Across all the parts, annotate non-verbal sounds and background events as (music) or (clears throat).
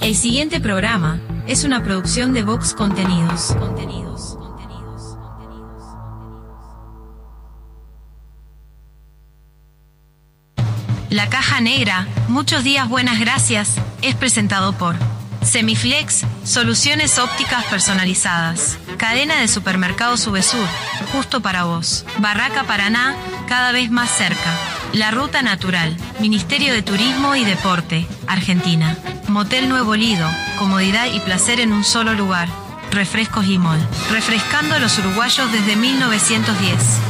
El siguiente programa es una producción de Vox Contenidos. Contenidos. La caja negra, muchos días buenas gracias, es presentado por Semiflex, soluciones ópticas personalizadas. Cadena de supermercados Subesur, justo para vos. Barraca Paraná, cada vez más cerca. La Ruta Natural, Ministerio de Turismo y Deporte, Argentina. Motel Nuevo Lido, comodidad y placer en un solo lugar. Refrescos y Mol. Refrescando a los uruguayos desde 1910.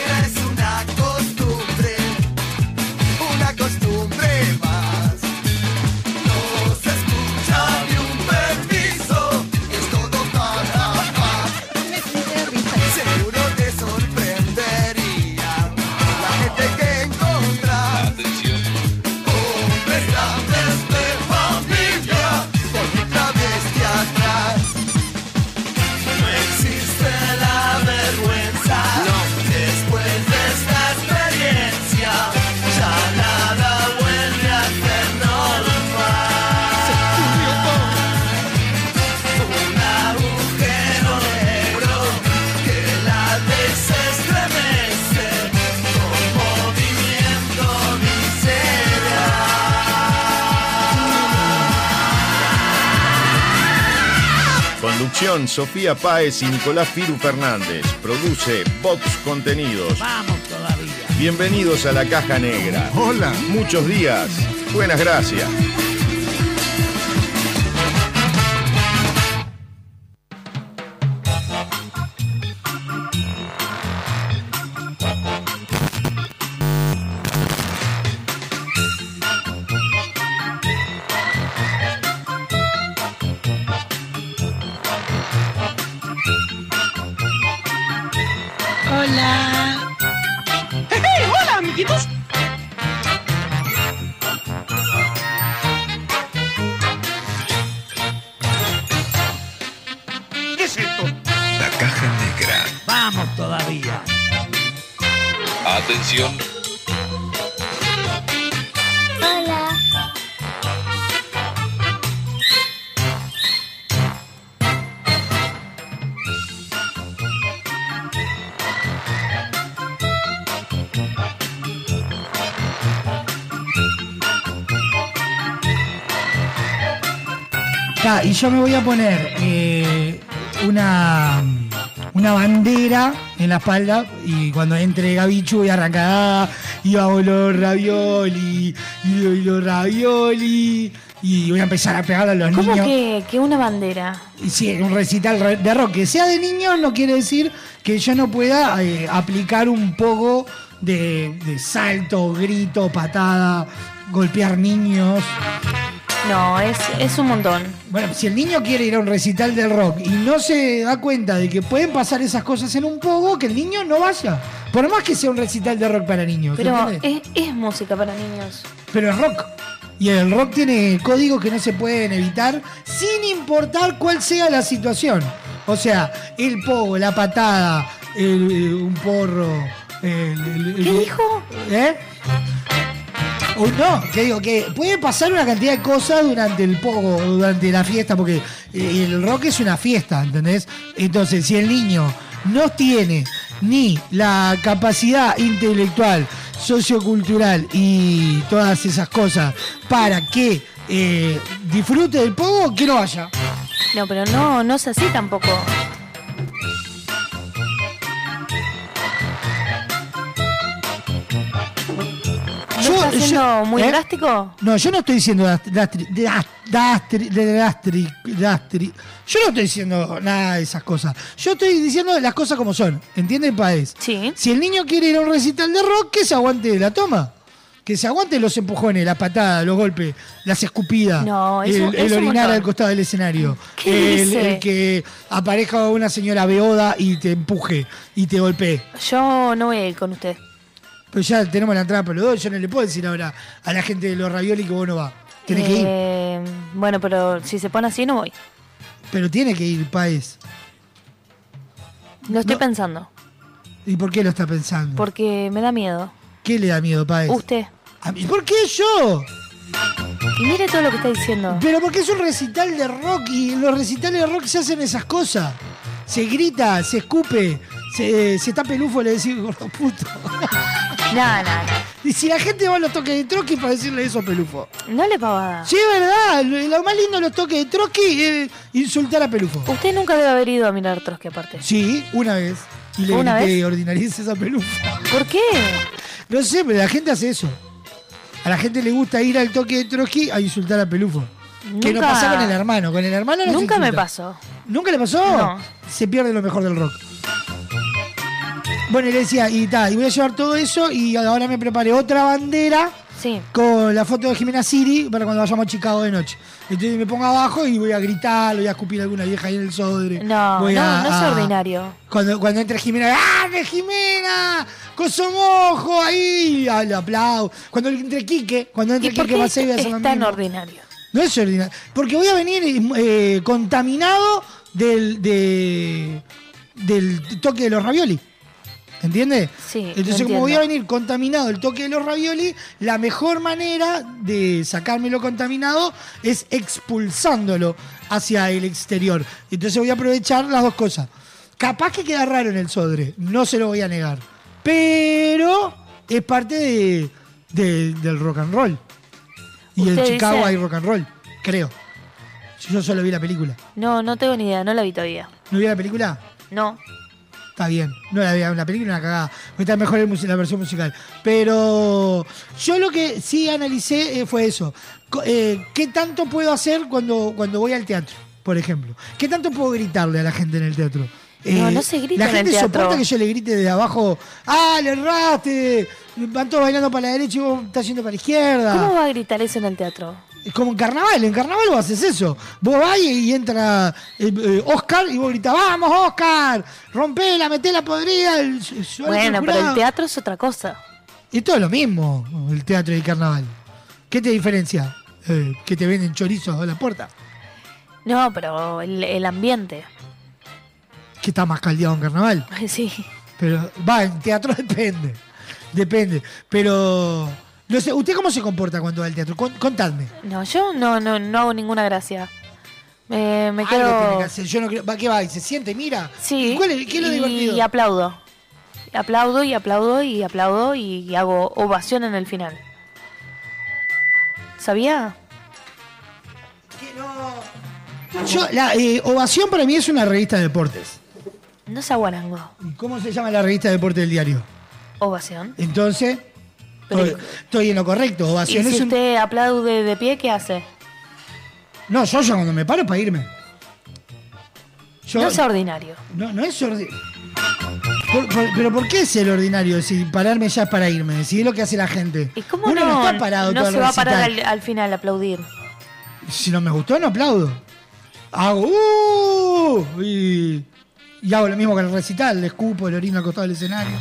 Sofía Páez y Nicolás Firu Fernández. Produce Vox Contenidos. Vamos todavía. Bienvenidos a la caja negra. Hola. Muchos días. Buenas gracias. La caja negra. Vamos todavía. Atención. Hola. Y yo me voy a poner eh, una, una bandera en la espalda y cuando entre Gabichu voy a arrancar "Ah, y vamos los ravioli y, y los ravioli y voy a empezar a pegar a los ¿Cómo niños. que, que una bandera? Y sí, un recital re- de rock que sea de niños no quiere decir que yo no pueda eh, aplicar un poco de, de salto, grito, patada, golpear niños. No, es, es un montón. Bueno, si el niño quiere ir a un recital del rock y no se da cuenta de que pueden pasar esas cosas en un poco, que el niño no vaya. Por más que sea un recital de rock para niños. Pero es, es música para niños. Pero es rock. Y el rock tiene códigos que no se pueden evitar sin importar cuál sea la situación. O sea, el pogo, la patada, el- el- un porro. el- el- ¿Qué dijo? ¿Eh? No, que digo que puede pasar una cantidad de cosas durante el pogo, durante la fiesta, porque eh, el rock es una fiesta, ¿entendés? Entonces, si el niño no tiene ni la capacidad intelectual, sociocultural y todas esas cosas para que eh, disfrute del pogo, que no vaya. No, pero no, no es así tampoco. Yo- yo- muy ¿eh? drástico? No, yo no estoy diciendo Yo no estoy diciendo nada de esas cosas. Yo estoy diciendo las cosas como son. ¿Entiende, Paez? Sí. Si el niño quiere ir a un recital de rock, que se aguante la toma. Que se aguante los empujones, la patada, los golpes, las escupidas. No, eso- el, el orinar montón. al costado del escenario. ¿Qué el, dice? el que aparezca una señora beoda y te empuje y te golpee. Yo no voy a ir con usted. Pero ya tenemos la entrada para los dos. Yo no le puedo decir ahora a la gente de los ravioli que vos no vas. Tenés que ir. Eh, Bueno, pero si se pone así no voy. Pero tiene que ir, Paez. Lo estoy No. pensando. ¿Y por qué lo está pensando? Porque me da miedo. ¿Qué le da miedo, Paez? Usted. ¿A mí? ¿Por qué yo? Y mire todo lo que está diciendo. Pero porque es un recital de rock y en los recitales de rock se hacen esas cosas. Se grita, se escupe, se, se está pelufo, le decís gordo puto. (laughs) No, no, no. Y si la gente va a los toques de Trotsky para decirle eso a pelufo. No le pavada. Sí, es verdad. Lo, más lindo de los toques de Trotsky es insultar a pelufo. Usted nunca debe haber ido a mirar Trotsky aparte. Sí, una vez. Y le ¿Una grité vez? ordinarices a pelufo. ¿Por qué? No sé, pero la gente hace eso. A la gente le gusta ir al toque de Trotsky a insultar a Pelufo. Que no Nunca- pasa con el hermano. Con el hermano no se Nunca me pasó. ¿Nunca le pasó? No. Se pierde lo mejor del rock. Bueno, y le decía, y ta, y voy a llevar todo eso y ahora me preparé otra bandera Sí. con la foto de Jimena Siri para cuando vayamos a Chicago de noche. Entonces me pongo abajo y voy a gritar, voy a escupir a alguna vieja ahí en el sodre. No, Voy no, a- no es a- ordinario. Cuando, cuando entre Jimena, ¡ah, de Jimena! ¡Con su mojo ahí! Ah, le aplaudo. Cuando entre Quique, cuando entre ¿Y Quique voy a lo es tan mismo. ordinario? No es ordinario. Porque voy a venir eh, contaminado del, de- del toque de los ravioli. ¿Entiendes? Sí, Entonces, como voy a venir contaminado del toque de los ravioli, la mejor manera de sacármelo contaminado es expulsándolo hacia el exterior. Entonces voy a aprovechar las dos cosas. Capaz que queda raro en el sodre, no se lo voy a negar. Pero es parte de- de- del rock and roll. Y en Chicago dice- hay rock and roll, creo. Yo solo vi la película. No, no tengo ni idea, no la vi todavía. ¿No vi la película? No. Está bien. No la vi la película, una cagada. Está mejor el la versión musical. Pero yo lo que sí analicé eh, fue eso. Eh, ¿Qué tanto puedo hacer cuando, cuando voy al teatro, por ejemplo? ¿Qué tanto puedo gritarle a la gente en el teatro? Eh, No, no se grita La en el gente soporta que yo le grite de abajo, ¡ah, le erraste! Van todos bailando para la derecha y vos estás yendo para la izquierda. ¿Cómo va a gritar eso en el teatro? Es como en carnaval, en carnaval vos haces eso. Vos vas y, y entra eh, eh, Oscar y vos gritas, vamos Oscar, rompela, metela podrida. El, el- el- Bueno, pero el jurado". teatro es otra cosa. Y todo es lo mismo, el teatro y el carnaval. ¿Qué te diferencia? Eh, que te venden chorizos a la puerta. No, pero el, el ambiente. Que está más caldeado en carnaval. (laughs) Sí. Pero va, en teatro (laughs) depende. Depende. Pero. No sé, ¿usted cómo se comporta cuando va al teatro? Con- Contadme. No, yo no, no, no hago ninguna gracia. Me, me Algo tiene quedo. que hacer. Yo no creo- ¿va, ¿Qué va? ¿Y se siente? Mira. Sí. ¿Y cuál es, ¿Qué es lo y, divertido? y aplaudo. Aplaudo y aplaudo y aplaudo y hago ovación en el final. ¿Sabía? Que no. Yo, la eh, Ovación para mí es una revista de deportes. No sea guarango. ¿Y ¿Cómo se llama la revista de deportes del diario? Ovación. Entonces, Pero- estoy, estoy en lo correcto. Y Ovación si es un- usted aplaude de pie, ¿qué hace? No, yo, yo cuando me paro para irme. Yo- No sea ordinario. No, no es ordinario. pero ¿por qué es el ordinario si pararme ya es para irme? Si es lo que hace la gente. ¿Y cómo Uno no, no, está parado no todo se va a parar al, al final a aplaudir? Si no me gustó, no aplaudo. Hago ¡uh! y, y hago lo mismo con el recital. Le escupo, le orino al costado del escenario.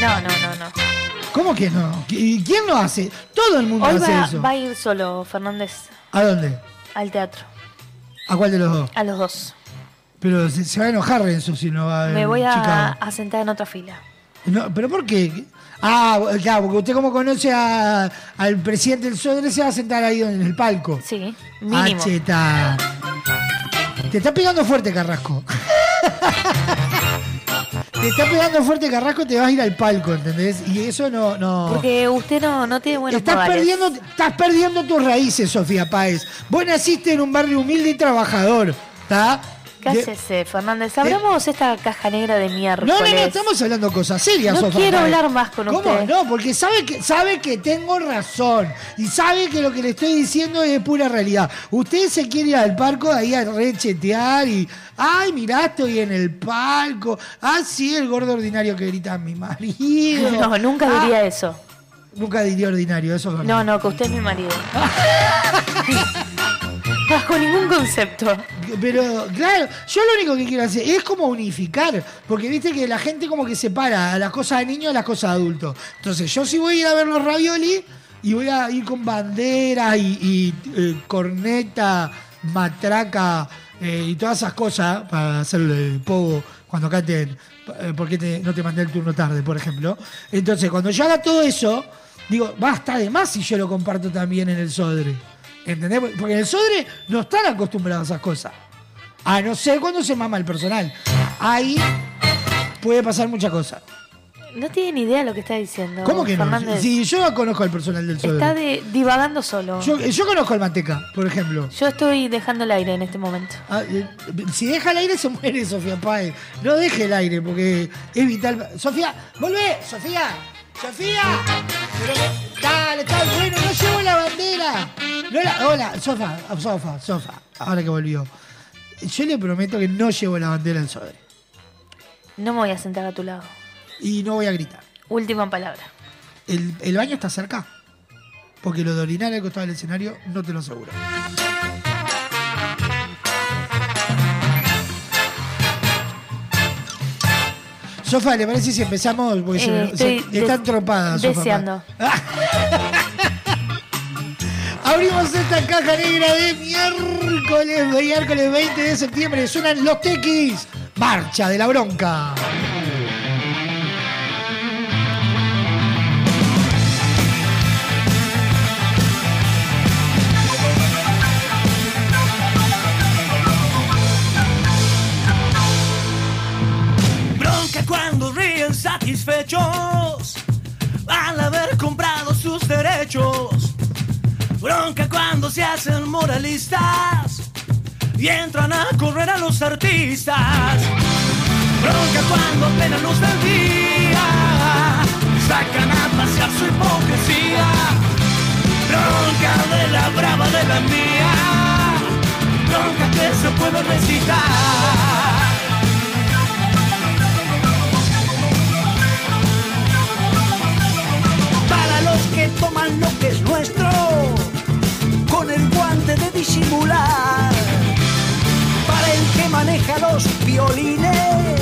No, no, no, no. ¿Cómo que no? ¿Y quién lo hace? Todo el mundo Hoy hace va, eso. va a ir solo Fernández ¿A dónde? al teatro. ¿A cuál de los dos? A los dos. Pero se, se va a enojar Renzo si no va a Me voy a, Chicago. a sentar en otra fila. No, ¿Pero por qué? Ah, claro, porque usted como conoce a- al presidente del Sodre se va a sentar ahí en el palco. Sí, mínimo. Ah, cheta. Te está pegando fuerte, Carrasco. (laughs) te está pegando fuerte, Carrasco, te vas a ir al palco, ¿entendés? Y eso no... no... Porque usted no, no tiene buenos Estás modales. perdiendo, estás perdiendo tus raíces, Sofía Páez. Vos naciste en un barrio humilde y trabajador, ¿está? ¿Qué De- haces, eh, Fernández? Abramos esta caja negra de miércoles. No, no, no, estamos hablando cosas serias, No quiero hablar más con ¿Cómo? usted. No, porque sabe que, sabe que tengo razón. Y sabe que lo que le estoy diciendo es pura realidad. Usted se quiere ir al palco ahí a rechetear y. Ay, mirá, estoy en el palco. Ah, sí, el gordo ordinario que grita a mi marido. (laughs) No, nunca Ah, diría eso. Nunca diría ordinario, eso es. No, no, que usted es mi marido. (laughs) Bajo ningún concepto. Pero, claro, yo lo único que quiero hacer es como unificar, porque viste que la gente como que separa a las cosas de niños a las cosas de adultos. Entonces, yo sí voy a ir a ver los ravioli y voy a ir con bandera y, eh, corneta, matraca eh, y todas esas cosas para hacerle pogo cuando canten eh, ¿Por qué te- no te mandé el turno tarde, por ejemplo? Entonces, cuando yo haga todo eso, digo, basta de más si yo lo comparto también en el Sodre. ¿Entendés? Porque en el Sodre no están acostumbrados a esas cosas. A no ser cuando se mama el personal. Ahí puede pasar muchas cosas. No tiene ni idea de lo que está diciendo. ¿Cómo que no? Sí, yo conozco al personal del Sodre. Está de- divagando solo. Yo, yo conozco al Manteca, por ejemplo. Yo estoy dejando el aire en este momento. Ah, eh, si deja el aire se muere Sofía Páez. No deje el aire porque es vital. Sofía, volvé, Sofía. Sofía. Pero que- dale, está bueno, no llevo la bandera. No la- hola, Sofa, Sofa, Sofa. Ahora que volvió. Yo le prometo que no llevo la bandera del Sodre. No me voy a sentar a tu lado. Y no voy a gritar. Última palabra. El, el baño está cerca. Porque lo de orinar al costado del escenario no te lo aseguro. Sofa, ¿le parece si empezamos? Porque Eh, se- estoy está des- entropada, Sofa. deseando. (laughs) Abrimos esta caja negra de miércoles, miércoles 20 de septiembre. Suenan los tequis. Marcha de la. Bronca satisfechos al haber comprado sus derechos. Bronca cuando se hacen moralistas y entran a correr a los artistas. Bronca cuando apenas luz del día sacan a pasear su hipocresía. Bronca de la brava de la mía. Bronca que se puede recitar. disimular para el que maneja los violines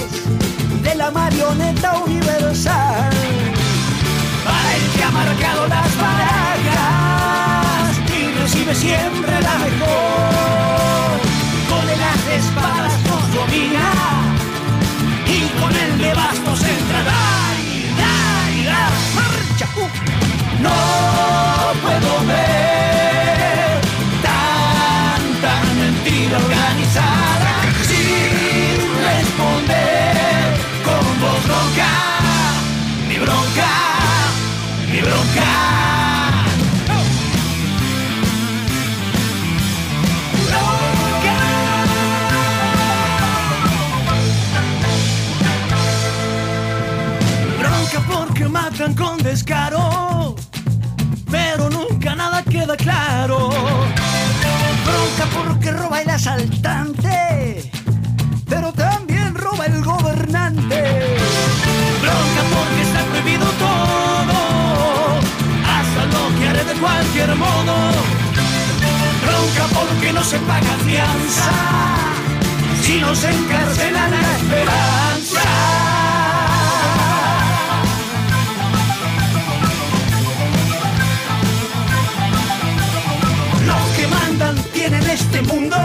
de la marioneta universal, para el que ha marcado las barajas y recibe siempre la mejor, con el de espadas nos domina y con el de bastos entrará y da da marcha. Uh. No puedo ver. Claro. Bronca porque roba el asaltante, pero también roba el gobernante. Bronca porque está prohibido todo, hasta lo que haré de cualquier modo. Bronca porque no se paga fianza, si no se encarcela la esperanza. Este mundo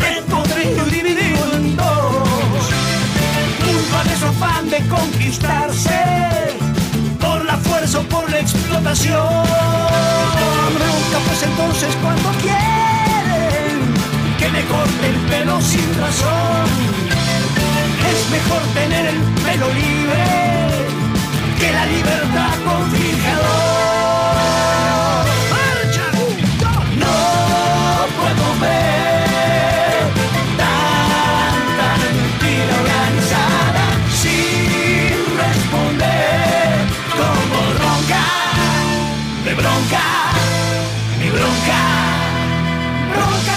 repodrido y dividido en dos. De su afán de conquistarse por la fuerza o por la explotación. Bronca pues entonces cuando quieren que me corte el pelo sin razón. Es mejor tener el pelo libre que la libertad con fijador.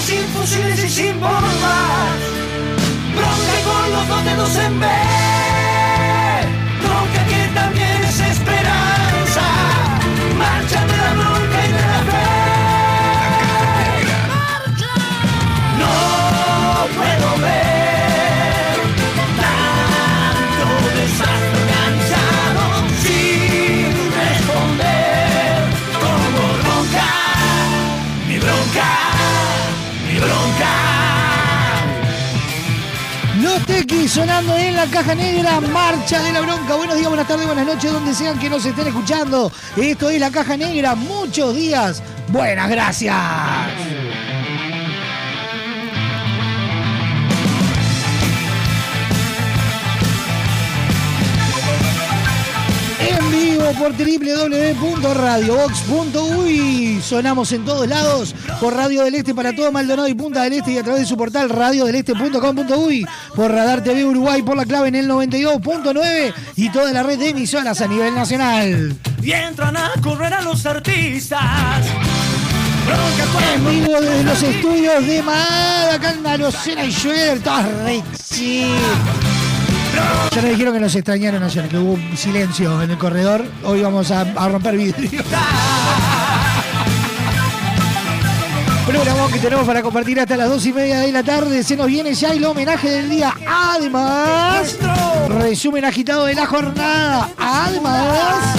Sin fusiles y sin bombas. Bronca y con los dos dedos en B. Sonando en la caja negra, marcha de la bronca. Buenos días, buenas tardes, buenas noches, donde sean que nos estén escuchando. Esto es la caja negra, muchos días. Buenas gracias. En vivo por www.radiobox.uy. Sonamos en todos lados por Radio del Este para todo Maldonado y Punta del Este y a través de su portal radiodeleste.com.uy. Por Radar TV Uruguay por la clave en el 92.9 y toda la red de emisoras a nivel nacional. Y entran a correr a los artistas. En vivo desde los estudios de en Arocena y Schroeder, todas Rexy. Ya nos dijeron que nos extrañaron ayer, que hubo un silencio en el corredor. Hoy vamos a, a romper vidrio. Programa que tenemos para compartir hasta las dos y media de la tarde. Se nos viene ya el homenaje del día. Además, resumen agitado de la jornada. Además,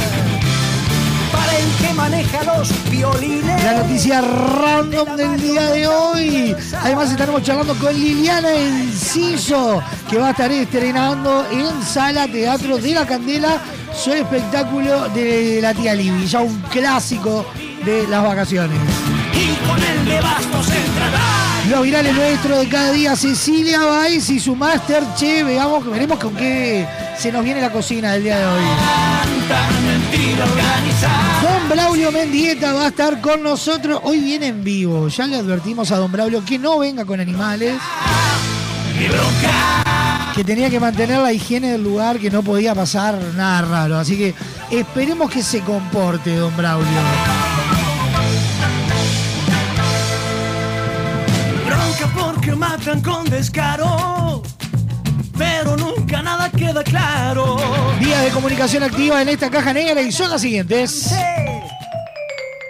para el que maneja los violines. la noticia random del día de hoy. Además, estaremos charlando con Liliana Enciso, que va a estar estrenando en Sala Teatro de la Candela su espectáculo de la tía Libby, ya un clásico de las vacaciones. Con el de bastos entrará. Los virales nuestros de cada día, Cecilia Baez y su Master Che. Veamos, veremos con qué se nos viene la cocina del día de hoy. Don Braulio Mendieta va a estar con nosotros. Hoy viene en vivo. Ya le advertimos a Don Braulio que no venga con animales. Que tenía que mantener la higiene del lugar, que no podía pasar nada raro. Así que esperemos que se comporte, Don Braulio. Porque matan con descaro. Pero nunca nada queda claro. Vías de comunicación activa en esta caja negra y son las siguientes.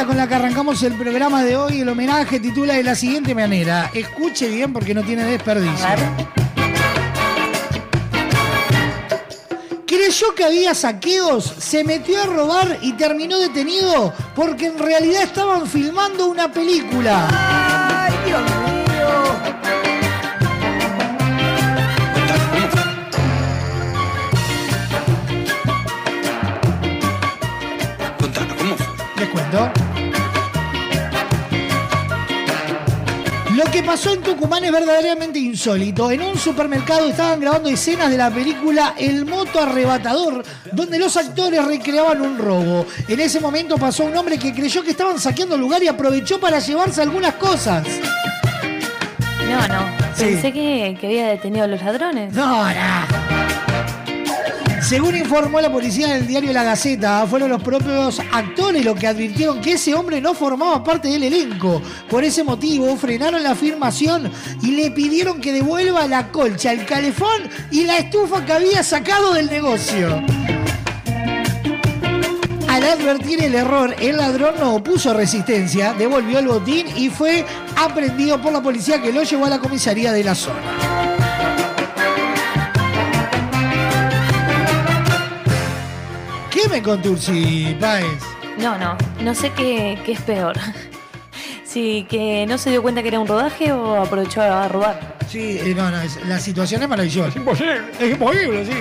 Noticia con la que arrancamos el programa de hoy, el homenaje titula de la siguiente manera. Escuche bien porque no tiene desperdicio. Creyó que había saqueos, se metió a robar y terminó detenido porque en realidad estaban filmando una película. ¡Ay, Dios mío! Contanos, ¿cómo fue? Les cuento. Que pasó en Tucumán es verdaderamente insólito. En un supermercado estaban grabando escenas de la película El moto arrebatador, donde los actores recreaban un robo. En ese momento pasó un hombre que creyó que estaban saqueando el lugar y aprovechó para llevarse algunas cosas. No, no. Sí. Pensé que, que había detenido a los ladrones. No, no. Según informó la policía en el diario La Gaceta, fueron los propios actores los que advirtieron que ese hombre no formaba parte del elenco. Por ese motivo, frenaron la filmación y le pidieron que devuelva la colcha, el calefón y la estufa que había sacado del negocio. Al advertir el error, el ladrón no opuso resistencia, devolvió el botín y fue aprendido por la policía que lo llevó a la comisaría de la zona. ¿Qué me contursi, Páez? No, no. No sé qué, qué es peor. Sí, que no se dio cuenta que era un rodaje o aprovechó a robar. Sí, eh, no, no, es- la situación es maravillosa. Imposible. Es imposible, sí.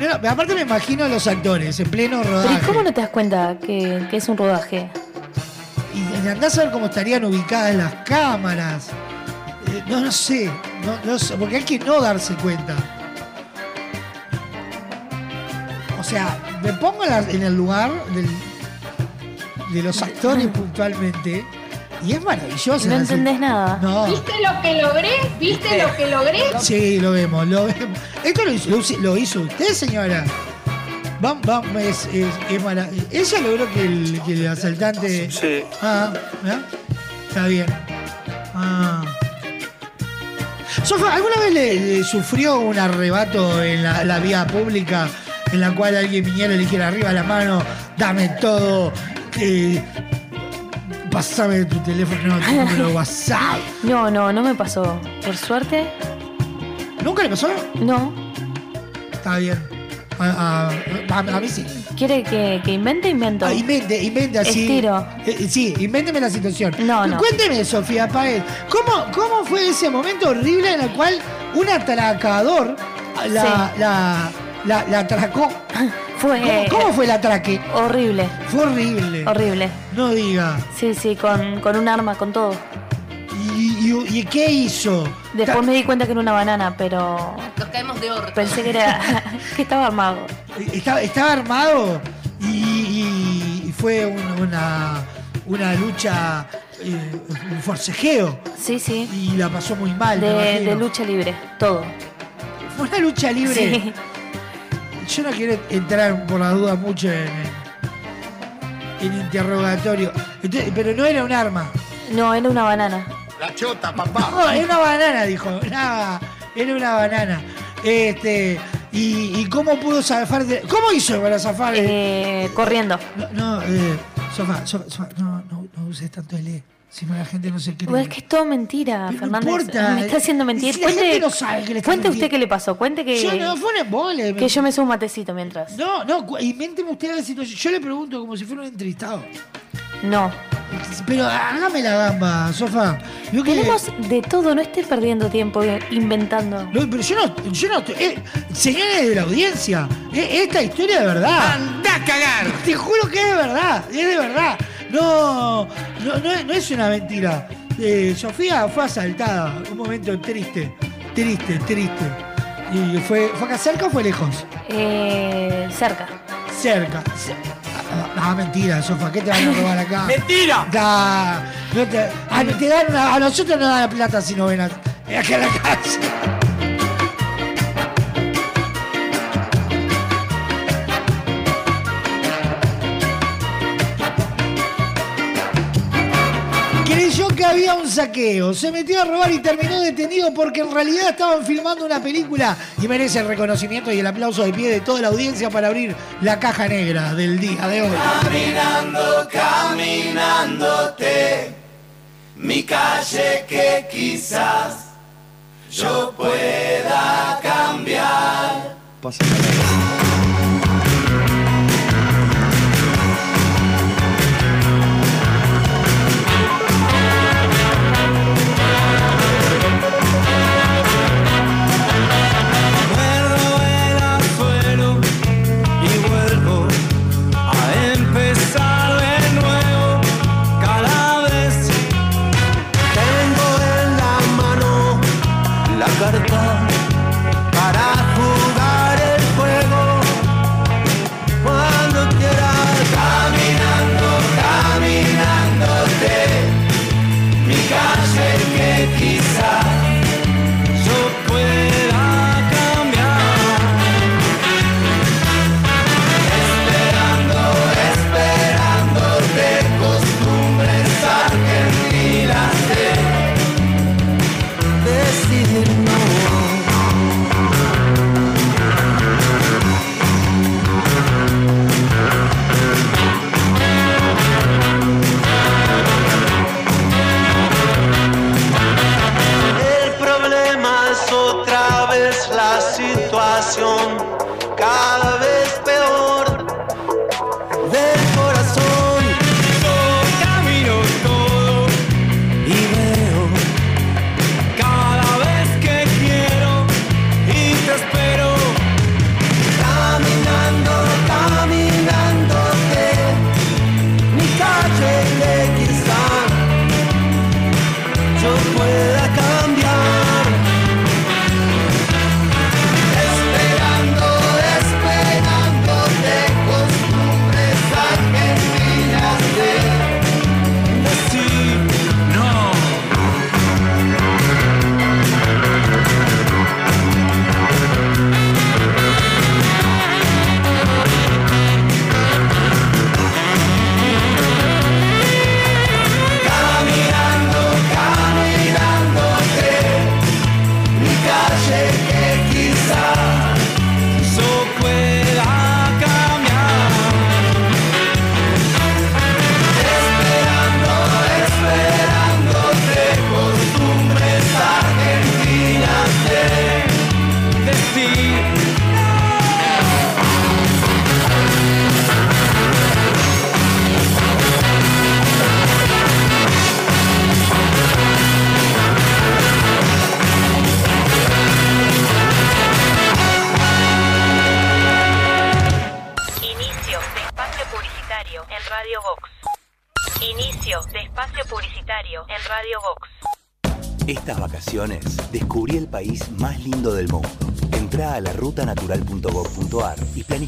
No, no, aparte me imagino a los actores en pleno Pero ¿y rodaje. cómo no te das cuenta que, que es un rodaje? Y, y andás a ver cómo estarían ubicadas las cámaras. Eh, no, no sé, no, no sé, porque hay que no darse cuenta. O sea, me pongo en, el lugar del- de los actores (laughs) puntualmente y es maravilloso. No entendés nada. No. ¿Viste lo que logré? ¿Viste lo que logré? Sí, lo vemos, lo vemos. Esto lo hizo, lo hizo- lo hizo usted, señora. Vamos, vamos, es, es, es mara- Ella logró que el, que el asaltante. Sí. Ah, ¿verdad? Está bien. Ah. Sofa, ¿alguna vez le, le sufrió un arrebato en la, la vía pública en la cual alguien viniera y le dijera arriba la mano, dame todo, eh, pasame tu teléfono, tu (laughs) número de WhatsApp? No, no, no me pasó. Por suerte, ¿Nunca le pasó? no. Está bien. A, a- a- a mí sí. ¿Quiere que, que invente? Invento. Ah, invente, invente así. Estiro. Eh, eh, sí, invénteme la situación. No, no. Cuénteme, Sofía Paez, ¿cómo, ¿cómo fue ese momento horrible en el cual un atracador la, Sí. la, la, la atracó? (laughs) Fue ¿Cómo, cómo fue el atraque? horrible, Fue horrible. horrible. No diga. Sí, sí, con, con un arma, con todo. ¿Y, y- y qué hizo? Después Ta- me di cuenta que era una banana, pero Nos caemos de orto. pensé que era (laughs) que estaba armado. Estaba, estaba armado y, y- y fue un- una, una lucha, eh, un forcejeo. Sí, sí. Y la pasó muy mal. De, de lucha libre, todo. Fue una lucha libre. Sí. Yo no quiero entrar por la duda mucho en, en interrogatorio. Entonces, pero no era un arma. No, era una banana. La chota, papá. No, era una banana, dijo. Nada, era una banana. Este, y, y cómo pudo zafar de- ¿Cómo hizo para zafar? Eh, corriendo. No, no, eh, sofá, sofá, sofá, no, no, no uses tanto el E. Si no, la gente no se cree. Pues es que es todo mentira, Pero no Fernández. importa. Me está haciendo mentir. Si la gente no sabe que le está cuente usted qué le pasó. Cuente que, Yo no, fue un embole. que yo me subo un matecito mientras. No, no, invénteme usted la situación. Yo le pregunto como si fuera un entrevistado. No. Pero hágame la gamba, Sofá. Yo que- Tenemos de todo, no esté perdiendo tiempo inventando. No, pero yo no, yo no, eh, señores de la audiencia, eh, esta historia es de verdad. ¡Anda a cagar! Te juro que es de verdad, es de verdad. No, no, no, es- no es una mentira. Eh, Sofía fue asaltada, un momento triste, triste, triste. ¿Y fue, fue acá cerca o fue lejos? Eh, cerca. Cerca. Ce- Ah, ah, mentira, Sofía, ¿qué te van a robar acá? (laughs) ¡Mentira! Da, no te, a, te dan una- a nosotros no dan la plata si no ven a, acá en la casa. Que había un saqueo, se metió a robar y terminó detenido porque en realidad estaban filmando una película y merece el reconocimiento y el aplauso de pie de toda la audiencia para abrir la caja negra del día de hoy. Caminando, caminándote, mi calle que quizás yo pueda cambiar. Muerdo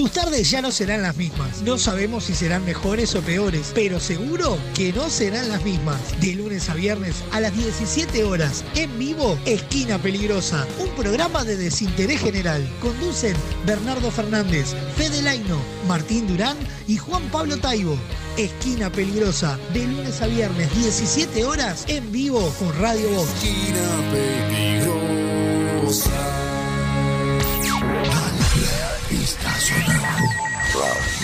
Tus tardes ya no serán las mismas. No sabemos si serán mejores o peores, pero seguro que no serán las mismas. De lunes a viernes a las 17 horas, en vivo, Esquina Peligrosa, un programa de desinterés general. Conducen Bernardo Fernández, Fede Laino, Martín Durán y Juan Pablo Taibo. Esquina Peligrosa, de lunes a viernes, 17 horas, en vivo con Radio Voz.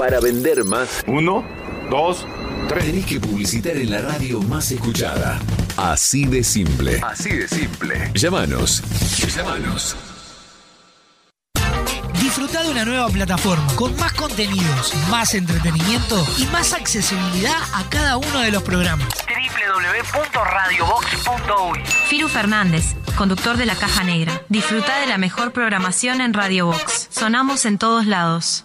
Para vender más. Uno, dos, tres. Tenés que publicitar en la radio más escuchada. Así de simple. Así de simple. Llámanos. Llámanos. Disfruta de una nueva plataforma con más contenidos, más entretenimiento y más accesibilidad a cada uno de los programas. www.radiobox.uy Firu Fernández, conductor de La Caja Negra. Disfruta de la mejor programación en Radio Box. Sonamos en todos lados.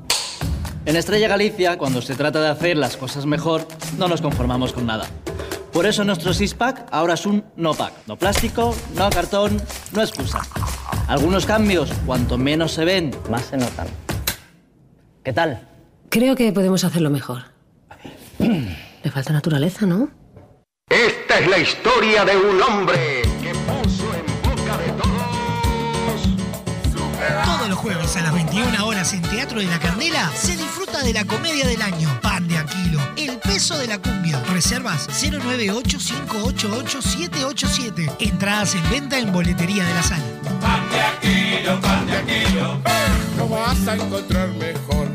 En Estrella Galicia, cuando se trata de hacer las cosas mejor, no nos conformamos con nada. Por eso nuestro six-pack ahora es un no-pack. No plástico, no cartón, no excusa. Algunos cambios, cuanto menos se ven, más se notan. ¿Qué tal? Creo que podemos hacerlo mejor. (clears throat) Le falta naturaleza, ¿no? Esta es la historia de un hombre jueves a las 21 horas en Teatro de la Candela se disfruta de la comedia del año. Pan de Aquilo, El peso de la cumbia. Reservas 098-588-787. Entradas en venta en boletería de la sala. Pan de Aquilo, pan de Aquilo. No vas a encontrar mejor.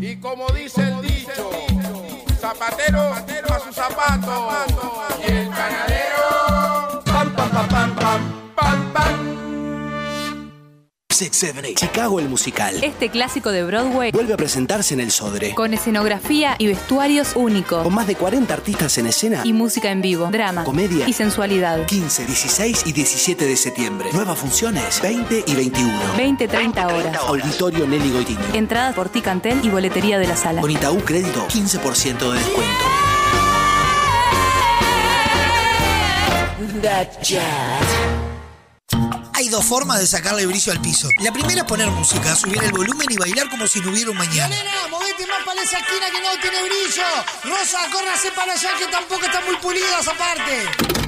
Y como dice el dicho, zapatero a su zapato. Y Chicago el musical. Este clásico de Broadway Vuelve a presentarse en el Sodre. con escenografía y vestuarios únicos Con más de 40 artistas en escena. y música en vivo, drama, Comedia. y sensualidad. 15, 16 y 17 de septiembre. Nuevas funciones, 20 y 21. 20-30 horas. Auditorio Nelly Goitini. Entradas por Ticantel y boletería de la sala. Con Itaú Crédito, 15% de descuento. Hay dos formas de sacarle brillo al piso. La primera es poner música, subir el volumen y bailar como si no hubiera un mañana. Nena, movete más para esa esquina que no tiene brillo. Rosa, córrase para allá que tampoco está muy pulida esa parte.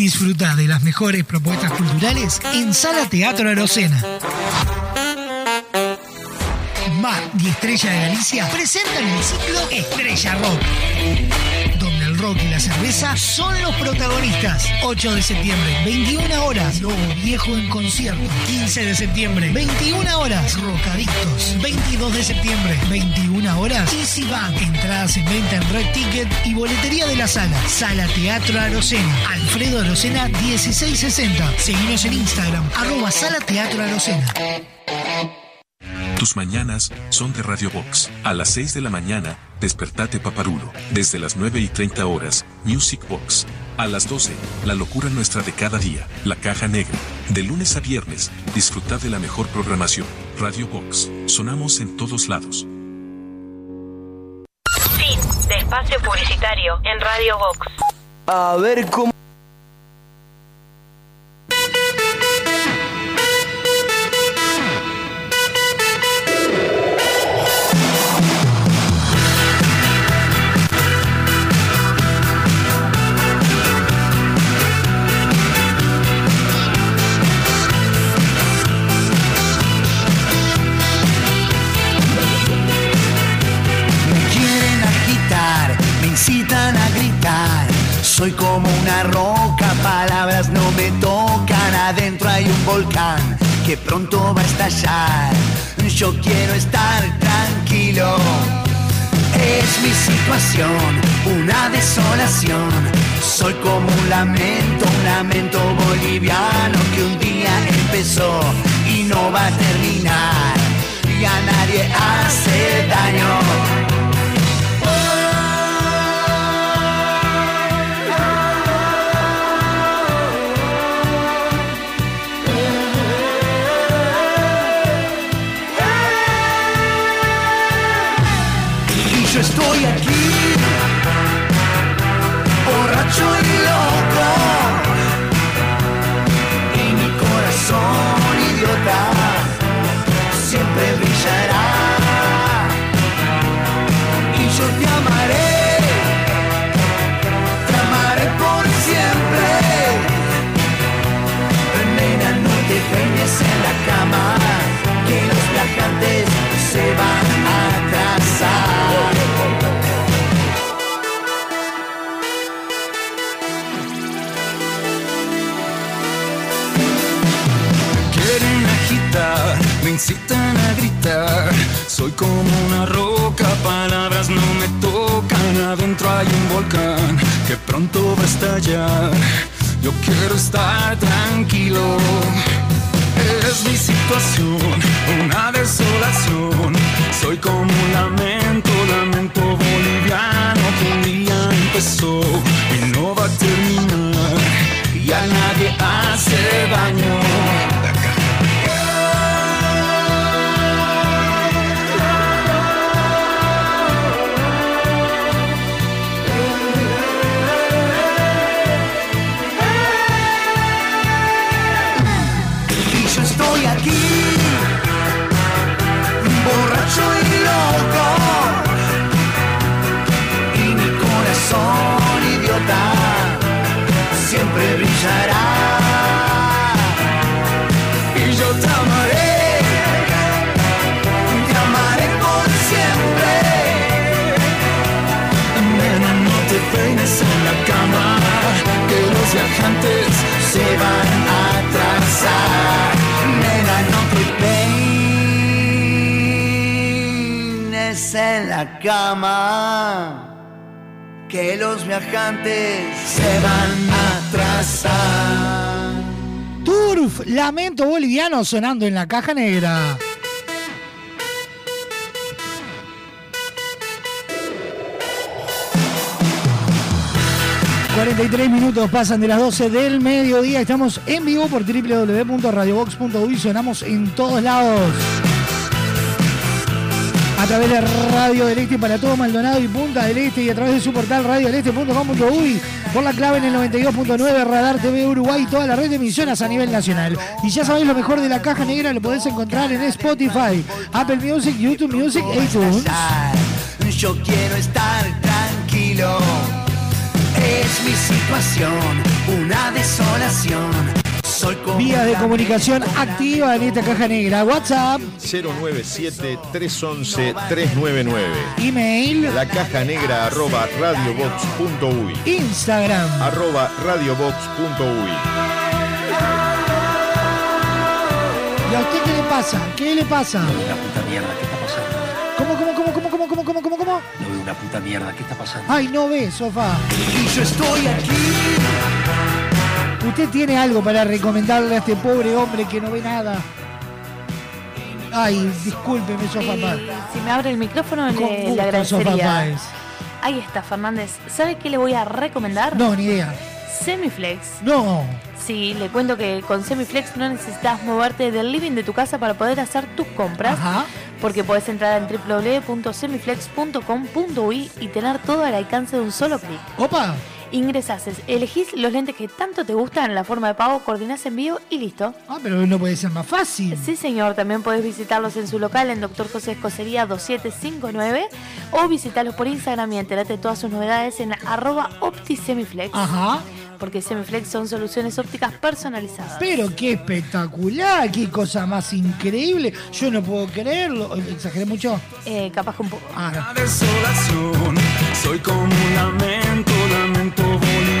Disfruta de las mejores propuestas culturales en Sala Teatro Arocena. Mar y Estrella de Galicia presentan el ciclo Estrella Rock, rock y la cerveza son los protagonistas. 8 de septiembre, 21 horas, Lobo Viejo en concierto. 15 de septiembre, 21 horas, Rocadictos. 22 de septiembre, 21 horas, Easy Band. Entradas en venta en Red Ticket y boletería de la sala. Sala Teatro Arocena. Alfredo Arocena 1660. Seguimos en Instagram, arroba Sala Teatro Arocena. Tus mañanas son de Radio Box. A las 6 de la mañana, despertate paparulo. Desde las 9 y 30 horas, Music Box. A las 12, la locura nuestra de cada día, la caja negra. De lunes a viernes, disfruta de la mejor programación. Radio Box. Sonamos en todos lados. Fin de espacio publicitario en Radio Box. A ver cómo... Yo quiero estar tranquilo. Es mi situación, una desolación. Soy como un lamento, un lamento boliviano que un día empezó y no va a terminar. Y a nadie hace daño. Me incitan a gritar. Soy como una roca, palabras no me tocan. Adentro hay un volcán que pronto va a estallar. Yo quiero estar tranquilo. Es mi situación, una desolación. Soy como un lamento, lamento boliviano que un día empezó y no va a terminar. Y a nadie hace daño. Cama, que los viajantes se van a atrasar. Turf, lamento boliviano sonando en la caja negra. ...43 minutos pasan de las 12 del mediodía... ...estamos en vivo por www.radiobox.uy... ...sonamos en todos lados... ...a través de Radio del Este para todo Maldonado y Punta del Este... ...y a través de su portal radiodeleste.com.uy... ...por la clave en el 92.9 Radar TV Uruguay... ...y toda la red de emisoras a nivel nacional... ...y ya sabéis lo mejor de la caja negra... ...lo podés encontrar en Spotify... ...Apple Music, YouTube Music iTunes... Yo quiero estar tranquilo. Es mi situación, una desolación. Vías de comunicación activa en esta caja negra. WhatsApp, 097-311-399. email, La caja negra arroba radiobox.uy. Instagram. Arroba radiobox.uy. ¿Y a usted qué le pasa? ¿Qué le pasa? Una puta mierda, ¿qué está pasando? ¿Cómo, cómo, cómo, cómo, cómo, cómo, cómo, cómo, cómo? No veo una puta mierda, ¿qué está pasando? Ay, no ve, sofá. Y yo estoy aquí. ¿Usted tiene algo para recomendarle a este pobre hombre que no ve nada? Ay, discúlpeme, sofá. Y si me abre el micrófono, Con le, gusto, le agradecería. Páez. Ahí está, Fernández. ¿Sabe qué le voy a recomendar? No, ni idea. Semiflex. No. Sí, le cuento que con Semiflex no necesitas moverte del living de tu casa para poder hacer tus compras. Ajá. Porque podés entrar en www.semiflex.com.uy y tener todo al alcance de un solo clic. Opa. Ingresás, elegís los lentes que tanto te gustan la forma de pago, coordinás envío y listo. Ah, pero no puede ser más fácil. Sí, señor. También podés visitarlos en su local en Dr. José Escocería 2759 o visitarlos por Instagram y enterate de todas sus novedades en arroba OptiSemiflex. Ajá. Porque Semiflex son soluciones ópticas personalizadas. Pero qué espectacular, qué cosa más increíble. Yo no puedo creerlo. ¿Exageré mucho? Eh, capaz que un poco. Ah, no. Soy como un lamento, lamento boliviano.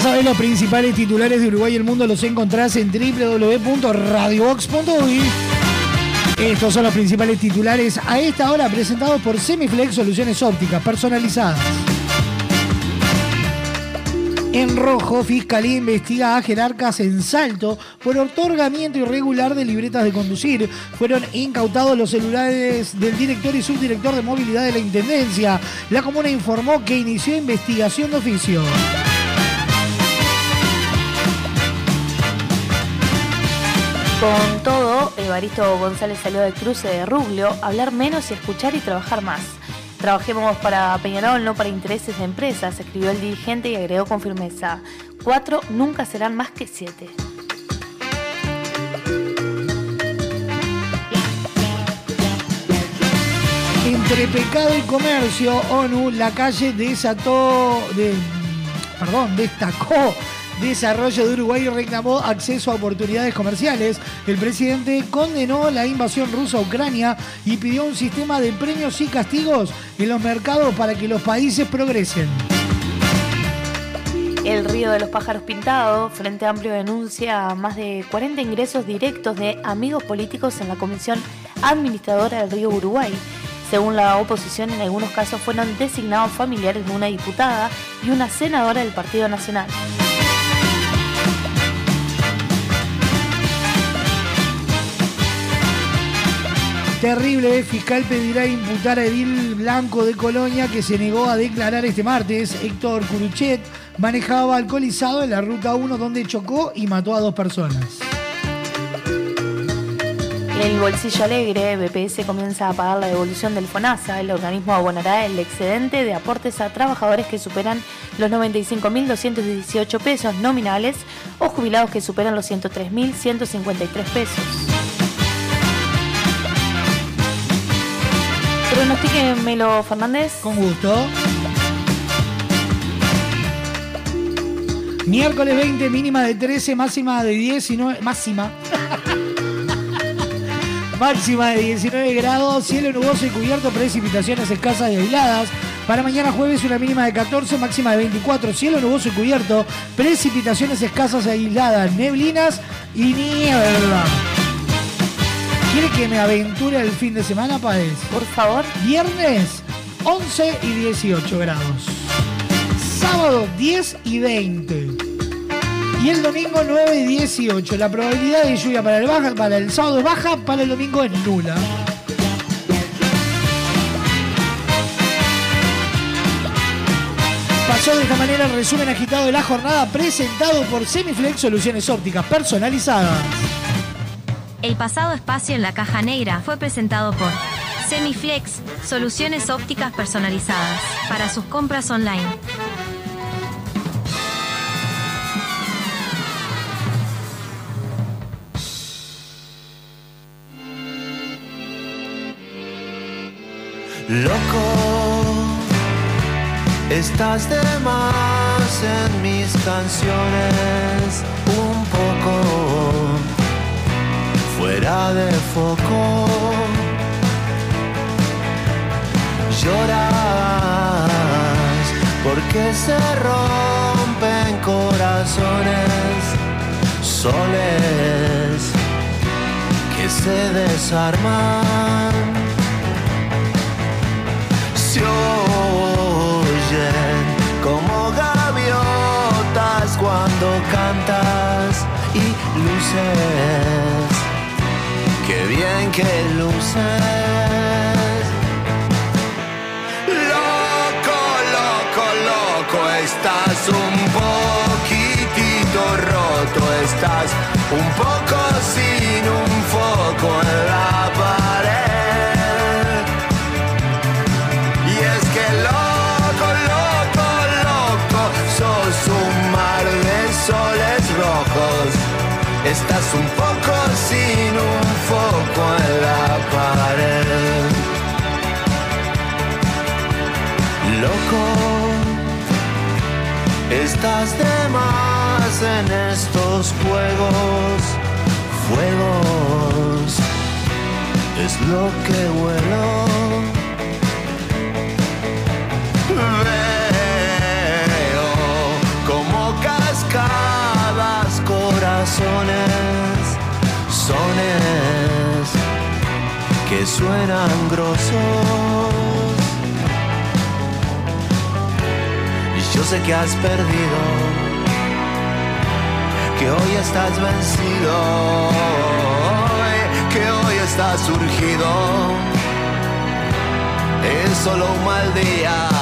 Ya sabés, los principales titulares de Uruguay y el mundo los encontrás en www.radiobox.uy. Estos son los principales titulares a esta hora presentados por Semiflex Soluciones Ópticas Personalizadas. En rojo, Fiscalía investiga a jerarcas en Salto por otorgamiento irregular de libretas de conducir. Fueron incautados los celulares del director y subdirector de movilidad de la Intendencia. La comuna informó que inició investigación de oficio. Con todo, Evaristo González salió del cruce de Ruglio hablar menos y escuchar y trabajar más. Trabajemos para Peñarol, no para intereses de empresas, escribió el dirigente y agregó con firmeza. Cuatro nunca serán más que siete. Entre pecado y comercio, ONU, la calle desató, de, perdón, destacó desarrollo de Uruguay reclamó acceso a oportunidades comerciales. El presidente condenó la invasión rusa a Ucrania y pidió un sistema de premios y castigos en los mercados para que los países progresen. El río de los pájaros pintados, Frente Amplio denuncia más de 40 ingresos directos de amigos políticos en la Comisión Administradora del Río Uruguay. Según la oposición, en algunos casos fueron designados familiares de una diputada y una senadora del Partido Nacional. Terrible, fiscal pedirá imputar a Edil Blanco de Colonia que se negó a declarar este martes. Héctor Curuchet manejaba alcoholizado en la ruta 1 donde chocó y mató a dos personas. El bolsillo alegre, BPS comienza a pagar la devolución del FONASA. El organismo abonará el excedente de aportes a trabajadores que superan los 95.218 pesos nominales o jubilados que superan los 103.153 pesos. Pronostíquemelo, Fernández. Con gusto. Miércoles 20, mínima de 13, máxima de 19. Máxima. (laughs) máxima de 19 grados, cielo nuboso y cubierto, precipitaciones escasas y aisladas. Para mañana jueves una mínima de 14, máxima de 24, cielo nuboso y cubierto, precipitaciones escasas y aisladas, neblinas y niebla. ¿Quiere que me aventure el fin de semana, Paez? Por favor. Viernes 11 y 18 grados. Sábado 10 y 20. Y el domingo 9 y 18. La probabilidad de lluvia para el, baja, para el sábado es baja, para el domingo es nula. Pasó de esta manera el resumen agitado de la jornada presentado por Semiflex Soluciones Ópticas Personalizadas. El pasado espacio en la caja negra fue presentado por Semiflex, soluciones ópticas personalizadas para sus compras online. Loco, estás de más en mis canciones, un poco fuera de foco. Lloras porque se rompen corazones, soles que se desarman se oyen como gaviotas cuando cantas y luces. Qué bien que luces. Loco, loco, loco, estás un poquitito roto, estás un poco sin un foco en la pared. Estás un poco sin un foco en la pared. Loco, estás de más en estos juegos, fuegos, es lo que huelo. Corazones, sones que suenan grosos. Y yo sé que has perdido, que hoy estás vencido, que hoy estás surgido. Es solo un mal día.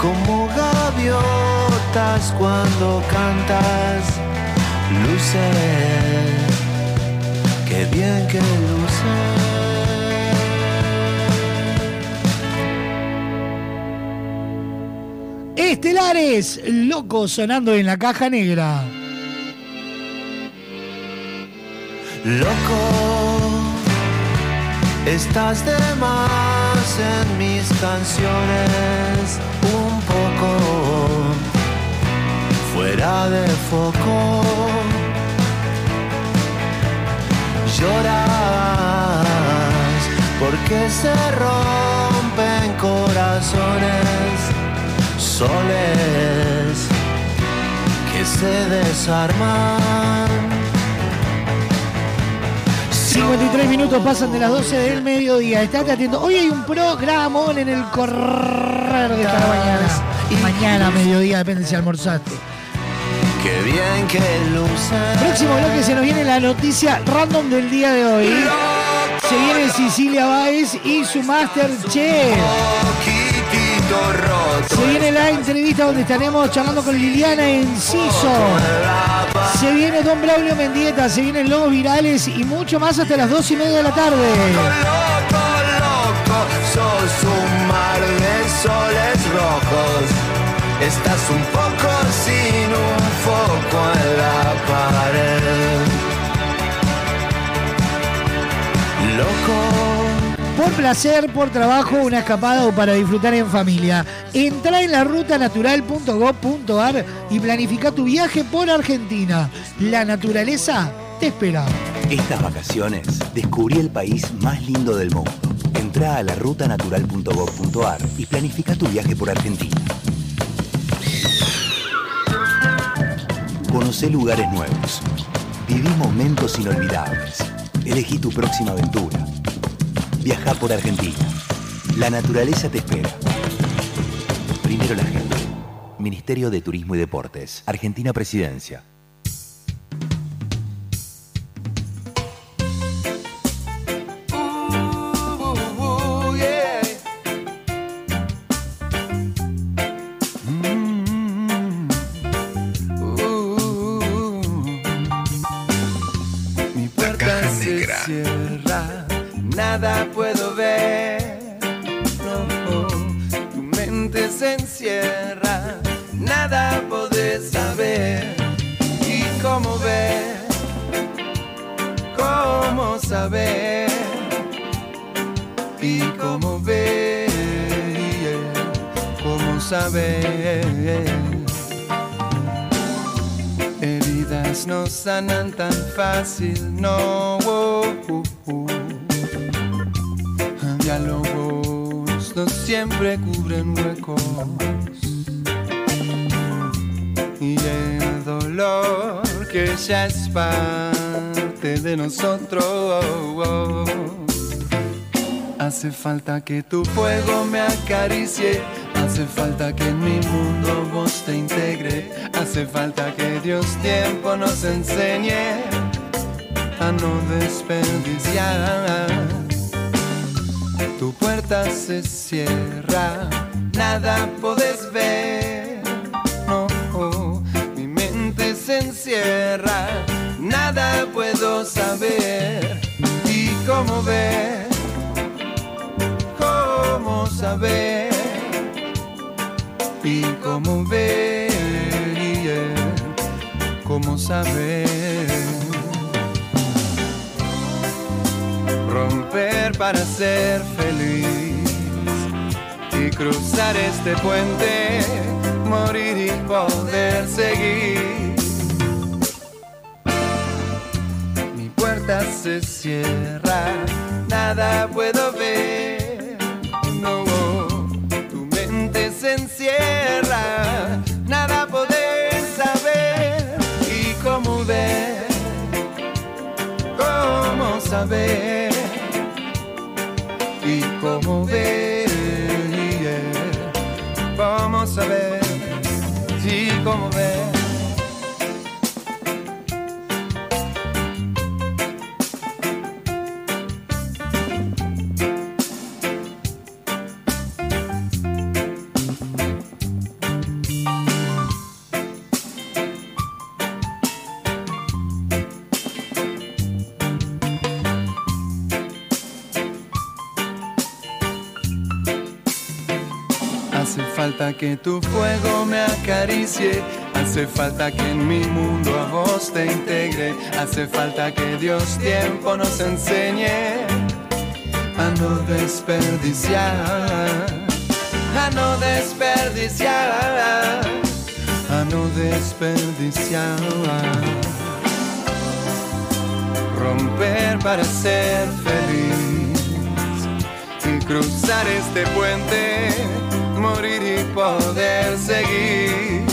Como gaviotas cuando cantas, luces, qué bien que luces. Estelares, loco sonando en la caja negra. Loco, estás de más en mis canciones, un poco fuera de foco. Lloras porque se rompen corazones, soles que se desarman. 53 minutos pasan de las 12 del mediodía. Estate atento. Hoy hay un programón en el correr de esta mañana. Mañana, mediodía, depende si almorzaste. Qué bien que luces. Próximo bloque se nos viene la noticia random del día de hoy. Se viene Cecilia Báez y su Masterchef. Se viene la entrevista donde estaremos charlando con Liliana Enciso. Se viene Don Braulio Mendieta, se vienen Lobos Virales y mucho más hasta las 2 y media de la tarde. Loco, loco, sos un mar de soles rojos. Estás un poco sin un foco en la pared. Loco. Por placer, por trabajo, una escapada o para disfrutar en familia. Entra en la rutanatural.gov.ar y planifica tu viaje por Argentina. La naturaleza te espera. Estas vacaciones descubrí el país más lindo del mundo. Entra a la rutanatural.gov.ar y planifica tu viaje por Argentina. Conoce lugares nuevos. Viví momentos inolvidables. Elegí tu próxima aventura. Viaja por Argentina. La naturaleza te espera. Primero la gente. Ministerio de Turismo y Deportes. Argentina Presidencia. Fácil, no. oh, oh. Diálogos no siempre cubren huecos. Y el dolor que ya es parte de nosotros. Hace falta que tu fuego me acaricie. Hace falta que en mi mundo vos te integre. Hace falta que Dios tiempo nos enseñe no desperdiciar. Tu puerta se cierra, nada podés ver. No, mi mente se encierra, nada puedo saber. ¿Y cómo ver? ¿Cómo saber? ¿Y cómo ver? ¿Cómo saber? Para ser feliz y cruzar este puente, morir y poder seguir. Mi puerta se cierra, nada puedo ver. No, tu mente se encierra, nada poder saber. ¿Y cómo ver? ¿Cómo saber? ¿Y cómo ver? ¿Cómo saber? Sí, cómo ver. Que tu fuego me acaricie. Hace falta que en mi mundo a vos te integre. Hace falta que Dios tiempo nos enseñe a no desperdiciar. A no desperdiciar. A no desperdiciar. Romper para ser feliz y cruzar este puente morir y poder seguir.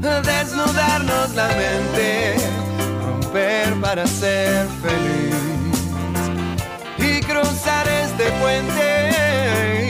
Desnudarnos la mente, romper para ser feliz y cruzar este puente.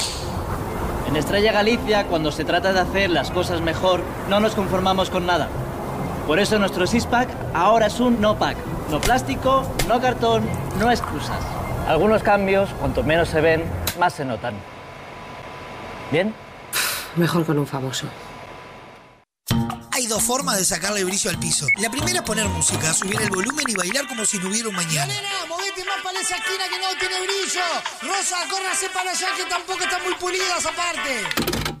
En Estrella Galicia, cuando se trata de hacer las cosas mejor, no nos conformamos con nada. Por eso nuestro six-pack ahora es un no-pack. No plástico, no cartón, no excusas. Algunos cambios, cuanto menos se ven, más se notan. ¿Bien? Mejor con un famoso. Hay dos formas de sacarle brillo al piso. La primera es poner música, subir el volumen y bailar como si no hubiera un mañana. Nena, movete esa esquina que no tiene brillo. Rosa, córrase para allá que tampoco están muy pulidas aparte.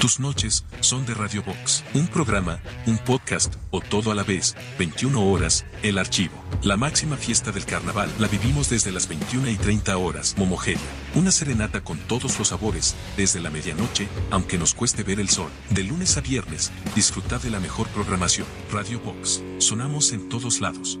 Tus noches son de Radio Box, un programa, un podcast o todo a la vez, 21 horas, el archivo. La máxima fiesta del carnaval la vivimos desde las 21 y 30 horas, Momogelia. Una serenata con todos los sabores, desde la medianoche, aunque nos cueste ver el sol. De lunes a viernes, disfruta de la mejor programación. Radio Box, sonamos en todos lados.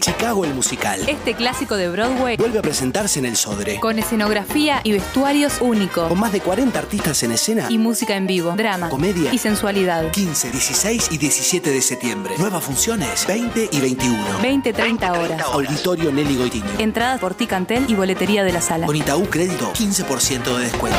Chicago el musical. Este clásico de Broadway Vuelve a presentarse en el Sodre. con escenografía y vestuarios únicos Con más de 40 artistas en escena. y música en vivo, drama Comedia. y sensualidad. 15, 16 y 17 de septiembre. Nuevas funciones, 20 y 21. 20-30 horas. Auditorio Nelly Goitiño. Entradas por Ticantel y boletería de la sala. Con Itaú Crédito, 15% de descuento.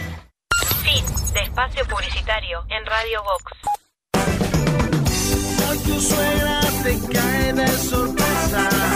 Fin de espacio publicitario en Radio Vox. Hoy tu suegra te cae de sorpresa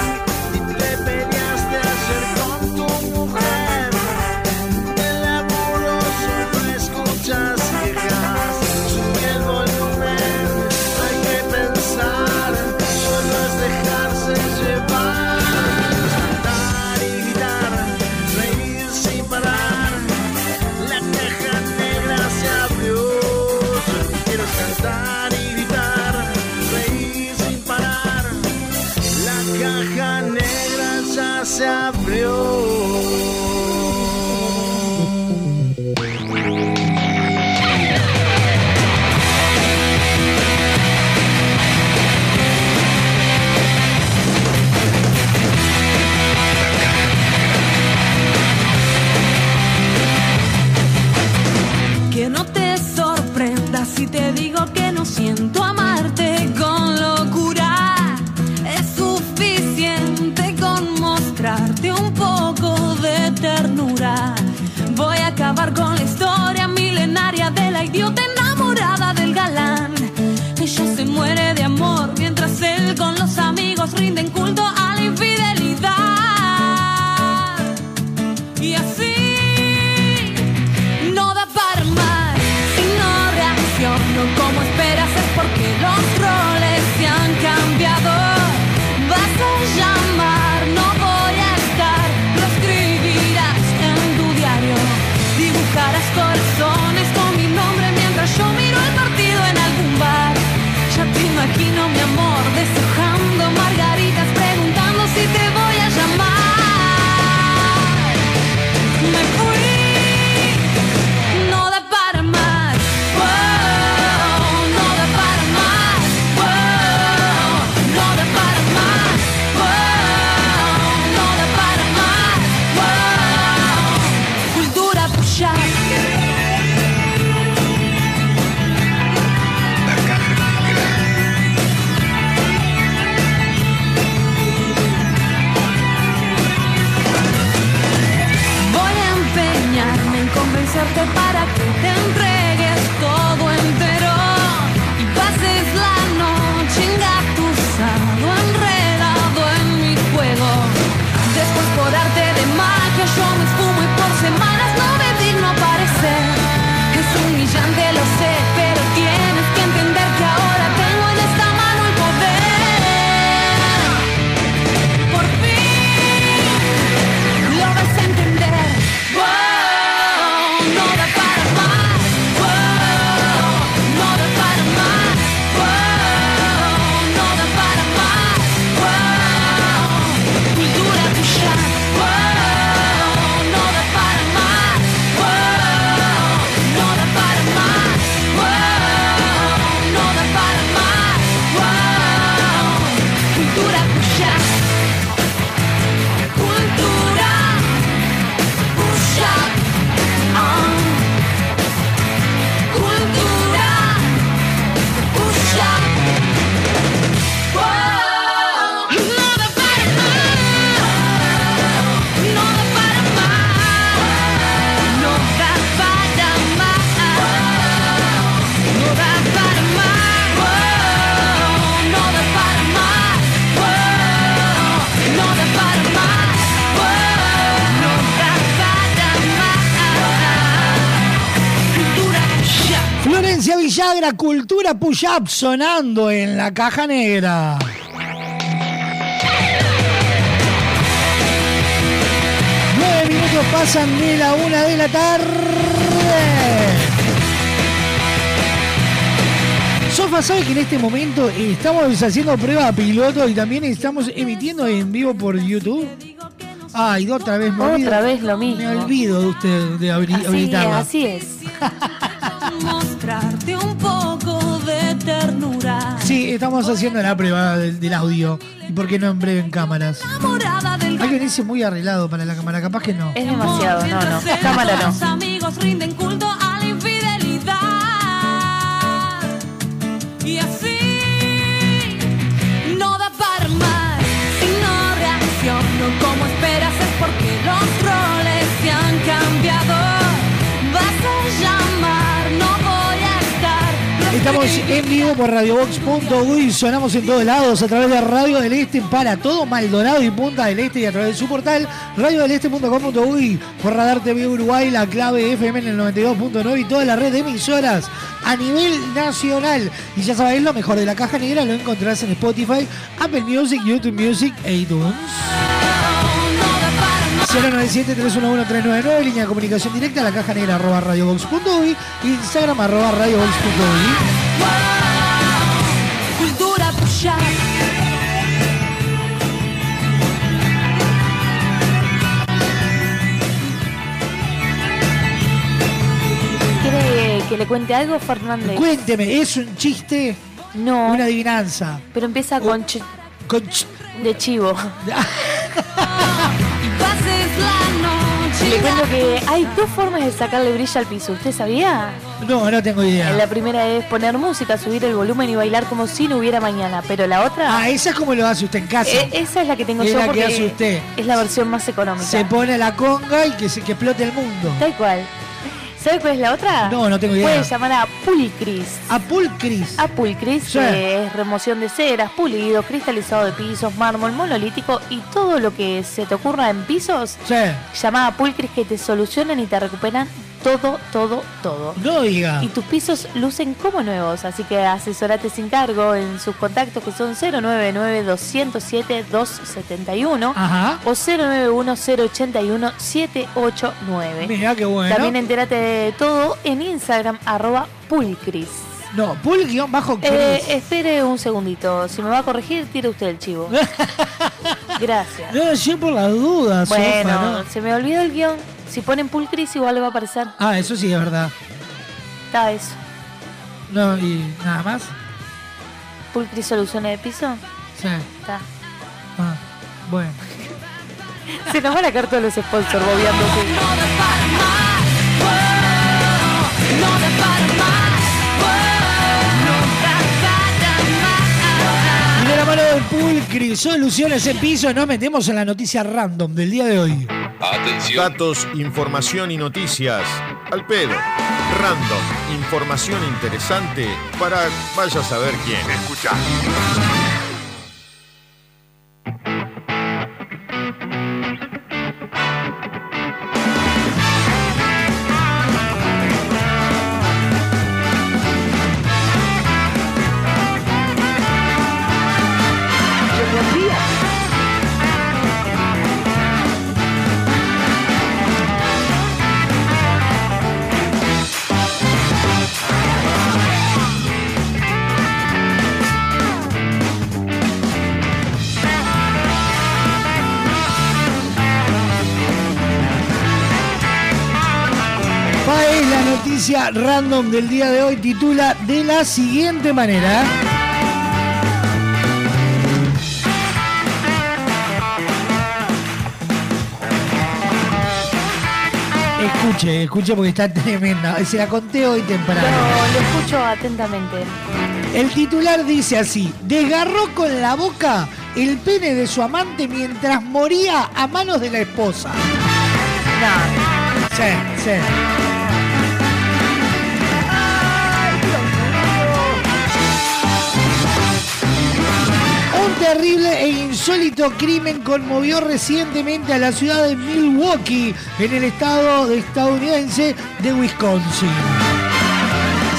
Cultura Push-Up sonando en la caja negra. Nueve minutos pasan de la una de la tarde. Sofa sabe que en este momento estamos haciendo prueba piloto y también estamos emitiendo en vivo por YouTube. Ay, otra vez me Otra olvido. vez lo mismo. Me olvido de usted, de abri- Así es, habilitarla. así es. (laughs) Mostrarte un estamos haciendo la prueba del, del audio. ¿Y por qué no en breve en cámaras? Que venirse muy arreglado para la cámara, capaz que no. Es demasiado, no, no. Cámara no. Estamos en vivo por radiobox.uy, sonamos en todos lados a través de Radio del Este para todo Maldonado y Punta del Este y a través de su portal radiodeleste.com.uy por Radar TV Uruguay, la clave FM en el 92.9 y toda la red de emisoras a nivel nacional. Y ya sabéis, lo mejor de la caja negra lo encontrás en Spotify, Apple Music, YouTube Music e iTunes. 097-311-399, línea de comunicación directa, la caja negra arroba radiobox.uy, Instagram arroba radiobox.uy. Cultura push-up. ¿Quiere que le cuente algo, Fernández? Cuénteme, ¿es un chiste? No. Una adivinanza. Pero empieza con ch- Con ch- de chivo. (laughs) Le cuento que hay dos formas de sacarle brillo al piso. ¿Usted sabía? No, no tengo idea. La primera es poner música, subir el volumen y bailar como si no hubiera mañana. Pero la otra. Ah, esa es como lo hace usted en casa. Eh, esa es la que tengo Es yo la que porque hace usted. es la versión más económica. Se pone la conga y que se que explote el mundo. Tal cual. ¿Sabe cuál es la otra? No, no tengo idea. Puede llamar a Pulcris. A Pulcris. A Pulcris, Sí. que es remoción de ceras, pulido, cristalizado de pisos, mármol, monolítico y todo lo que se te ocurra en pisos. Sí. Llama a Pulcris que te solucionan y te recuperan todo, todo, todo. No diga. Y tus pisos lucen como nuevos, así que asesorate sin cargo en sus contactos que son 099-207-271 Ajá. o 091-081-789. Mirá qué bueno. También entérate de todo en Instagram, arroba pulcris. No, pul-bajo Eh, espere un segundito, si me va a corregir, tire usted el chivo. (laughs) Gracias. No, sí por las dudas. Bueno, Sofa, ¿no? se me olvidó el guion. Si ponen pulcris igual le va a aparecer. Ah, eso sí es verdad. Está eso. No, y nada más. Pulcris soluciones de piso. Sí. Está. Ah, bueno. (laughs) Se nos van a caer todos los sponsors bobeándose. Y de la mano de Pulcris, soluciones en piso, nos metemos en la noticia random del día de hoy. Atención. Datos, información y noticias. Al pedo. Random. Información interesante para vaya a saber quién. Escucha. Noticia random del día de hoy titula de la siguiente manera. Escuche, escuche porque está (laughs) tremenda. Se la conté hoy temprano. Lo, lo escucho atentamente. El titular dice así: desgarró con la boca el pene de su amante mientras moría a manos de la esposa. Sí, sí. Terrible e insólito crimen conmovió recientemente a la ciudad de Milwaukee, en el estado de estadounidense de Wisconsin.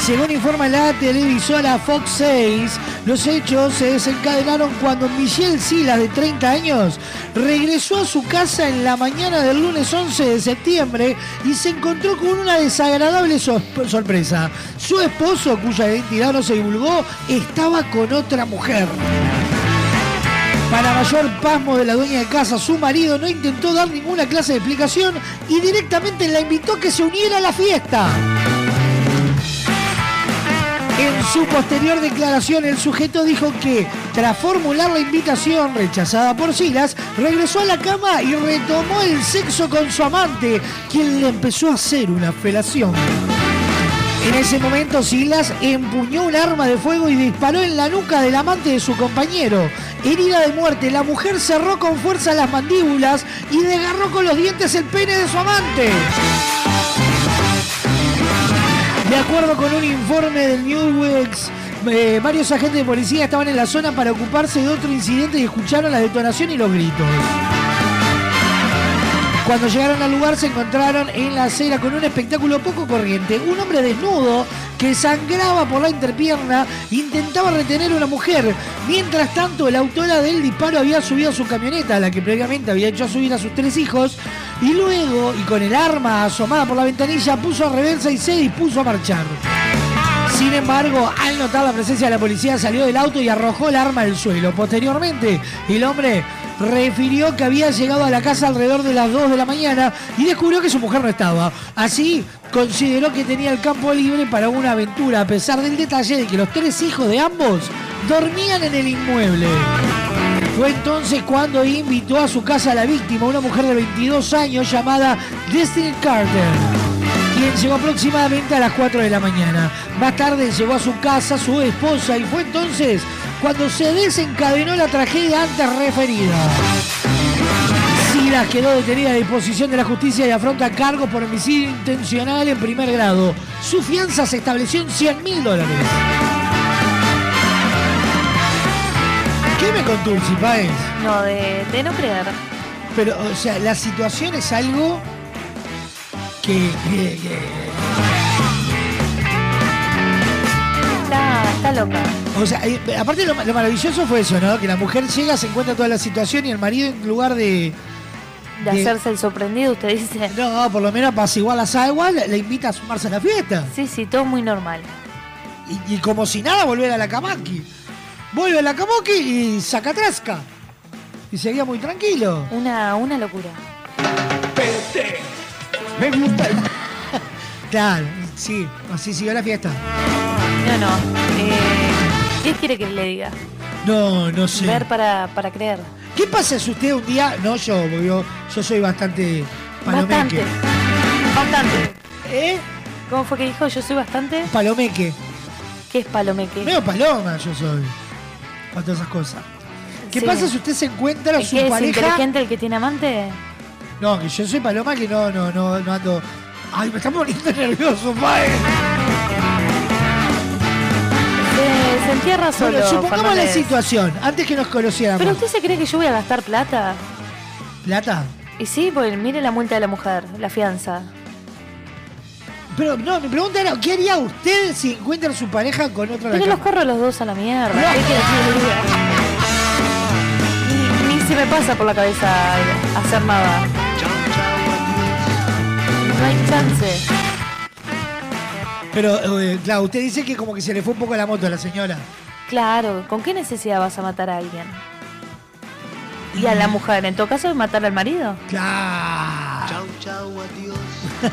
Según informa la televisora Fox 6, los hechos se desencadenaron cuando Michelle Silas, de 30 años, regresó a su casa en la mañana del lunes 11 de septiembre y se encontró con una desagradable sor- sorpresa. Su esposo, cuya identidad no se divulgó, estaba con otra mujer. Para mayor pasmo de la dueña de casa, su marido no intentó dar ninguna clase de explicación y directamente la invitó a que se uniera a la fiesta. En su posterior declaración, el sujeto dijo que, tras formular la invitación rechazada por Silas, regresó a la cama y retomó el sexo con su amante, quien le empezó a hacer una felación. En ese momento, Silas empuñó un arma de fuego y disparó en la nuca del amante de su compañero. Herida de muerte, la mujer cerró con fuerza las mandíbulas y desgarró con los dientes el pene de su amante. De acuerdo con un informe del Newsweek, eh, varios agentes de policía estaban en la zona para ocuparse de otro incidente y escucharon la detonación y los gritos. Cuando llegaron al lugar se encontraron en la acera con un espectáculo poco corriente. Un hombre desnudo que sangraba por la interpierna intentaba retener a una mujer. Mientras tanto, la autora del disparo había subido a su camioneta, a la que previamente había hecho subir a sus tres hijos, y luego, y con el arma asomada por la ventanilla, puso a reversa y se dispuso a marchar. Sin embargo, al notar la presencia de la policía, salió del auto y arrojó el arma al suelo. Posteriormente, el hombre refirió que había llegado a la casa alrededor de las 2 de la mañana y descubrió que su mujer no estaba. Así, consideró que tenía el campo libre para una aventura, a pesar del detalle de que los tres hijos de ambos dormían en el inmueble. Fue entonces cuando invitó a su casa a la víctima, una mujer de 22 años llamada Destiny Carter, quien llegó aproximadamente a las 4 de la mañana. Más tarde llegó a su casa su esposa y fue entonces cuando se desencadenó la tragedia antes referida. Silas quedó detenida a disposición de la justicia y afronta cargos por homicidio intencional en primer grado. Su fianza se estableció en 100 mil dólares. ¿Qué me contó el Cipaez? No, de, de no creer. Pero, o sea, la situación es algo que, que- que- Está, está loca. O sea, eh, aparte lo, lo maravilloso fue eso, ¿no? Que la mujer llega, se encuentra toda la situación y el marido en lugar de... De de- hacerse el sorprendido, usted dice. No, por lo menos pasa igual a igual, le invita a sumarse a la fiesta. Sí, sí, todo muy normal. Y, y como si nada, volver a la Kamaki. Vuelve a la Kamaki y saca trasca. Y seguía muy tranquilo. Una, una locura. Me gusta el... (laughs) Claro, sí, así siguió la fiesta. No, no. Eh, ¿Qué quiere que le diga? No, no sé. Ver para, para creer. ¿Qué pasa si usted un día... No yo, porque yo, yo soy bastante... Bastante. Palomeque. Bastante. ¿Eh? ¿Cómo fue que dijo? Yo soy bastante. Palomeque. ¿Qué es palomeque? Medio paloma yo soy. Para todas esas cosas. ¿Qué Sí. pasa si usted se encuentra ¿Es su que es pareja... inteligente el que tiene amante? No, que yo soy paloma que no, no, no, no ando. Ay, me está poniendo (laughs) nervioso, padre. Se, se entierra solo. Bueno, supongamos la situación, antes que nos conociéramos. ¿Pero usted se cree que yo voy a gastar plata? ¿Plata? Y sí, pues mire la multa de la mujer, la fianza. Pero no, mi pregunta era, ¿qué haría usted si encuentra a su pareja con otra Pero los corro los dos a la mierda. No. ¿Qué? Ni, ni se me pasa por la cabeza hacer nada. No hay chance. Pero, eh, claro, usted dice que como que se le fue un poco la moto a la señora. Claro, ¿con qué necesidad vas a matar a alguien? Y a la mujer, en todo caso, matar al marido. Claro. Chau, chau, adiós. (laughs)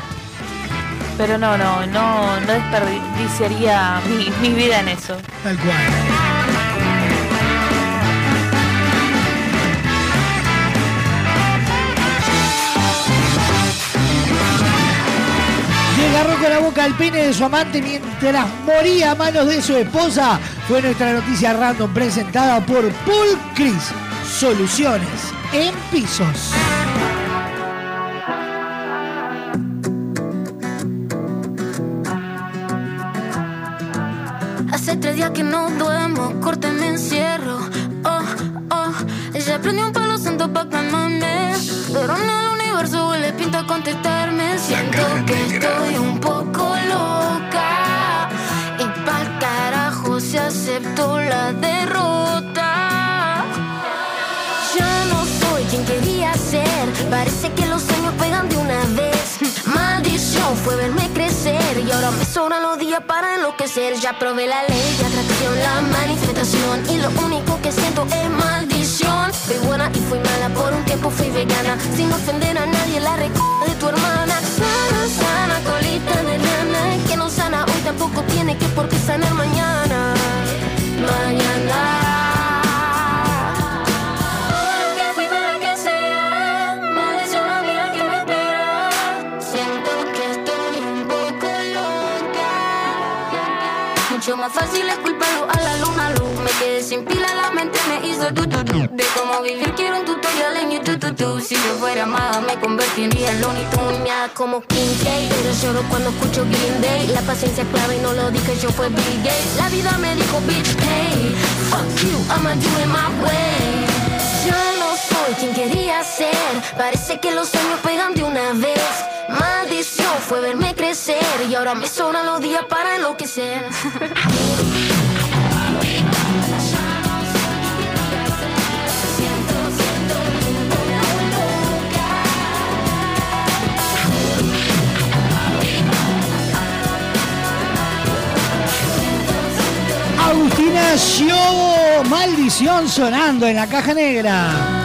Pero no, no, no, no desperdiciaría mi, mi vida en eso. Tal cual. Agarró con la boca el pene de su amante mientras moría a manos de su esposa. Fue nuestra noticia random presentada por Paul Chris. Soluciones en pisos. Hace tres días que no duermo, corte me encierro. Oh, oh, ella prendió un palo santo pa' calmarme. Pero en el universo huele pinta a contestarme. Siento que estoy un poco loca. Y pa'l carajo se aceptó la derrota. Ya no soy quien quería ser. Parece que los sueños pegan de una vez. Maldición fue verme crecer. Y ahora me sobran los días para enloquecer. Ya probé la ley de atracción, la manifestación. Y lo único que siento es maldición. Fui buena y fui mala, por un tiempo fui vegana. Sin ofender a nadie, la rec de tu hermana. Sana, sana, colita de lana. Que no sana hoy tampoco tiene que por qué sanar mañana. Mañana. Mucho más fácil es culparlo a vivir quiero un tutorial en YouTube. Tu, tu. Si yo fuera amada, me convertiría en Looney Tunes. Como King K. Pero lloro cuando escucho Green Day. La paciencia es clave y no lo dije yo, fue Bill Gates. La vida me dijo, bitch, hey, fuck you, I'ma do it my way. Ya no soy quien quería ser. Parece que los sueños pegan de una vez. Maldición fue verme crecer y ahora me sobran los días para enloquecer. (laughs) Show, maldición sonando en la caja negra.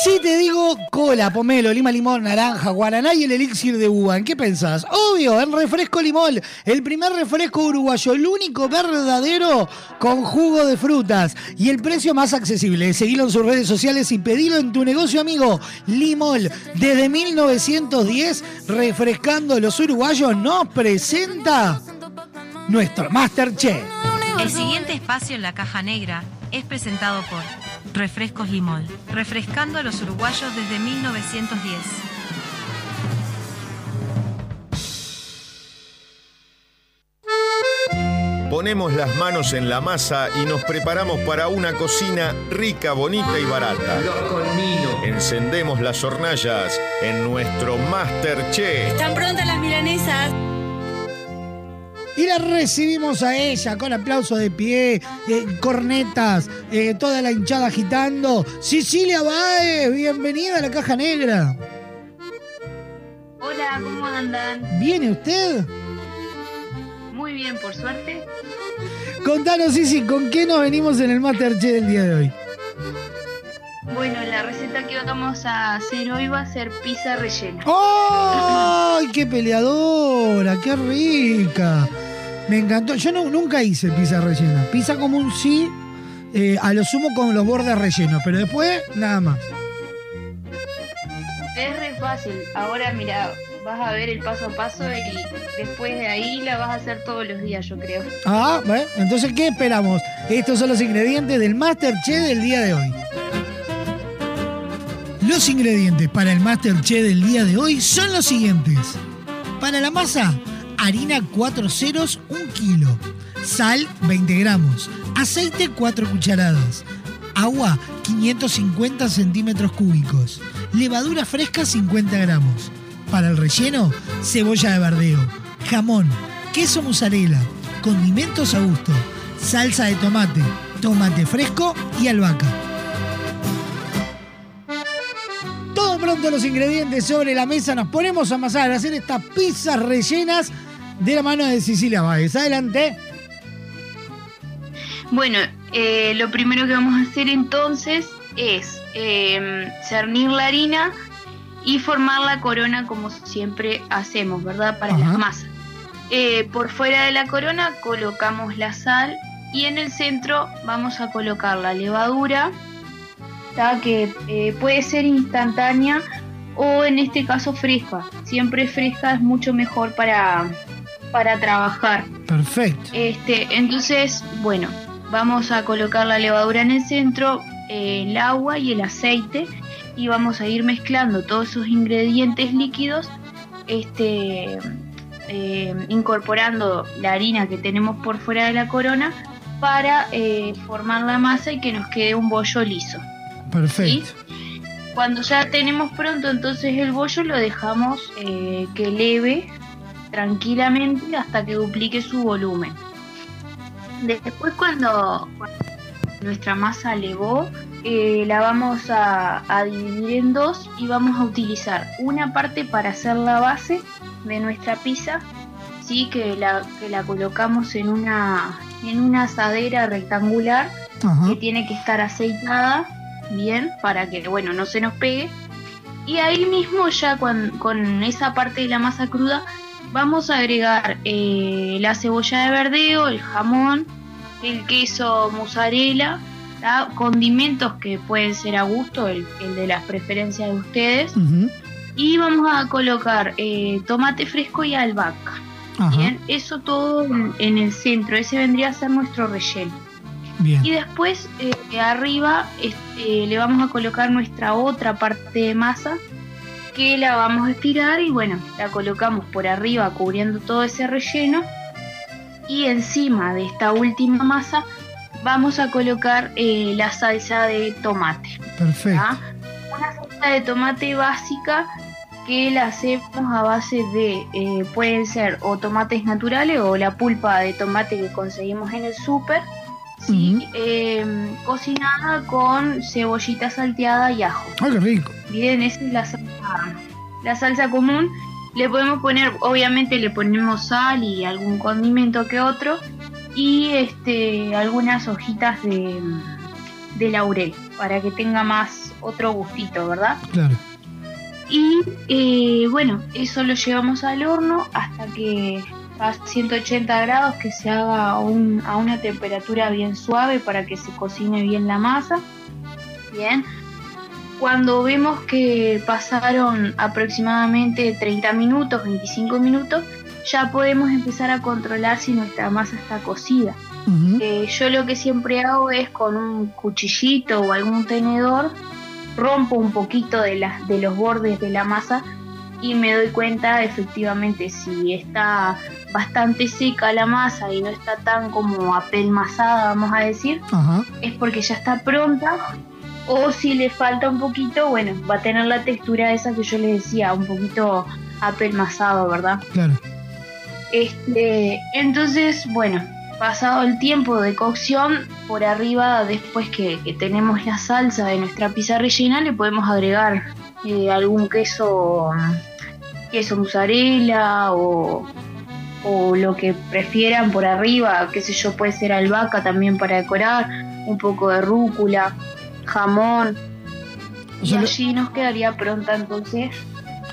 Si te digo cola, pomelo, lima, limón, naranja, guaraná y el elixir de uva, ¿en qué pensás? Obvio, en refresco limón, el primer refresco uruguayo, el único verdadero con jugo de frutas y el precio más accesible. Seguilo en sus redes sociales y pedilo en tu negocio, amigo. Limol, desde 1910, refrescando los uruguayos, nos presenta nuestro Masterchef. El siguiente espacio en la caja negra es presentado por Refrescos Limol, refrescando a los uruguayos desde 1910. Ponemos las manos en la masa y nos preparamos para una cocina rica, bonita y barata. Encendemos las hornallas en nuestro Masterchef. ¿Están prontas las milanesas? Y la recibimos a ella con aplauso de pie, eh, cornetas, eh, toda la hinchada agitando. Cecilia Baez, bienvenida a la caja negra. Hola, ¿cómo andan? ¿Viene usted? Muy bien, por suerte. Contanos, Cici, ¿con qué nos venimos en el Masterchef del día de hoy? Bueno, la receta que vamos a hacer hoy va a ser pizza rellena. ¡Ay, qué peleadora! ¡Qué rica! Me encantó. Yo no- nunca hice pizza rellena. Pizza como un sí, eh, a lo sumo con los bordes rellenos, pero después nada más. Es re fácil. Ahora, mira, vas a ver el paso a paso y después de ahí la vas a hacer todos los días, yo creo. Ah, bueno, entonces, ¿qué esperamos? Estos son los ingredientes del Masterchef del día de hoy. Los ingredientes para el Masterchef del día de hoy son los siguientes. Para la masa, harina 4 ceros, 1 kilo. Sal, 20 gramos. Aceite, 4 cucharadas. Agua, 550 centímetros cúbicos. Levadura fresca, 50 gramos. Para el relleno, cebolla de verdeo, jamón, queso mozzarella, condimentos a gusto, salsa de tomate, tomate fresco y albahaca. Todo pronto los ingredientes sobre la mesa, nos ponemos a amasar, a hacer estas pizzas rellenas de la mano de Cecilia Báez. Adelante. Bueno, eh, lo primero que vamos a hacer entonces es eh, cernir la harina y formar la corona como siempre hacemos, ¿verdad? Para Ajá. las masas. Eh, por fuera de la corona colocamos la sal y en el centro vamos a colocar la levadura, ¿tá? que eh, puede ser instantánea o en este caso fresca. Siempre fresca es mucho mejor para, para trabajar. Perfecto. Este, entonces, bueno, vamos a colocar la levadura en el centro, eh, el agua y el aceite y vamos a ir mezclando todos esos ingredientes líquidos, este, eh, incorporando la harina que tenemos por fuera de la corona para eh, formar la masa y que nos quede un bollo liso. Perfecto. Cuando ya tenemos pronto entonces el bollo lo dejamos eh, que eleve tranquilamente hasta que duplique su volumen. Después cuando, cuando nuestra masa elevó, eh, la vamos a, a dividir en dos y vamos a utilizar una parte para hacer la base de nuestra pizza, sí, que la, que la colocamos en una, en una asadera rectangular Ajá. que tiene que estar aceitada bien para que bueno no se nos pegue y ahí mismo ya con, con esa parte de la masa cruda vamos a agregar eh, la cebolla de verdeo, el jamón, el queso mozzarella, ¿tá? condimentos que pueden ser a gusto, el, el de las preferencias de ustedes y vamos a colocar eh, tomate fresco y albahaca. Ajá. Bien, eso todo en, en el centro, ese vendría a ser nuestro relleno. Bien. Y después eh, arriba este, le vamos a colocar nuestra otra parte de masa que la vamos a estirar y bueno, la colocamos por arriba cubriendo todo ese relleno y encima de esta última masa vamos a colocar eh, la salsa de tomate. Perfecto. Una salsa de tomate básica que la hacemos a base de, eh, pueden ser o tomates naturales o la pulpa de tomate que conseguimos en el súper, ¿sí? Eh, cocinada con cebollita salteada y ajo. Ay, qué rico. Bien, esa es la salsa, la salsa común. Le podemos poner, obviamente le ponemos sal y algún condimento que otro y este algunas hojitas de, de laurel para que tenga más otro gustito, ¿verdad? Claro. Y eh, bueno, eso lo llevamos al horno hasta que a 180 grados que se haga a, un- a una temperatura bien suave para que se cocine bien la masa. Bien. Cuando vemos que pasaron aproximadamente 30 minutos, 25 minutos, ya podemos empezar a controlar si nuestra masa está cocida. Eh, yo lo que siempre hago es con un cuchillito o algún tenedor rompo un poquito de, las de los bordes de la masa y me doy cuenta efectivamente si está bastante seca la masa y no está tan como apelmazada, vamos a decir, Ajá. es porque ya está pronta. O si le falta un poquito, bueno, va a tener la textura esa que yo les decía, un poquito apelmazado, ¿verdad? Claro. Este, entonces, bueno, pasado el tiempo de cocción, por arriba, después que, que tenemos la salsa de nuestra pizza rellena, le podemos agregar eh, algún queso, queso mozzarella o, o lo que prefieran por arriba, qué sé yo, puede ser albahaca también para decorar, un poco de rúcula, jamón. O Y sea, lo- allí nos quedaría pronta entonces.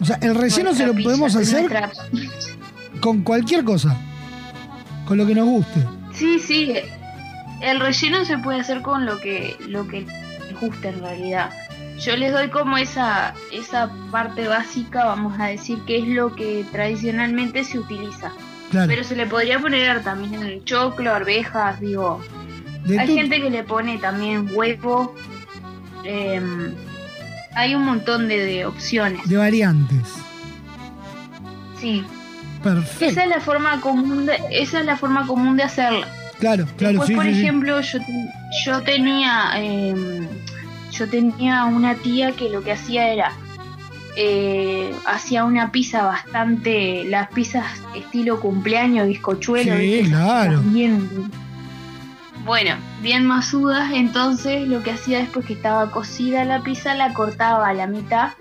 O sea, el relleno se lo pizza, podemos hacer nuestra- con cualquier cosa. Con lo que nos guste. Sí, sí. El relleno se puede hacer con lo que lo que les guste en realidad. Yo les doy como esa esa parte básica, vamos a decir, que es lo que tradicionalmente se utiliza. Claro. Pero se le podría poner también el choclo, arvejas, digo. De Hay tu- gente que le pone también huevo. em, hay un montón de, de opciones. De variantes. Sí. Perfecto. Esa es la forma común de, esa es la forma común de hacerla. Claro, claro, Después, sí, por sí, sí. ejemplo, yo, yo tenía eh, yo tenía una tía que lo que hacía era eh, hacía una pizza bastante las pizzas estilo cumpleaños bizcochuelo Sí, claro. bien bueno bien masudas entonces lo que hacía después que estaba cocida la pizza la cortaba a la mitad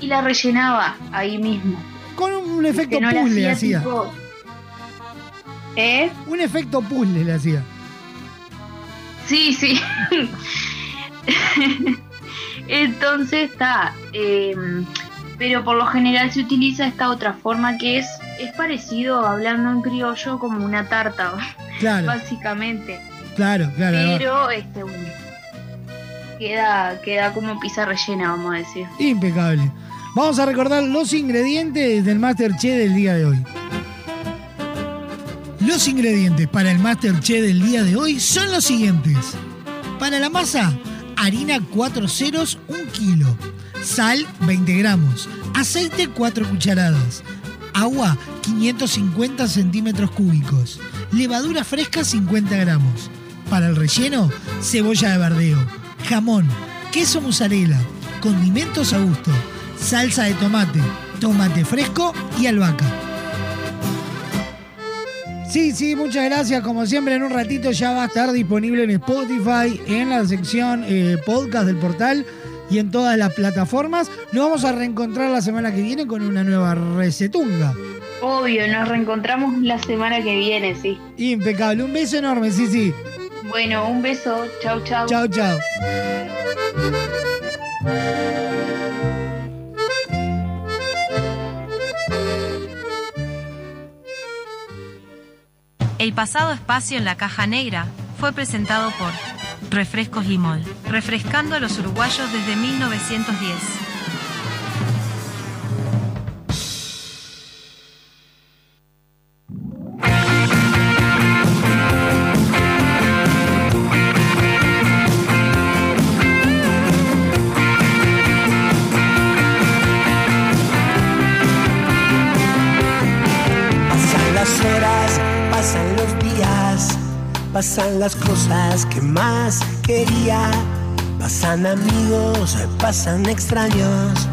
y la rellenaba ahí mismo Con un efecto no puzzle hacía hacía. tipo- ¿Eh? Un efecto puzzle le hacía. Sí, sí. (laughs) Entonces está. eh, pero por lo general se utiliza esta otra forma que es, es parecido, hablando en criollo, como una tarta, (laughs) Claro, básicamente. claro, claro. Pero este bueno, queda, queda como pizza rellena, vamos a decir. Impecable. Vamos a recordar los ingredientes del Masterchef del día de hoy. Los ingredientes para el Masterchef del día de hoy son los siguientes. Para la masa, harina 4 ceros, 1 kilo. Sal, 20 gramos. Aceite, 4 cucharadas. Agua, 550 centímetros cúbicos. Levadura fresca, 50 gramos. Para el relleno, cebolla de verdeo, jamón, queso mozzarella, condimentos a gusto, salsa de tomate, tomate fresco y albahaca. Sí, sí, muchas gracias. Como siempre, en un ratito ya va a estar disponible en Spotify, en la sección eh, podcast del portal y en todas las plataformas. Nos vamos a reencontrar la semana que viene con una nueva recetunga. Obvio, nos reencontramos la semana que viene, sí. Impecable. Un beso enorme, sí, sí. Bueno, un beso. Chau, chau. Chao, chao. El pasado espacio en la caja negra fue presentado por Refrescos Limol, refrescando a los uruguayos desde 1910. Las cosas que más quería. Pasan amigos, pasan extraños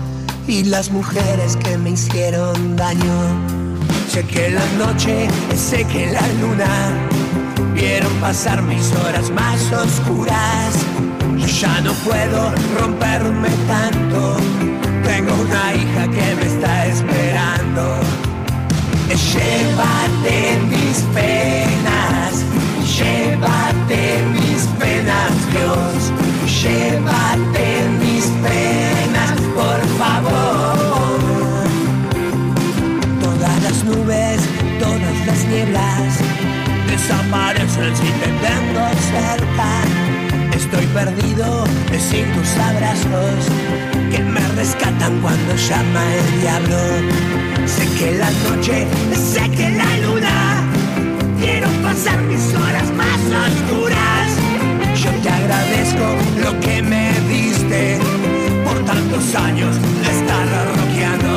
y las mujeres que me hicieron daño. Sé que la noche, sé que la luna vieron pasar mis horas más oscuras. Yo ya no puedo romperme tanto. Tengo una hija que me está esperando. Llévate mis penas, llévate mis penas, Dios. Llévate mis penas, por favor. Todas las nubes, todas las nieblas desaparecen si te tengo cerca. Estoy perdido sin tus abrazos que me rescatan cuando llama el diablo. Sé que la noche, sé que la luna, quiero pasar mis horas más oscuras. Yo te agradezco lo que me diste por tantos años de estar rockeando.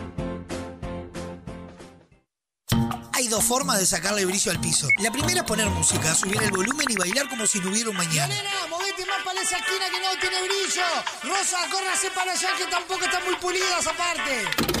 Dos formas de sacarle brillo al piso. La primera es poner música, subir el volumen y bailar como si no hubiera un mañana. Nena, movete más para esa esquina que no tiene brillo. Rosa, córrase para allá que tampoco está muy pulida esa parte.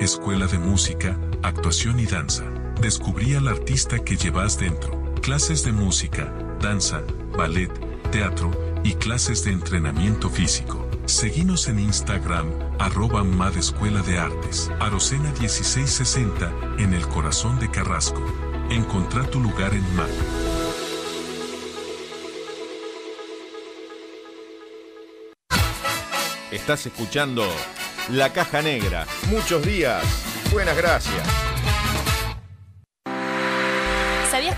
Escuela de Música, Actuación y Danza. Descubrí al artista que llevas dentro. Clases de música, danza, ballet, teatro y clases de entrenamiento físico. Seguinos en Instagram, arroba MAD Escuela de Artes, Arocena 1660, en el corazón de Carrasco. Encontrá tu lugar en MAD. Estás escuchando La Caja Negra. Muchos días. Buenas gracias.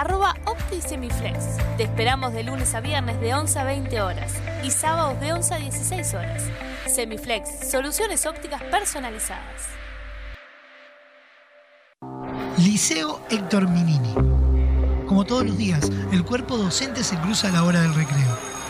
arroba OptiSemiflex. Te esperamos de lunes a viernes de 11 a 20 horas y sábados de 11 a 16 horas. Semiflex, soluciones ópticas personalizadas. Liceo Héctor Minini. Como todos los días, el cuerpo docente se cruza a la hora del recreo.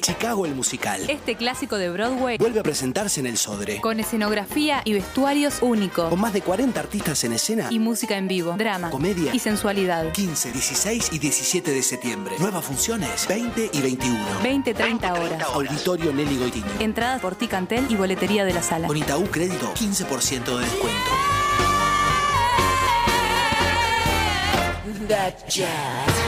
Chicago el musical. Este clásico de Broadway Vuelve a presentarse en el Sodre. con escenografía y vestuarios únicos Con más de 40 artistas en escena. y música en vivo, drama, Comedia. y sensualidad. 15, 16 y 17 de septiembre. Nuevas funciones 20 y 21. 20, 30 horas. Auditorio Nelly Goitiño. Entradas por Ticantel y boletería de la sala. Con Itaú Crédito, 15% de descuento. Con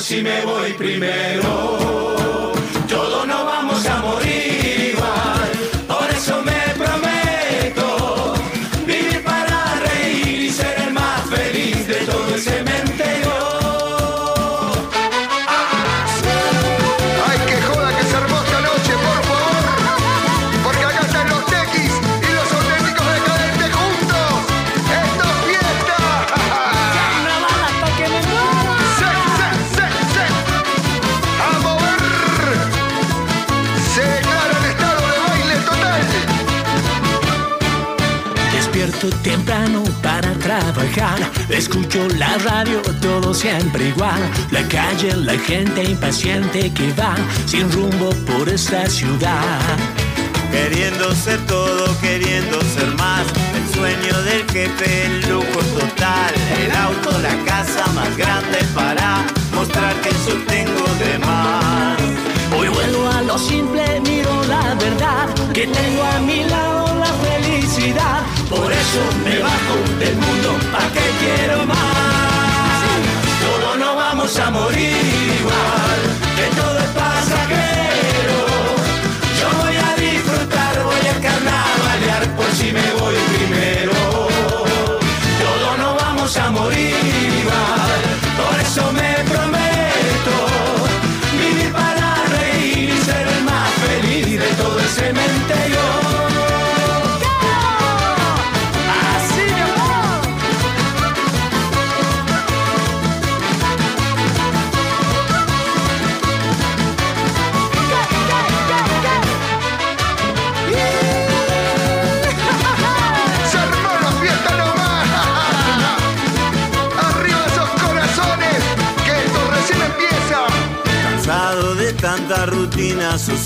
si me voy primero. Escucho la radio, todo siempre igual. La calle, la gente impaciente que va sin rumbo por esta ciudad. Queriendo ser todo, queriendo ser más. El sueño del jefe, el lujo total. El auto, la casa más grande para mostrar que yo tengo de más. Hoy vuelvo a lo simple, miro la verdad, que tengo a mi lado la felicidad. Por eso me bajo del mundo, ¿pa' qué quiero más? Todos no vamos a morir igual,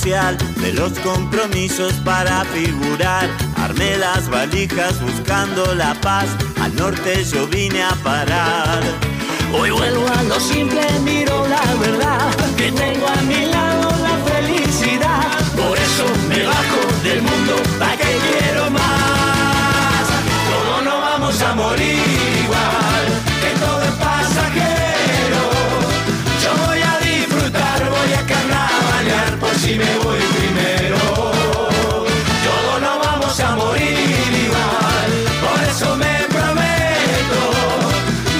de los compromisos para figurar. Armé las valijas buscando la paz, al norte yo vine a parar. Hoy vuelvo a lo simple, miro la verdad, que tengo a mi lado la felicidad. Por eso me bajo del mundo, ¿pa' que quiero más? Todos no vamos a morir si me voy primero. Todos no vamos a morir igual, por eso me prometo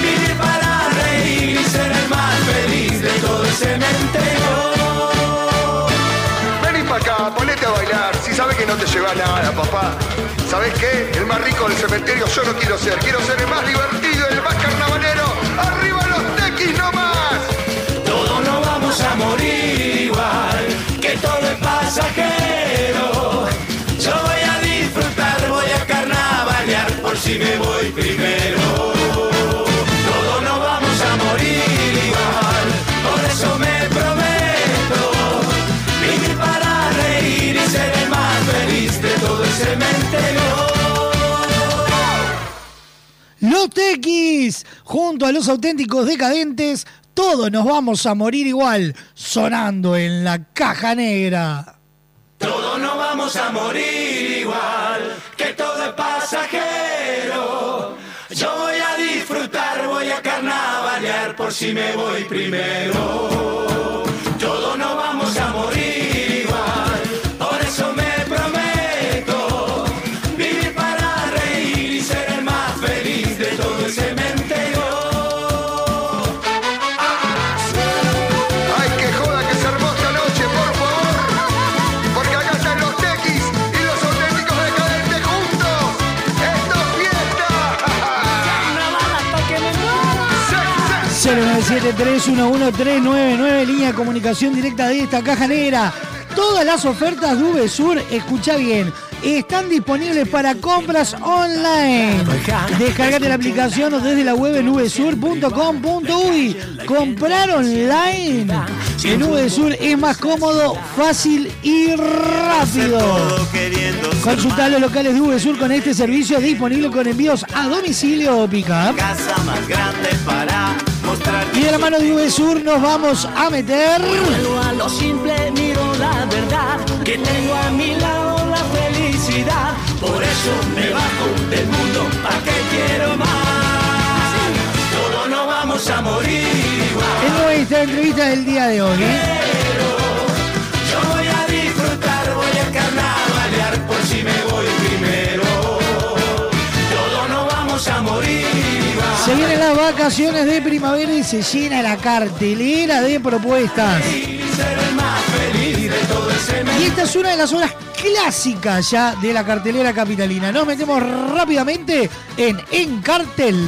vivir para reír y ser el más feliz de todo el cementerio. Vení pa' acá, ponete a bailar. Si sabes que no te lleva nada, papá. ¿Sabes qué? El más rico del cementerio yo no quiero ser. Quiero ser el más divertido, el más carnavalero. ¡Arriba los tequis nomás! Todos no vamos a morir pasajero. Yo voy a disfrutar, voy a carnavalear por si me voy primero. Todos no vamos a morir igual, por eso me prometo vivir para reír y ser el más feliz de todo el cementerio. Los Tequis, junto a los auténticos decadentes, todos nos vamos a morir igual, sonando en la caja negra. Vamos a morir igual, que todo es pasajero. Yo voy a disfrutar, voy a carnavalear por si me voy primero. 097311399, línea de comunicación directa de esta caja negra. Todas las ofertas de VSUR, escucha bien, están disponibles para compras online. Descargate la aplicación o desde la web en vsur.com.uy. Comprar online en VSUR es más cómodo, fácil y rápido. Consulta los locales de VSUR con este servicio disponible con envíos a domicilio o pick-up. Casa más grande para Y de la mano de VSUR nos vamos a meter. Vuelvo a lo simple, miro la verdad, que tengo a mi lado la felicidad. Por eso me bajo del mundo, ¿pa' qué quiero más? Todos no vamos a morir igual. En nuestra entrevista del día de hoy. ¿eh? Se vienen las vacaciones de primavera y se llena la cartelera de propuestas. Y ser el más feliz de todo el cementerio. Y esta es una de las obras clásicas ya de la cartelera capitalina. Nos metemos rápidamente en En Cartel.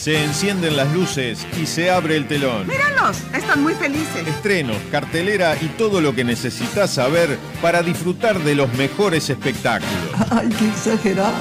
Se encienden las luces y se abre el telón. Míralos, están muy felices. Estrenos, cartelera y todo lo que necesitas saber para disfrutar de los mejores espectáculos. Ay, qué exagerado.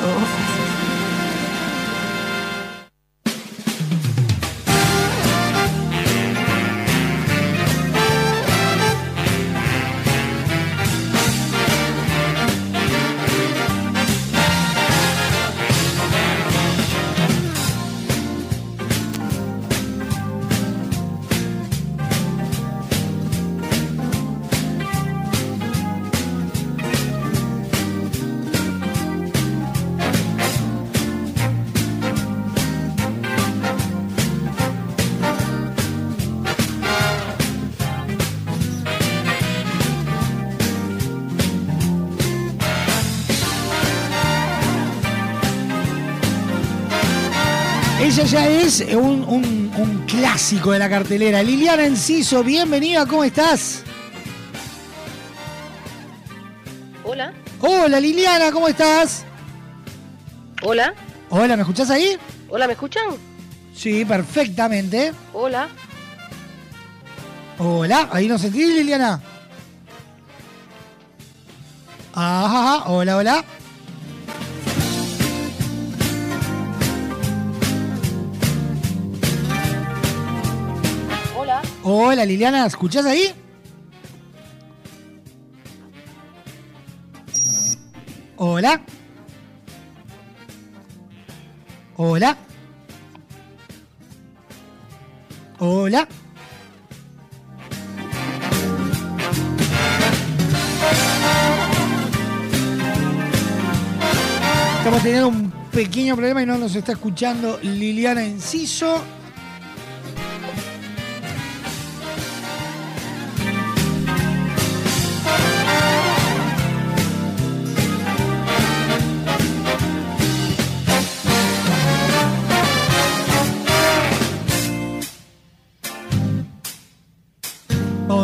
Es un, un- un clásico de la cartelera. Liliana Enciso, bienvenida, ¿cómo estás? Hola, Hola Liliana, ¿cómo estás? hola, Hola, ¿me escuchás ahí? hola, ¿me escuchan? Sí, perfectamente. Hola, Hola, ¿ahí nos sentís, Liliana? Ajá, ajá, hola, hola. Hola. Liliana, ¿escuchás ahí? Hola. Hola. Hola. Estamos teniendo un pequeño problema y no nos está escuchando Liliana Enciso.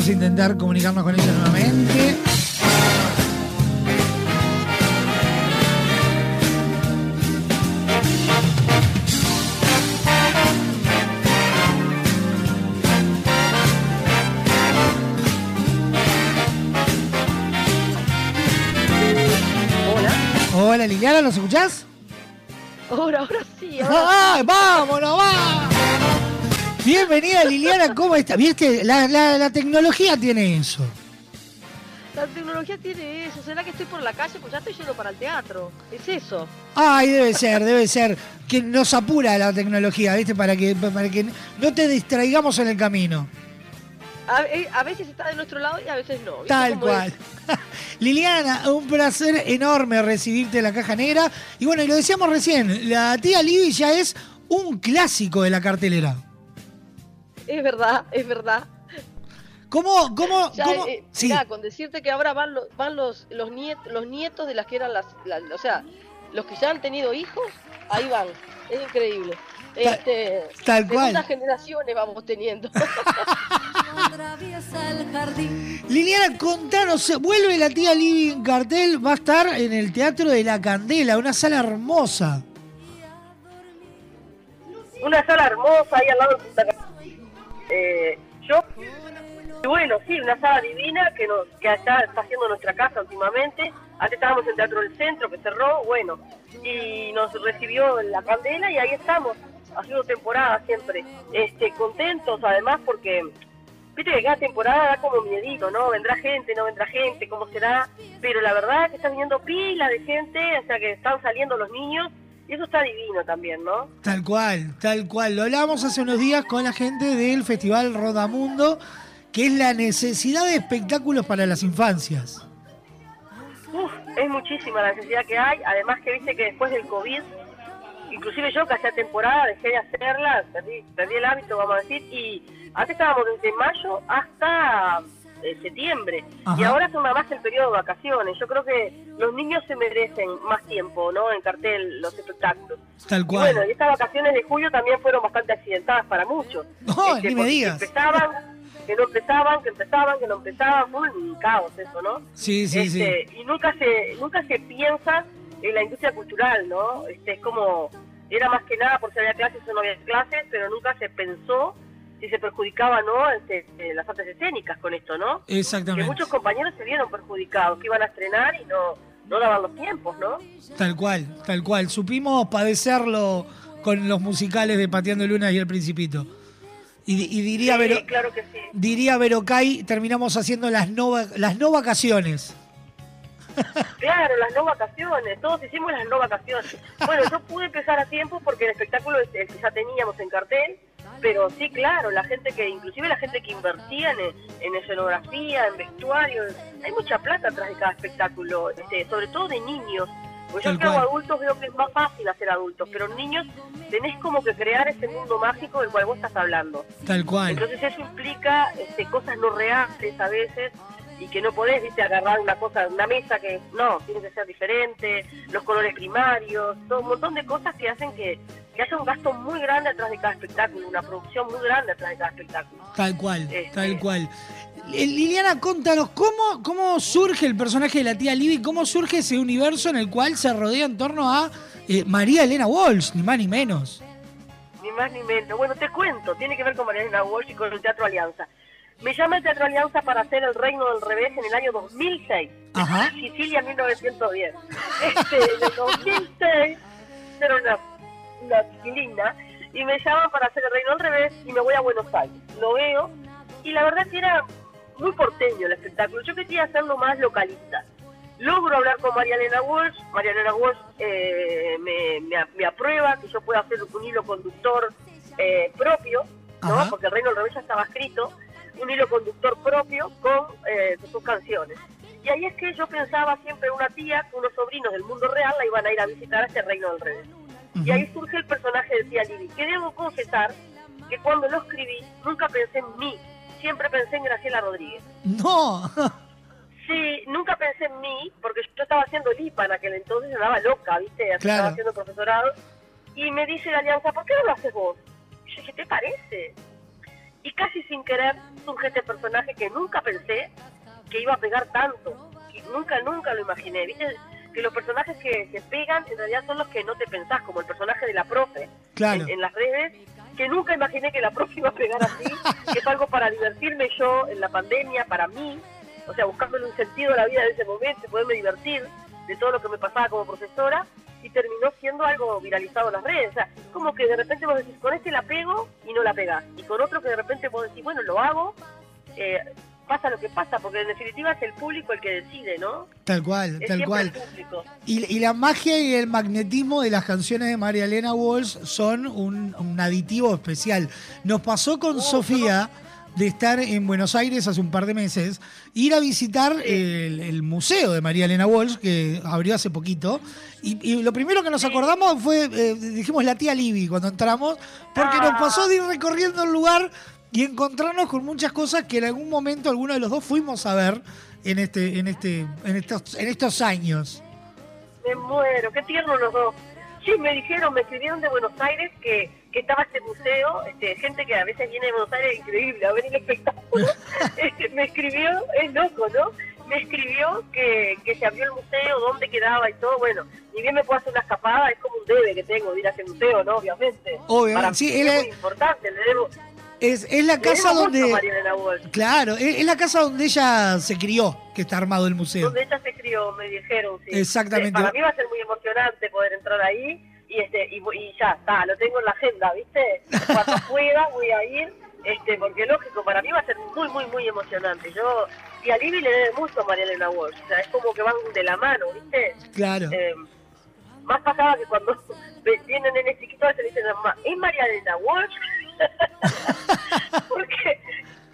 Vamos a intentar comunicarnos con ella nuevamente. Hola. Hola Liliana, ¿nos escuchás? Ahora, ahora sí. ahora ¡Ay, vámonos, va! Bienvenida Liliana, ¿cómo estás? Viste, la, la- la tecnología tiene eso. La tecnología tiene eso. ¿Será que estoy por la calle? Pues ya estoy yendo para el teatro. Es eso. Ay, debe ser, debe ser. Que nos apura la tecnología, ¿viste? Para que, para que no te distraigamos en el camino. A, eh, a veces está de nuestro lado y a veces no. ¿viste Tal cual. (laughs) Liliana, un placer enorme recibirte en la caja negra. Y bueno, y lo decíamos recién, la tía Libby ya es un clásico de la cartelera. Es verdad, es verdad. ¿Cómo, cómo, Ya, cómo? eh, Sí. mirá, con decirte que ahora van, los van los, los, niet- los nietos de las que eran las, las- O sea, los que ya han tenido hijos, ahí van. Es increíble. Este, tal de cual. cuántas generaciones vamos teniendo. (laughs) Liliana, contanos, vuelve la tía en cartel, va a estar en el Teatro de la Candela, una sala hermosa. Una sala hermosa ahí al lado de Punta Cana. Eh, yo, y bueno, sí, una sala divina que nos que acá está haciendo nuestra casa últimamente. Antes estábamos en Teatro del Centro, que cerró, bueno, y nos recibió la candela y ahí estamos, haciendo temporada siempre. Este, contentos además porque, viste que cada temporada da como miedito, ¿no? Vendrá gente, no vendrá gente, cómo será, pero la verdad es que está viniendo pila de gente, o sea que están saliendo los niños y eso está divino también, ¿no? Tal cual, tal cual. Lo hablábamos hace unos días con la gente del Festival Rodamundo, que es la necesidad de espectáculos para las infancias. Uf, es muchísima la necesidad que hay, además que viste que después del COVID, inclusive yo que hacía temporada dejé de hacerla, perdí, perdí el hábito, vamos a decir, y antes estábamos desde mayo hasta eh, septiembre, y ahora son más el periodo de vacaciones. Yo creo que los niños se merecen más tiempo, ¿no? En cartel, los espectáculos. Tal Y cual. bueno, y estas vacaciones de julio también fueron bastante accidentadas para muchos. No, Este, ni me digas. Empezaban, que no empezaban, que empezaban, que no empezaban, fue un caos eso, ¿no? Sí, sí, sí. Este, Y nunca se, nunca se piensa en la industria cultural, ¿no? Este, es como, era más que nada por si había clases o no había clases, pero nunca se pensó si se perjudicaba, ¿no? Este, eh, las artes escénicas con esto, ¿no? Que Exactamente. muchos compañeros se vieron perjudicados, que iban a estrenar y no, no daban los tiempos, ¿no? Tal cual, tal cual. Supimos padecerlo con los musicales de Pateando Lunas y El Principito. Y, y diría, Sí, Vero, claro que sí. diría Verocay, terminamos haciendo las no, las no vacaciones. (laughs) Claro, las no vacaciones, todos hicimos las no vacaciones. Bueno, yo pude empezar a tiempo porque el espectáculo que ya teníamos en cartel, pero sí, claro, la gente que, inclusive la gente que invertía en, en escenografía, en vestuario, hay mucha plata atrás de cada espectáculo, este, sobre todo de niños. Pues yo que hago adultos veo que es más fácil hacer adultos, pero niños tenés como que crear ese mundo mágico del cual vos estás hablando. Tal cual. Entonces eso implica este, cosas no reales a veces y que no podés, viste, agarrar una cosa, una mesa que no, tiene que ser diferente, los colores primarios, todo un montón de cosas que hacen que, que haya un gasto muy grande atrás de cada espectáculo, una producción muy grande atrás de cada espectáculo. Tal cual, Este- tal cual. Eh, Liliana, contanos, ¿cómo, ¿cómo surge el personaje de la tía Libby? ¿Cómo surge ese universo en el cual se rodea en torno a eh, María Elena Walsh, ni más ni menos? Ni más ni menos. Bueno, te cuento, tiene que ver con Mariana Walsh y con el Teatro Alianza. Me llama el Teatro Alianza para hacer El Reino del Revés en el año 2006. Ajá. Sicilia 1910. Este, en el 2006, era una, una chiquilina, y me llaman para hacer El Reino del Revés y me voy a Buenos Aires. Lo veo, y la verdad que era muy porteño el espectáculo. Yo quería hacerlo más localista. Logro hablar con María Elena Walsh. María Elena Walsh eh, me, me, me aprueba que yo pueda hacer un hilo conductor eh, propio, ¿no? Ajá. Porque el Reino del Revés ya estaba escrito. Un hilo conductor propio con eh, sus canciones. Y ahí es que yo pensaba siempre una tía unos sobrinos del mundo real la iban a ir a visitar a ese Reino del Revés. Y ahí surge el personaje de tía Libby, que debo confesar que cuando lo escribí nunca pensé en mí, siempre pensé en Graciela Rodríguez. No. Sí, nunca pensé en mí, porque yo estaba haciendo el IPA en aquel entonces, andaba loca, ¿viste? Claro. Estaba haciendo profesorado. Y me dice la alianza, ¿por qué no lo haces vos? Y yo dije, ¿te parece? Y casi sin querer surge este personaje que nunca pensé que iba a pegar tanto. Nunca, nunca lo imaginé. ¿Viste? Que los personajes que se pegan en realidad son los que no te pensás, como el personaje de la profe Claro. en, en las redes, que nunca imaginé que la (laughs) profe iba a pegar así, que es algo para divertirme yo en la pandemia, para mí, o sea, buscándole un sentido a la vida de ese momento, poderme divertir de todo lo que me pasaba como profesora, y terminó siendo algo viralizado en las redes. O sea, como que de repente vos decís, con este la pego y no la pegás, y con otro que de repente vos decís, bueno, lo hago, eh, pasa lo que pasa, porque en definitiva es el público el que decide, ¿no? Tal cual, Es tal cual. Y, y la magia y el magnetismo de las canciones de María Elena Walsh son un, un aditivo especial. Nos pasó con Sofía de estar en Buenos Aires hace un par de meses, ir a visitar el, el museo de María Elena Walsh, que abrió hace poquito, y, y lo primero que nos acordamos fue, eh, dijimos la tía Libby cuando entramos, porque nos pasó de ir recorriendo el lugar y encontrarnos con muchas cosas que en algún momento alguno de los dos fuimos a ver en este, en este, en estos, en estos años. Me muero, qué tierno los dos. Sí, me dijeron, me escribieron de Buenos Aires que, que estaba este museo, este, gente que a veces viene de Buenos Aires increíble a ver el espectáculo. (laughs) Este, me escribió, es loco, ¿no? Me escribió que, que se abrió el museo, dónde quedaba y todo. Bueno, ni bien me puedo hacer una escapada, es como un debe que tengo de ir a ese museo, ¿no? Obviamente. Obviamente, Para sí, él es- muy importante, le debo. Es, es la casa donde. María Elena Walsh. Claro, es, es la casa donde ella se crió, que está armado el museo. donde ella se crió, me dijeron. Sí. Exactamente. Eh, Para mí va a ser muy emocionante poder entrar ahí y este y, y ya está, lo tengo en la agenda, ¿viste? Cuando (laughs) pueda voy a ir, este porque lógico, para mí va a ser muy, muy, muy emocionante. Yo, y a Libby le debe mucho a María Elena Walsh, o sea, es como que van de la mano, ¿viste? Claro. Eh, más pasaba que cuando (laughs) vienen nenes chiquitos se le dicen, "Ma, ¿es María Elena Walsh? (laughs) Porque,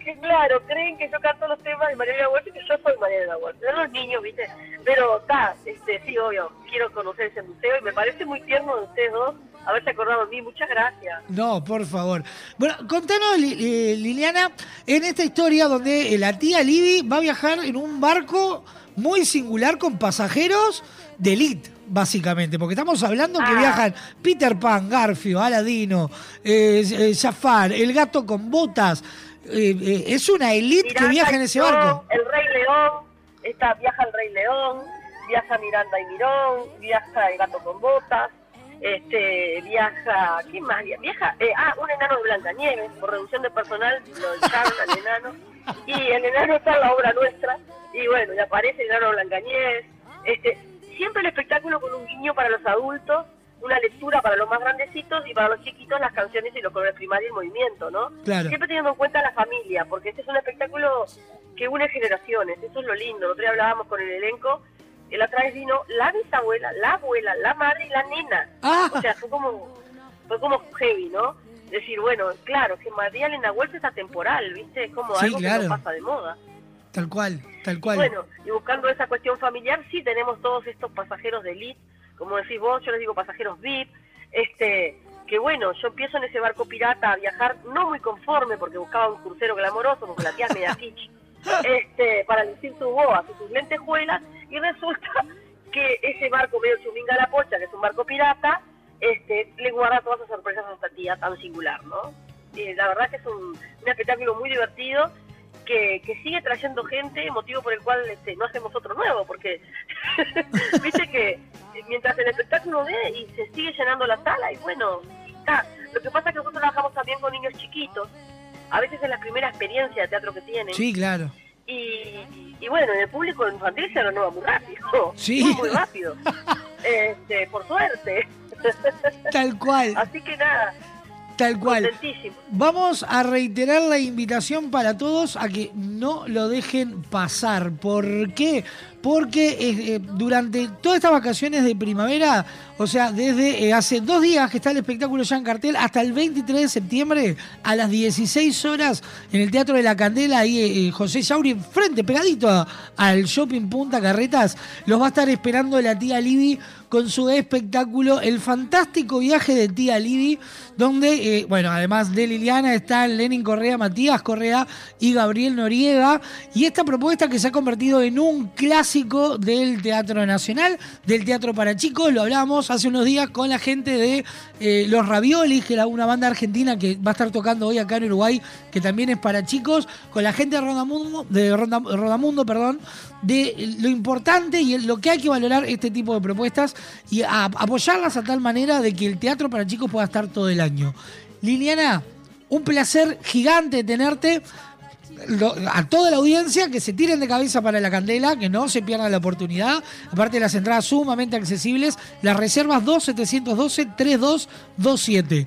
que claro, creen que yo canto los temas de María Elena Walsh y que yo soy María Elena Walsh. Son los niños, ¿viste? Pero está, este, sí, obvio, quiero conocer ese museo y me parece muy tierno de ustedes dos haberse acordado de mí. Muchas gracias. No, por favor. Bueno, contanos, eh, Liliana, en esta historia donde eh, la tía Libby va a viajar en un barco muy singular con pasajeros de elite, básicamente, porque estamos hablando que Ah. viajan Peter Pan, Garfio, Aladino, eh, eh, Jafar, el gato con botas. Eh, eh, es una elite que viaja en ese barco. El Rey León, está, viaja el Rey León, viaja Miranda y Mirón, viaja el gato con botas, este, viaja, ¿qué más? Viaja, eh, ah, un enano de Blancanieves, por reducción de personal lo echaron al enano, y el enano está en la obra nuestra, y bueno, y aparece el enano Blancanieves, este, siempre el espectáculo con un guiño para los adultos, una lectura para los más grandecitos y para los chiquitos las canciones y los colores primarios y el movimiento, ¿no? Claro. Siempre teniendo en cuenta a la familia, porque este es un espectáculo que une generaciones, eso es lo lindo. El otro día hablábamos con el elenco, la otra vez vino la bisabuela, la abuela, la madre y la nena. Ah. O sea, fue como, fue como heavy, ¿no? Decir, bueno, claro, que María Elena Walsh es atemporal, ¿viste? Es como Sí, algo que no pasa de moda. Tal cual, tal cual. Bueno, y buscando esa cuestión familiar, sí tenemos todos estos pasajeros de elite, como decís vos, yo les digo pasajeros VIP, este, que bueno, yo empiezo en ese barco pirata a viajar, no muy conforme, porque buscaba un crucero glamoroso, porque la tía es media kitsch, este, para lucir sus boas y sus lentejuelas, y resulta que ese barco medio chuminga la pocha, que es un barco pirata, este, le guarda todas esas sorpresas a esta tía tan singular, ¿no? Eh, la verdad que es un, un espectáculo muy divertido que, que sigue trayendo gente, motivo por el cual este, no hacemos otro nuevo, porque (laughs) viste que mientras el espectáculo ve y se sigue llenando la sala, y bueno, está. Lo que pasa es que nosotros trabajamos también con niños chiquitos, a veces es la primera experiencia de teatro que tienen. Sí, claro. Y, y bueno, en el público infantil se renueva muy rápido. (laughs) Sí. Muy, muy rápido. (laughs) este, por suerte. Tal cual. Así que nada, Tal cual. Vamos a reiterar la invitación para todos a que no lo dejen pasar. ¿Por qué? Porque eh, eh, durante todas estas vacaciones de primavera, o sea, desde eh, hace dos días que está el espectáculo ya en cartel, hasta el 23 de septiembre, a las 16 horas, en el Teatro de la Candela, ahí eh, José Yauri, frente, pegadito a- al Shopping Punta Carretas, los va a estar esperando la tía Libby con su espectáculo El fantástico viaje de tía Libby, donde, eh, bueno, además de Liliana está Lenin Correa, Matías Correa y Gabriel Noriega. Y esta propuesta que se ha convertido en un clásico del Teatro Nacional, del Teatro para Chicos, lo hablamos hace unos días con la gente de eh, Los Raviolis, que era una banda argentina que va a estar tocando hoy acá en Uruguay, que también es para chicos, con la gente de Rodamundo, de Rodamundo, perdón, de lo importante y lo que hay que valorar este tipo de propuestas y a- apoyarlas a tal manera de que el teatro para chicos pueda estar todo el año. Liliana, un placer gigante tenerte. A toda la audiencia que se tiren de cabeza para la candela, que no se pierdan la oportunidad. Aparte de las entradas sumamente accesibles, las reservas 2712-3227.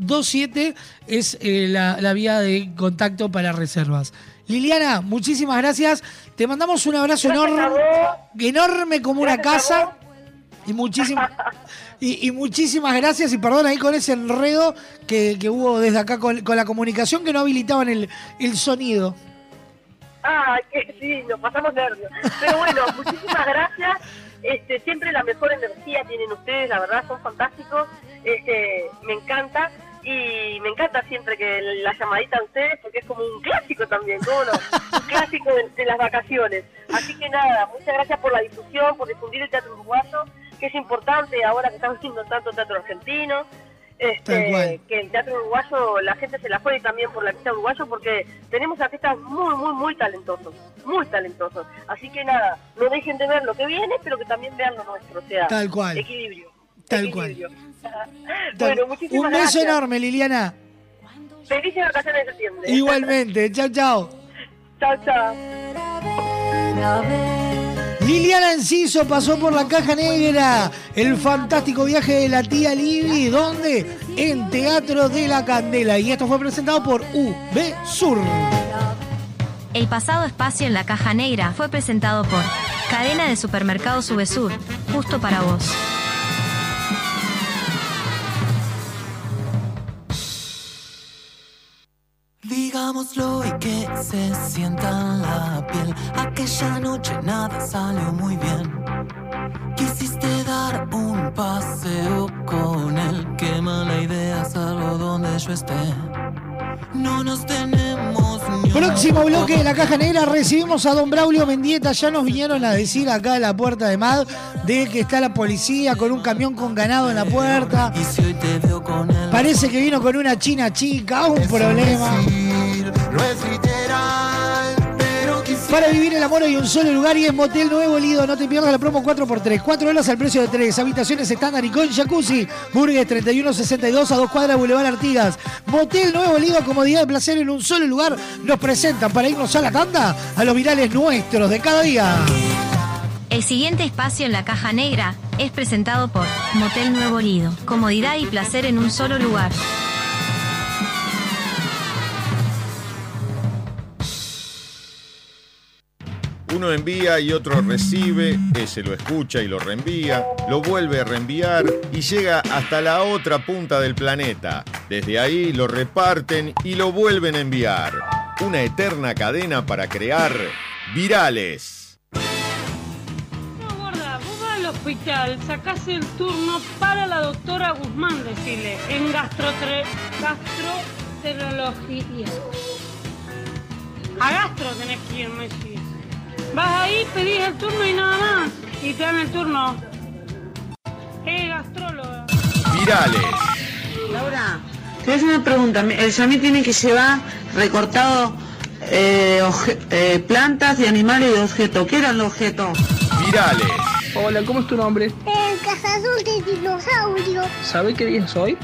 2712-3227 es eh, la, la vía de contacto para reservas. Liliana, muchísimas gracias. Te mandamos un abrazo enorme, enorme como una casa. Y muchísimas, y, y muchísimas gracias y perdón ahí con ese enredo que, que hubo desde acá con, con la comunicación que no habilitaban el, el sonido. Ah, que sí, nos pasamos nervios. Pero bueno, (laughs) muchísimas gracias. Este, siempre la mejor energía tienen ustedes, la verdad, son fantásticos. Este, me encanta. Y me encanta siempre que la llamadita a ustedes, porque es como un clásico también, ¿cómo no? Un clásico de, de las vacaciones. Así que nada, muchas gracias por la difusión, por difundir el teatro uruguayo, que es importante ahora que estamos haciendo tanto teatro argentino. Este, que el teatro uruguayo, la gente se la juegue también por la artista uruguayo porque tenemos artistas muy, muy, muy talentosos, muy talentosos. Así que nada, no dejen de ver lo que viene, pero que también vean lo nuestro, o sea, Tal cual. equilibrio. Tal. Tal- bueno, muchísimas Un beso gracias. enorme, Liliana. Felices vacaciones de septiembre. Igualmente. Chao, chao. chao, chao. Liliana Enciso pasó por la caja negra. El fantástico viaje de la tía Libby. ¿Dónde? En Teatro de la Candela. Y esto fue presentado por UB Sur. El pasado espacio en la caja negra fue presentado por Cadena de Supermercados Subesur, justo para vos. Digámoslo y que se sienta en la piel. Aquella noche nada salió muy bien. Quisiste dar un paseo con él. Qué mala idea, salgo donde yo esté. No nos tenemos Próximo bloque de la caja negra recibimos a don Braulio Mendieta. Ya nos vinieron a decir acá en la puerta de MAD de que está la policía con un camión con ganado en la puerta. Parece que vino con una china chica, un problema. No es literal, Para vivir el amor hay un solo lugar y es Motel Nuevo Lido. No te pierdas la promo 4x3. 4 horas al precio de 3. Habitaciones estándar y con jacuzzi. Burgues 3162 a 2 cuadras Boulevard Artigas. Motel Nuevo Lido, comodidad y placer en un solo lugar. Nos presentan para irnos a la tanda a los virales nuestros de cada día. El siguiente espacio en la caja negra es presentado por Motel Nuevo Lido. Comodidad y placer en un solo lugar. Uno envía y otro recibe, ese lo escucha y lo reenvía, lo vuelve a reenviar y llega hasta la otra punta del planeta. Desde ahí lo reparten y lo vuelven a enviar. Una eterna cadena para crear virales. No, gorda, vos vas al hospital, sacás el turno para la doctora Guzmán, decirle, en gastrotre- gastroenterología. A gastro tenés que ir, me decís. Vas ahí, pedís el turno y nada más. Y te dan el turno. Es gastróloga. Virales. Laura, te voy a hacer una pregunta. El Yami tiene que llevar recortado eh, oje- eh, plantas de animales y de objetos. ¿Qué eran los objetos? Virales. Hola, ¿cómo es tu nombre? El cazador de dinosaurios. ¿Sabes qué día es hoy?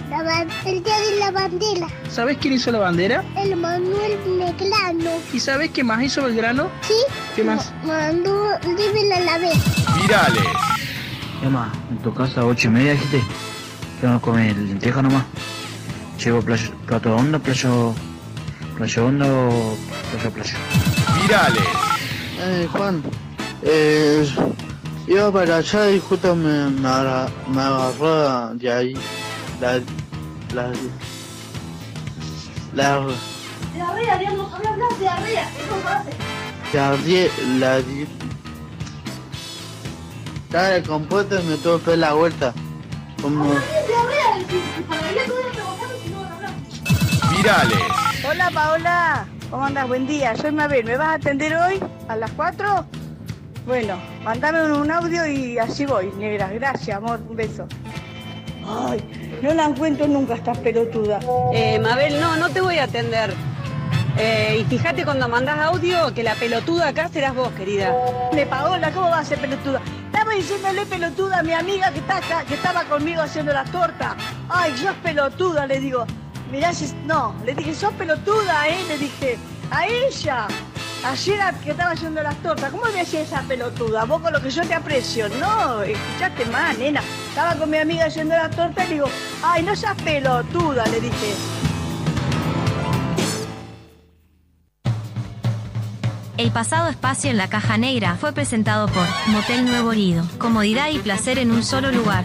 El día de la bandera. ¿Sabes quién hizo la bandera? El Manuel Negrano. ¿Y sabes qué más hizo Belgrano? ¿Sí? ¿Qué más? Mandó libre a la vez. Virales. Emma, en tu casa ocho y media dijiste que vamos a comer lenteja nomás. Llevo playo, plato hondo, playo, playo hondo o playo playo. Virales. Eh, Juan, eh, iba para allá y justo me, me, agarra- me agarró de ahí la, la, la, Diarrea, Dios, hablar de diarrea. Eso frase. la, rie- la, di- estaba descompuesto y me tuve que dar la vuelta. Como, Diarrea. Virales. Hola Paola, ¿cómo andas? Buen día, soy Mabel. ¿Me vas a atender hoy a las 4? Bueno, mandame un, audio y así voy, negra. Gracias, amor, un beso. Ay, no la encuentro nunca esta pelotuda. Eh, Mabel, no, no te voy a atender. Eh, y fíjate cuando mandas audio que la pelotuda acá serás vos, querida. Me Paola, ¿cómo va a ser pelotuda? Estaba diciéndole pelotuda a mi amiga que, está acá, que estaba conmigo haciendo la torta. Ay, sos pelotuda, le digo. Mirá, si... no, le dije, sos pelotuda, ¿eh? Le dije, a ella. Ayer que estaba haciendo las tortas, ¿cómo me hacía esa pelotuda? Vos con lo que yo te aprecio, no, escuchaste mal, nena. Estaba con mi amiga haciendo las tortas y digo, ay, no seas pelotuda, le dije. El pasado espacio en la caja negra fue presentado por Motel Nuevo Lido. Comodidad y placer en un solo lugar.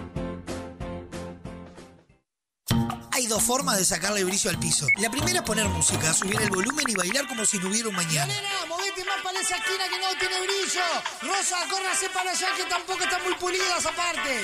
Dos formas de sacarle brillo al piso. La primera es poner música, subir el volumen y bailar como si no hubiera un mañana. Nena, movete más para esa esquina que no tiene brillo. Rosa, córrase para allá que tampoco están muy pulidas aparte.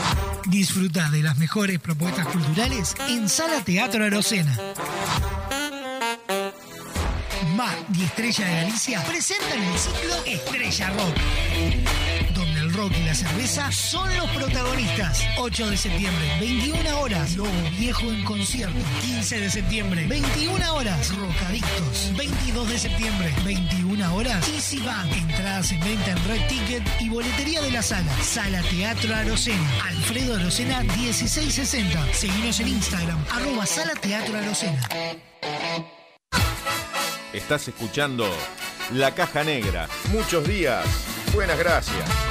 Disfruta de las mejores propuestas culturales en Sala Teatro Arocena. MAC y Estrella de Galicia presentan el ciclo Estrella Rock, rock y la cerveza son los protagonistas. 8 de septiembre, 21 horas, Lobo Viejo en concierto. 15 de septiembre, 21 horas, Rocadictos. 22 de septiembre, 21 horas, Easy Band. Entradas en venta en Red Ticket y boletería de la sala. Sala Teatro Arocena. Alfredo Arocena 1660. Seguinos en Instagram, arroba Sala Teatro Arocena. Estás escuchando La Caja Negra. Muchos días. Buenas gracias.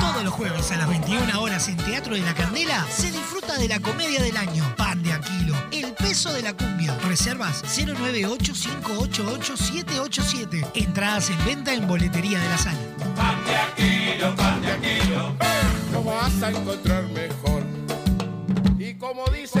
Todos los jueves a las 21 horas en Teatro de la Candela se disfruta de la comedia del año. Pan de Aquilo, el peso de la cumbia. Reservas 098-588-787. Entradas en venta en boletería de la sala. Pan de Aquilo, pan de Aquilo. Lo vas a encontrar mejor. Y como dice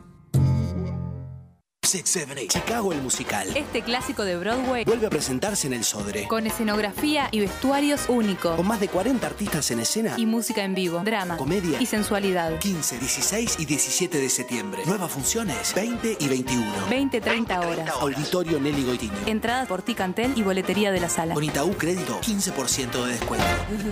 Chicago el musical. Este clásico de Broadway Vuelve a presentarse en el Sodre. con escenografía y vestuarios únicos Con más de 40 artistas en escena. y música en vivo, drama Comedia. y sensualidad. 15, 16 y 17 de septiembre. Nuevas funciones 20 y 21. 20-30 horas. Auditorio Nelly Goitiño. Entradas por Ticantel y boletería de la sala. Con Itaú Crédito, 15% de descuento. Con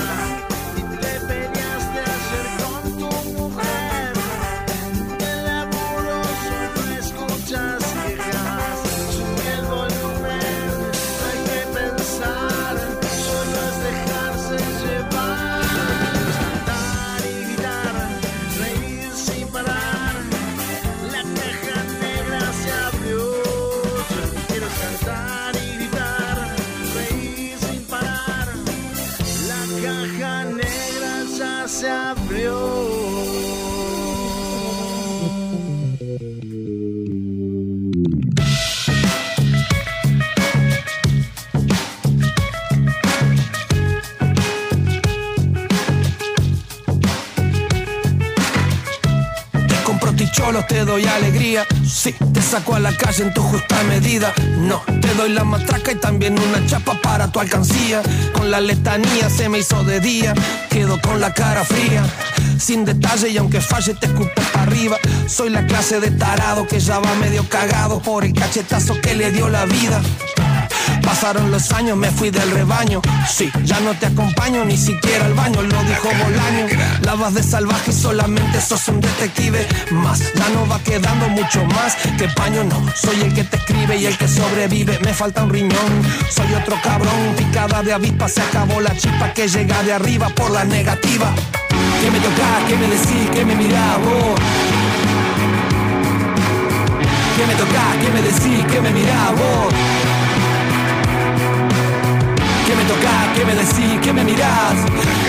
Ticholos, te doy alegría. Sí, te saco a la calle en tu justa medida. No, te doy la matraca y también una chapa para tu alcancía. Con la letanía se me hizo de día. Quedo con la cara fría. Sin detalle y aunque falle te escupo para arriba. Soy la clase de tarado que ya va medio cagado por el cachetazo que le dio la vida. Pasaron los años, me fui del rebaño. Sí, ya no te acompaño ni siquiera al baño, lo dijo Bolaño. La vas de salvaje solamente sos un detective más. Ya no va quedando mucho más que paño, no. Soy el que te escribe y el que sobrevive. Me falta un riñón, soy otro cabrón. Picada de avispa, se acabó la chispa que llega de arriba por la negativa. ¿Qué me tocás? ¿Qué me decís? ¿Qué me mirás vos? ¿Qué me tocás? ¿Qué me decís? ¿Qué me mirás vos? ¿Qué me tocás? ¿Qué me decís? ¿Qué me mirás?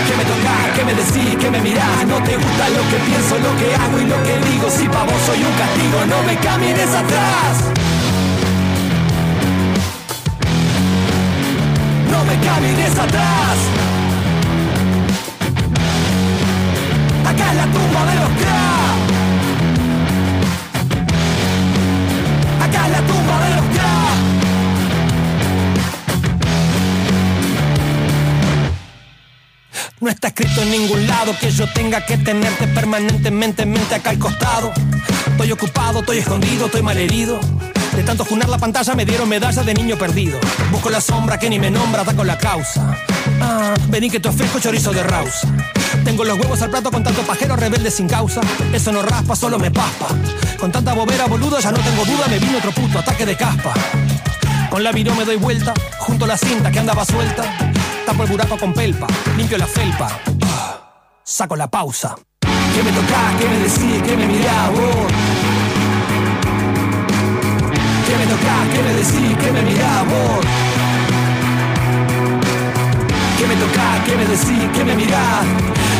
¿Qué me tocás? ¿Qué me decís? ¿Qué me mirás? No te gusta lo que pienso, lo que hago y lo que digo Si pa' vos soy un castigo, no me camines atrás No me camines atrás Acá es la tumba de los crack Acá es la tumba de los crack No está escrito en ningún lado que yo tenga que tenerte permanentemente en mente acá al costado. Estoy ocupado, estoy escondido, estoy malherido. De tanto junar la pantalla me dieron medalla de niño perdido. Busco la sombra que ni me nombra, con la causa. Ah, vení que te ofrezco chorizo de rausa. Tengo los huevos al plato con tanto pajero rebelde sin causa. Eso no raspa, solo me paspa. Con tanta bobera, boludo, ya no tengo duda, me vino otro puto ataque de caspa. Con la viró me doy vuelta, junto a la cinta que andaba suelta. Tapo el buraco con pelpa, limpio la felpa. Ah. saco la pausa. ¿Qué me tocás? ¿Qué me decís? ¿Qué me mirás vos? ¿Qué me tocás? ¿Qué me decís? ¿Qué me mirás vos? ¿Qué me tocás? ¿Qué me decís? ¿Qué me mirás?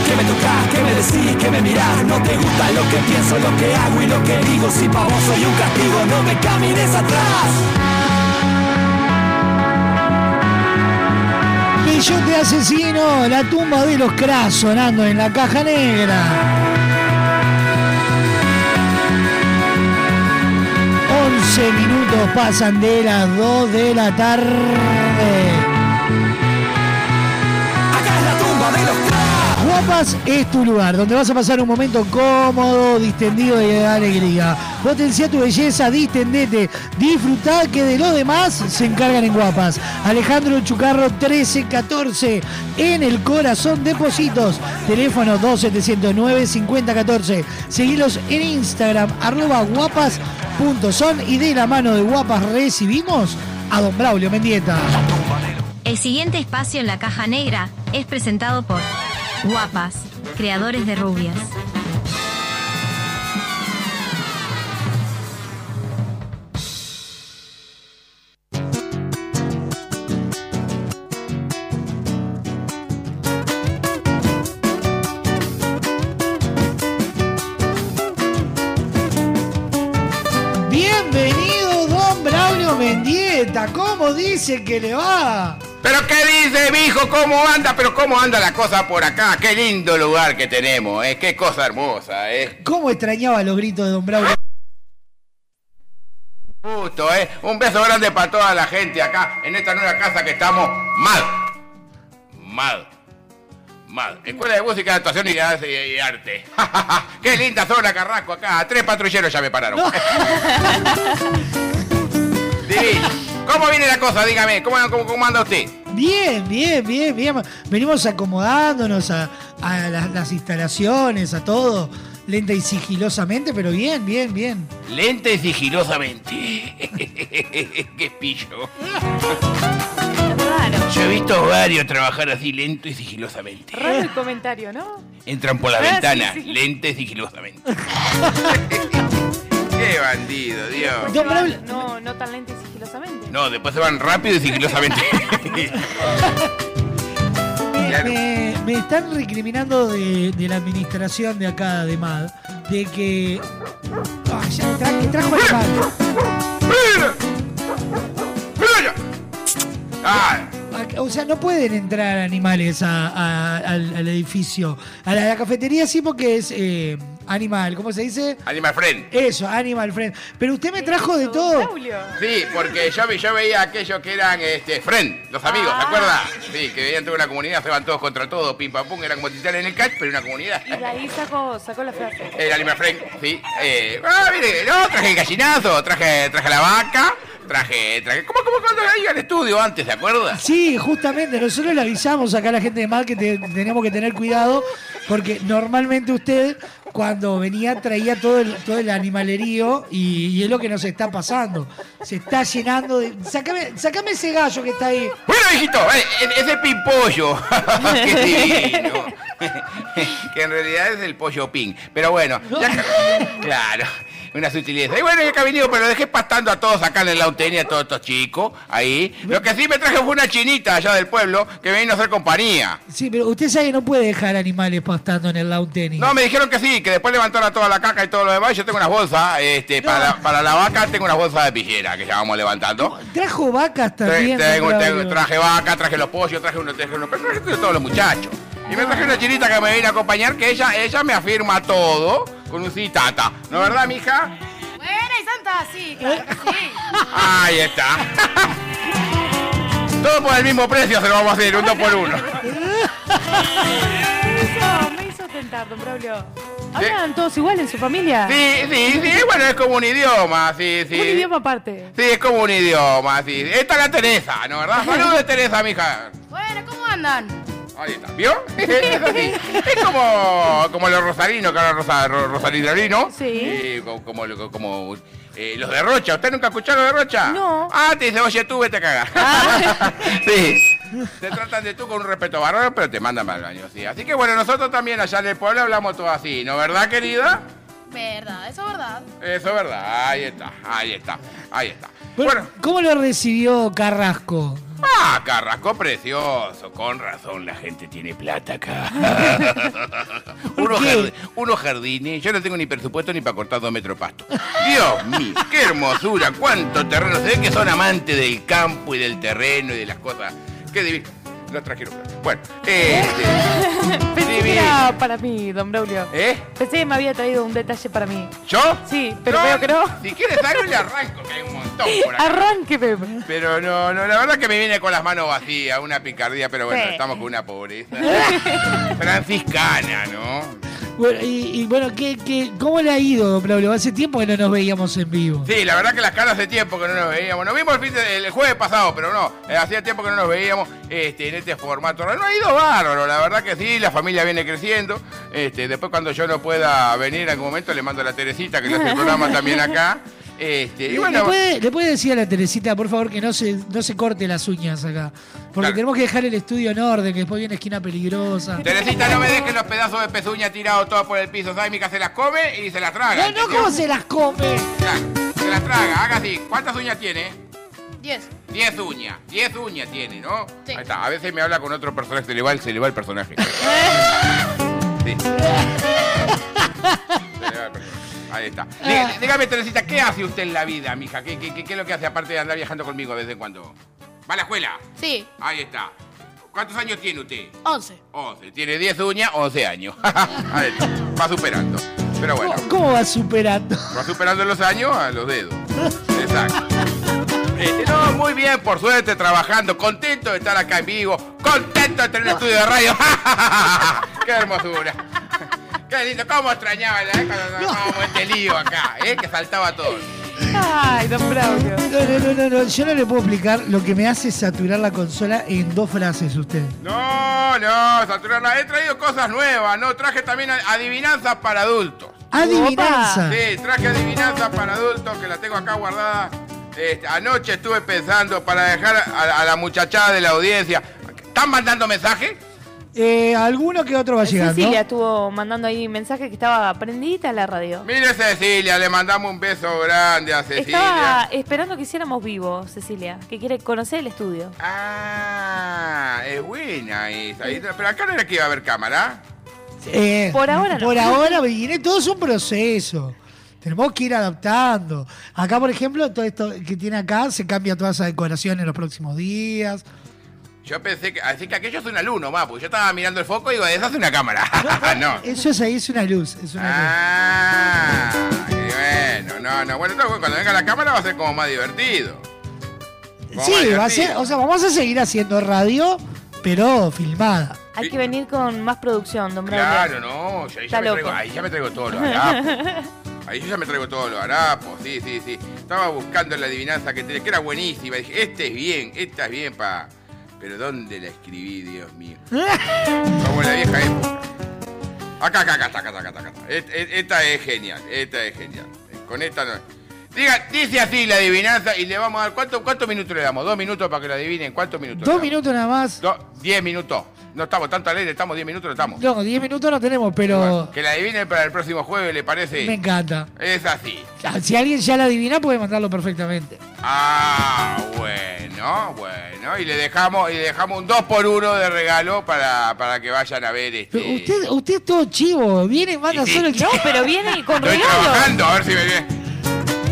¿Qué me tocás? ¿Qué me decís? ¿Qué me mirás? No te gusta lo que pienso, lo que hago y lo que digo. Si pa' vos soy un castigo, no me camines atrás. Peyote asesino, la tumba de los cras sonando en la caja negra. 11 minutos pasan de las 2 de la tarde. Acá es la tumba de los cras. Guapas es tu lugar, donde vas a pasar un momento cómodo, distendido y de alegría. Potencia tu belleza, distendete, disfrutá que de lo demás se encargan en Guapas. Alejandro Chucarro 1314 en el corazón de Positos. Teléfono 2709 5014. Seguilos en Instagram, arroba guapas.son y de la mano de Guapas recibimos a don Braulio Mendieta. El siguiente espacio en la caja negra es presentado por Guapas, creadores de rubias. Bienvenido, don Braulio Mendieta. ¿Cómo dice que le va? ¿Pero qué dice, mijo? ¿Cómo anda? ¿Pero cómo anda la cosa por acá? Qué lindo lugar que tenemos, ¿eh? Qué cosa hermosa, ¿eh? ¿Cómo extrañaba los gritos de don Braulio? Justo, ¿eh? Un beso grande para toda la gente acá, en esta nueva casa que estamos mal. Mal. Mal. Escuela de Música, Actuación y, y- Arte. (laughs) Qué linda zona, Carrasco, acá. Tres patrulleros ya me pararon. (laughs) Divino. ¿Cómo viene la cosa? Dígame, ¿cómo, cómo, cómo anda usted? Bien, bien, bien, bien. Venimos acomodándonos a, a las, las instalaciones, a todo, lenta y sigilosamente, pero bien, bien, bien. Lenta y sigilosamente. (laughs) Qué pillo. Yo he visto varios trabajar así lento y sigilosamente. Raro el comentario, ¿no? Entran por la Ah, ventana, sí, sí. lento y sigilosamente. (laughs) Qué bandido, Dios. No, no tan lenta y sigilosamente. No, después se van rápido y sigilosamente. (laughs) Me, me están recriminando de, de la administración de acá, de MAD, de que. Ay, ya tra- que trajo animal. Ah, O sea, no pueden entrar animales a- a- al, al edificio. A la, la cafetería sí porque es eh, animal, ¿cómo se dice? Animal Friend. Eso, Animal Friend. Pero usted me trajo de todo. Sí, porque yo, yo veía aquellos que eran este, Friend, los amigos, Ah. ¿te acuerdas? Sí, que veían toda una comunidad, se van todos contra todos, pim pam pum, era como Titán en el catch, pero una comunidad. Y de ahí sacó, sacó la frase. El Animal Friend, sí. Eh, ah, mire, no, traje el gallinazo, traje, traje la vaca, traje, traje. ¿Cómo, cómo cuando iba al estudio antes, ¿se acuerda? Sí, justamente, nosotros le avisamos acá a la gente de MAD que te- teníamos que tener cuidado porque normalmente usted cuando venía traía todo el, todo el animalerío y, y es lo que nos está pasando. Se está llenando de... Sácame, sácame ese gallo que está ahí. Bueno, hijito, eh, ese pimpollo. (laughs) Qué divino. (laughs) que en realidad es el pollo ping. Pero bueno, ya claro, una sutileza. Y bueno, ha venido, pero dejé pastando a todos acá en el Lautenia, a todos estos chicos, ahí. Lo que sí me traje fue una chinita allá del pueblo que me vino a hacer compañía. Sí, pero usted sabe que no puede dejar animales pastando en el lawn tenis. No, me dijeron que sí, que después levantaron toda la caca y todo lo demás. Yo tengo unas bolsas, este, para, la, para la vaca tengo unas bolsas de pillera que ya vamos levantando. Trajo vacas Tra- también. tengo- traje vaca, traje los pollos, traje unos, traje unos, pero traje todos los muchachos. Y me traje una chinita que me viene a acompañar, que ella, ella me afirma todo con un citata. ¿No es verdad, mija? Buena y santa, sí, claro que sí. Ahí está. Todo por el mismo precio se lo vamos a hacer, un dos por uno. Me hizo, tentar, don Braulio. ¿Hablan todos igual en su familia? Sí, sí, sí, bueno, es como un idioma, sí, sí. Un idioma aparte. Sí, es como un idioma, sí. Esta es la Teresa, ¿no verdad? Saludos, Teresa, mija. Bueno, ¿cómo andan? Ahí está, ¿vio? (laughs) Es así. Es como, como los rosarinos, que ahora rosa, ro- rosalindarino. Sí. Y como, como, como, eh, los de Rocha. ¿Usted nunca escuchó los de Rocha? No. Ah, te dice, oye, tú vete a cagar. (laughs) sí. te tratan de tú con un respeto bárbaro, pero te mandan al baño, sí. Así que bueno, nosotros también allá en el pueblo hablamos todo así, ¿no verdad, querida? Verdad, eso es verdad. Eso es verdad, ahí está, ahí está, ahí está. Bueno, ¿cómo lo recibió Carrasco? Ah, Carrasco precioso, con razón la gente tiene plata acá. (laughs) unos, jard- unos jardines, yo no tengo ni presupuesto ni para cortar dos metros de pasto. Dios mío, qué hermosura, cuánto terreno. Se ve que son amantes del campo y del terreno y de las cosas. Qué divino. Trajeron. Bueno, este. (laughs) Pensé que era para mí, don Braulio. ¿Eh? Pensé que me había traído un detalle para mí. ¿Yo? Sí, pero No, veo que no. Si quieres algo le arranco, que hay un montón por acá. Arranque, Pepe. Pero no, no, la verdad que me viene con las manos vacías, una picardía, pero bueno, Sí. estamos con una pobreza. (laughs) Franciscana, ¿no? Bueno, y, y bueno, ¿qué, qué, cómo le ha ido, don Braulio? Hace tiempo que no nos veíamos en vivo. Sí, la verdad que las caras hace tiempo que no nos veíamos. Nos vimos el, fin de- el jueves pasado, pero no, eh, hacía tiempo que no nos veíamos este, en este formato. No ha ido bárbaro, la verdad que sí, la familia viene creciendo. Este, después cuando yo no pueda venir en algún momento le mando a la Teresita, que le hace el programa también acá. (laughs) Este, y ¿Le, bueno, puede, le puede decir a la Teresita, por favor, que no se, no se corte las uñas acá? Porque Claro. tenemos que dejar el estudio en orden, que después viene esquina peligrosa. Teresita, no me dejes los pedazos de pezuña tirados todos por el piso. ¿Sabes? Mica se las come y se las traga. No, no. ¿cómo se las come? Claro, se las traga, haga así. ¿Cuántas uñas tiene? Diez. 10 uñas, 10 uñas tiene, ¿no? Sí. Ahí está, a veces me habla con otro personaje, se le va el, se le va el personaje. (laughs) Sí. Se le va el personaje. Ahí está. Dí- Dígame, Teresita, ¿qué hace usted en la vida, mija? ¿Qué, qué, qué, qué es lo que hace aparte de andar viajando conmigo de vez en cuando? ¿Va a la escuela? Sí, Ahí está. ¿Cuántos años tiene usted? once. 11. Tiene 10 uñas, 11 años. (laughs) Ahí está. Va superando. Pero bueno, ¿Cómo va superando? va superando los años a los dedos. Exacto. Este, no, muy bien, por suerte, trabajando, contento de estar acá en vivo, contento de tener un estudio de radio. (laughs) ¡Qué hermosura! ¡Qué lindo! ¿Cómo extrañaba la eh, cuando estábamos este lío acá? ¿eh? Que saltaba todo. Ay, don Braulio. No, no, no, no, no, yo no le puedo explicar lo que me hace saturar la consola en dos frases usted. No, no, Saturna, he traído cosas nuevas, ¿no? Traje también adivinanzas para adultos. Adivinanza. Sí, traje adivinanzas para adultos que la tengo acá guardada. Este, anoche estuve pensando para dejar a, a la muchachada de la audiencia. ¿Están mandando mensajes? Eh, alguno que otro va llegando. Cecilia estuvo mandando ahí mensaje que estaba prendida la radio. Mire Cecilia, le mandamos un beso grande a Cecilia. Estaba esperando que hiciéramos vivo, Cecilia, que quiere conocer el estudio. Ah, es buena esa. Pero acá no era que iba a haber cámara. Eh, Por ahora no. Por ahora, viene todo es un proceso. Tenemos que ir adaptando. Acá, por ejemplo, todo esto que tiene acá se cambia toda esa decoración en los próximos días. Yo pensé que, así que aquello es una luz nomás, porque yo estaba mirando el foco y digo, esa es una cámara. (laughs) no. Eso es ahí, es una luz. Es una Ah, qué bueno, no, no. Bueno, entonces cuando venga la cámara va a ser como más divertido. luz. Como Sí, más va a ser, o sea, vamos a seguir haciendo radio, pero filmada. Hay que venir con más producción, don Braulio. Claro, no, yo ahí ya, Está me loco. traigo, ahí ya me traigo todos los (laughs) harapos. Ahí yo ya me traigo todos los harapos, sí, sí, sí. Estaba buscando la adivinanza que, tenía, que era buenísima. Dije, este es bien, esta es bien para... Pero ¿dónde la escribí, Dios mío? (laughs) Como en la vieja época. Acá, acá, acá, acá, acá, acá, acá. Esta es genial, esta es genial. Con esta no. Diga, dice así la adivinanza y le vamos a dar. ¿Cuánto- ¿Cuántos minutos le damos? ¿Dos minutos para que lo adivinen? ¿Cuántos minutos? Dos minutos nada más. Do- diez minutos. No estamos tanto alegres, estamos diez minutos, no estamos. No, diez minutos no tenemos, pero Que la adivinen para el próximo jueves, ¿le parece? me encanta. Es así. Si alguien ya la adivina, puede mandarlo perfectamente. Ah, bueno, bueno. Y le dejamos, y le dejamos un 2 por 1 de regalo para, para que vayan a ver este. Pero usted, usted es todo chivo, viene y manda Sí. solo el No, pero viene (laughs) con Estoy regalo. trabajando, a ver si me viene.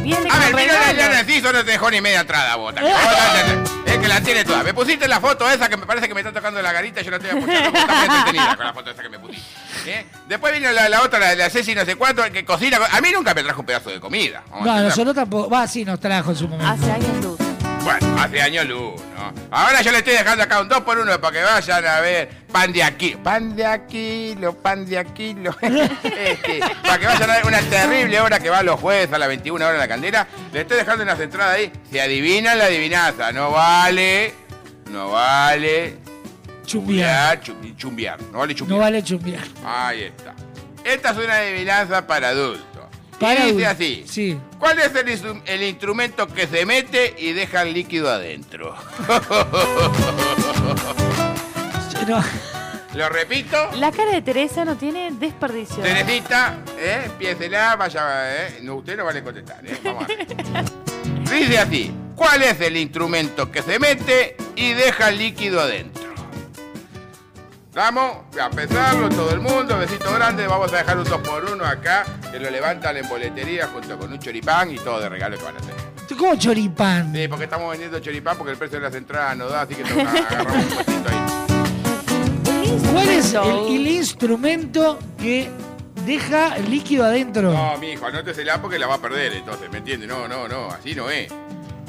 Viene A ver, mira la. Narciso, no te dejó ni media entrada, bota. Es que la tiene toda. Me pusiste la foto esa que me parece que me está tocando la garita, yo la estoy apuntando porque (laughs) está entretenida con la foto esa que me pusiste. ¿eh? Después vino la, la otra, la de la Ceci no sé cuánto, que cocina. A mí nunca me trajo un pedazo de comida. Vamos a No, empezar. nosotros tampoco. Va, sí, nos trajo en su momento. Hace años luz. Bueno, hace años luz, ¿no? Ahora yo le estoy dejando acá un 2 por 1 para que vayan a ver pan de aquí. Pan de Aquilo, pan de Aquilo. (laughs) Este, para que vayan a ver una terrible hora que va los jueves a las 21 horas en la candela. Le estoy dejando unas entradas ahí. Si adivinan la adivinanza, no vale. No vale. Chumbear. chumbear, chumbear. No vale chumbear. No vale chumbear. Ahí está. Esta es una adivinanza para adultos. Para dice así. Sí. ¿Cuál es el, instru- el instrumento que se mete y deja el líquido adentro? (laughs) No. Lo repito. La cara de Teresa no tiene desperdicio. Teresita, ¿eh? Vaya, ¿eh? No, usted no vale contestar, ¿eh? Vamos a ver. (laughs) Dice así, ¿cuál es el instrumento que se mete y deja el líquido adentro? Vamos a pensarlo todo el mundo, besito grande, vamos a dejar un 2 por 1 acá, que lo levantan en boletería junto con un choripán y todo de regalo que van a tener. ¿Cómo choripán? Sí, porque estamos vendiendo choripán porque el precio de las entradas no da, así que toca agarrar un (laughs) puestito ahí. ¿Cuál es el, el instrumento que deja el líquido adentro? No, mi hijo, anótesela porque la va a perder, entonces, ¿me entiende? No, no, no, así no es.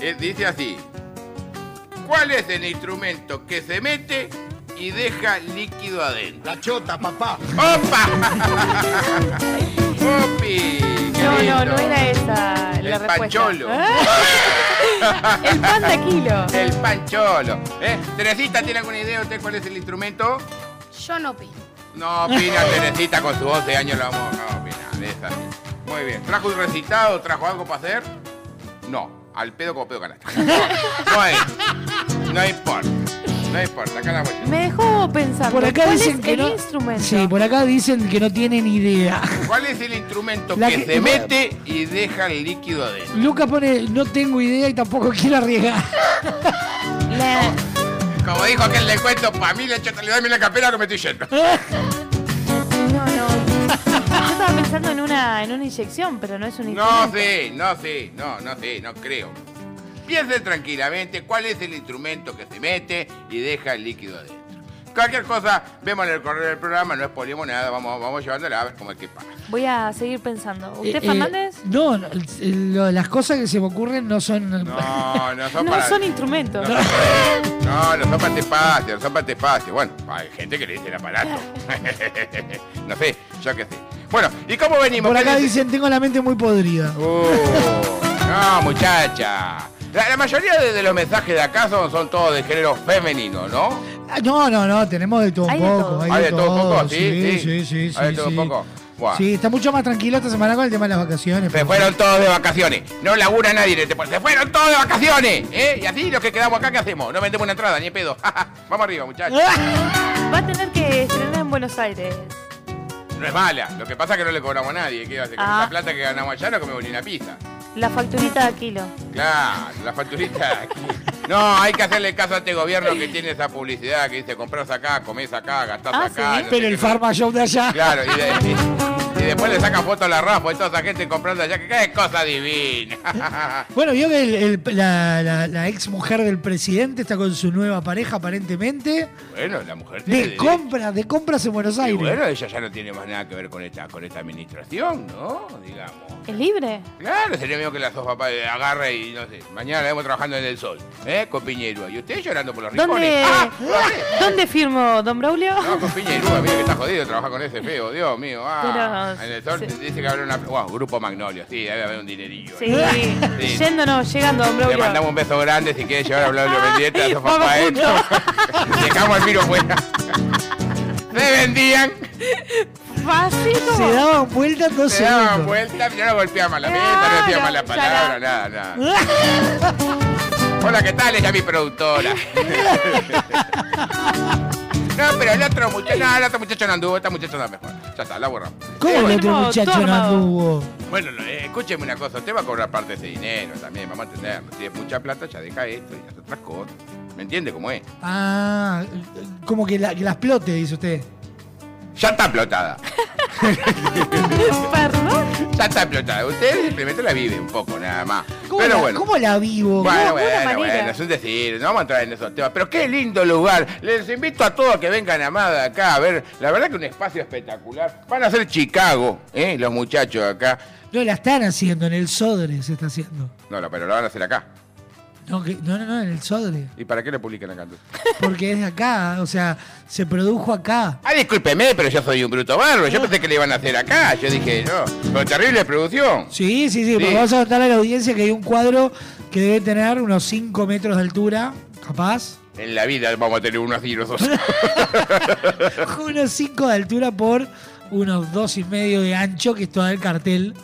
Eh, dice así. ¿Cuál es el instrumento que se mete y deja líquido adentro? La chota, papá. ¡Opa! (laughs) ¡Opi! No, no, no era esa la El respuesta. pancholo. (laughs) El pan de kilo. El pancholo. ¿Eh? Teresita, ¿tiene alguna idea usted cuál es el instrumento? Yo no opino. No opina Teresita con sus 11 años, la vamos a opinar. Es así. Muy bien. ¿Trajo un recitado? ¿Trajo algo para hacer? No. Al pedo como pedo canasta. No es. No importa. No importa. Acá la voy. Me dejó pensando. Por acá ¿Cuál dicen es que el no. instrumento? Sí, por acá dicen que no tienen idea. ¿Cuál es el instrumento La que, que- se mete y deja el líquido adentro? Luca pone, no tengo idea y tampoco quiero arriesgar. Como dijo aquel del cuento, para mí le echo le dame la capela que me estoy yendo. (laughs) No, no. Yo estaba pensando en una, en una inyección, pero no es un No instrumento. sé, no sé, no, no sé, no creo. Piensen tranquilamente cuál es el instrumento que se mete y deja el líquido adentro. Cualquier cosa, vemos en el correo del programa, no expoliemos nada, vamos, vamos llevándola a ver cómo es que pasa. Voy a seguir pensando. ¿Usted, Eh, eh, Fernández? no, no, lo- las cosas que se me ocurren no son. No, no son (laughs) no para... son instrumentos. No, no son para espacio, no son para espacio. Bueno, hay gente que le dice el aparato. (laughs) no sé, yo qué sé. Bueno, ¿y cómo venimos? Por ¿Qué acá dice? dicen, tengo la mente muy podrida. Uh, no, muchacha. La, la mayoría de, de los mensajes de acá son, son todos de género femenino, ¿no? Ah, No, no, no, tenemos de todo un poco. Hay, de todo un poco, sí, sí, sí. sí, sí, Hay de sí, todo un sí. poco. Sí, está mucho más tranquilo esta semana con el tema de las vacaciones. Se fueron todos de vacaciones. No labura nadie este. Se fueron todos de vacaciones. ¿eh? Y así los que quedamos acá, ¿qué hacemos? No vendemos una entrada, ni pedo. (laughs) Vamos arriba, muchachos. Va a tener que estrenar en Buenos Aires. No es mala. Lo que pasa es que no le cobramos a nadie. ¿Qué va a hacer? Con Ah. esa plata que ganamos allá no comemos ni una pizza. La facturita de kilo. Claro, la facturita aquí. No, hay que hacerle caso a este gobierno que tiene esa publicidad que dice compras acá, comés acá, gastás Ah, acá. ¿sí? no Pero el Pharma Show de allá. Claro, y, de- y- y después le saca foto a la Rafa y toda esa gente comprando allá, que qué cosa divina. (laughs) Bueno, vio que el- el- la, la- la ex mujer del presidente está con su nueva pareja, aparentemente. bueno, la mujer tiene De derecho. compras, de compras en Buenos Y Aires. bueno, ella ya no tiene más nada que ver con esta, con esta administración, ¿no? Digamos. ¿Es libre? Claro, sería mío que la sopa papá agarre y no sé, mañana la vemos trabajando en el sol, ¿eh? Con Piñerúa. Y usted llorando por los rincones. ¿Dónde, Ah, ¿Dónde firmo, don Braulio? No, con Piñerúa, mira que está jodido trabajar con ese feo, Dios mío. Ah, Pero, en el sol dice que habrá una. Wow, grupo Magnolio, sí, debe haber un dinerillo. Sí. Sí. yéndonos, llegando, don Le mandamos un beso grande si quiere llevar a Braulio Mendieta a Sofa Vamos Paez. (laughs) Dejamos el miro fuera. Se vendían, Fácil Se daban vueltas dos se daban vueltas, yo no golpeaba la mesa, no decía malas palabras, nada, nada. (laughs) Hola, ¿qué tal? Ella es mi productora. (laughs) No, pero el otro muchacho, no, el otro muchacho no anduvo, esta muchacha no mejor. Ya está, la borramos. ¿Cómo el otro muchacho no anduvo? Bueno, eh, escúcheme una cosa, usted va a cobrar parte de ese dinero también, vamos a entenderlo. Si es mucha plata, ya deja esto y hace otras cosas. ¿Me entiende cómo es? Ah, como que la, que la explote, dice usted. Ya está explotada. Ya está explotada. Usted simplemente la vive un poco, nada más. ¿Cómo, Pero la, bueno. ¿Cómo la vivo? Bueno, ¿Cómo- bueno, bueno, es un decir, no vamos a entrar en esos temas, pero qué lindo lugar. Les invito a todos a que vengan a Amada acá a ver, la verdad que un espacio espectacular. Van a hacer Chicago, ¿eh? los muchachos acá. No, la están haciendo, en el Sodre se está haciendo. No, no, pero lo van a hacer acá. No, que- no, no, no, en el Sodre. ¿Y para qué le publican acá entonces? Porque es de acá, o sea, se produjo acá. Ah, discúlpeme, pero yo soy un bruto bárbaro. Yo pensé que le iban a hacer acá. Yo dije, no, pero terrible producción. Sí, sí, sí, porque vamos a contarle a la audiencia que hay un cuadro que debe tener unos 5 metros de altura, capaz. En la vida vamos a tener unos así nosotros. (laughs) unos 5 de altura por unos dos y medio de ancho, que es todo el cartel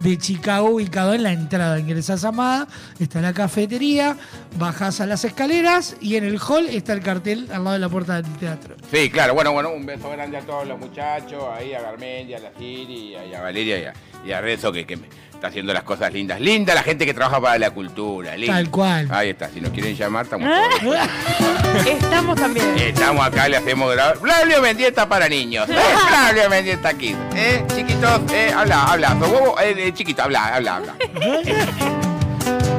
de Chicago ubicado en la entrada. Ingresás a Amada, está la cafetería, bajás a las escaleras y en el hall está el cartel al lado de la puerta del teatro. Sí, claro, bueno, bueno, un beso grande a todos los muchachos, ahí a Garmen, y a la Siri, a Valeria y a, y Rezo que, que me está haciendo las cosas lindas. Linda la gente que trabaja para la cultura, linda. Tal cual. Ahí está, si nos quieren llamar, estamos Ah. todos. Estamos también. Estamos acá, le hacemos grabar. Flavio Mendieta para niños. ¿eh? Flavio Mendieta aquí. ¿Eh? Chiquitos, eh, habla, habla. Eh, eh, chiquito, habla, habla, habla.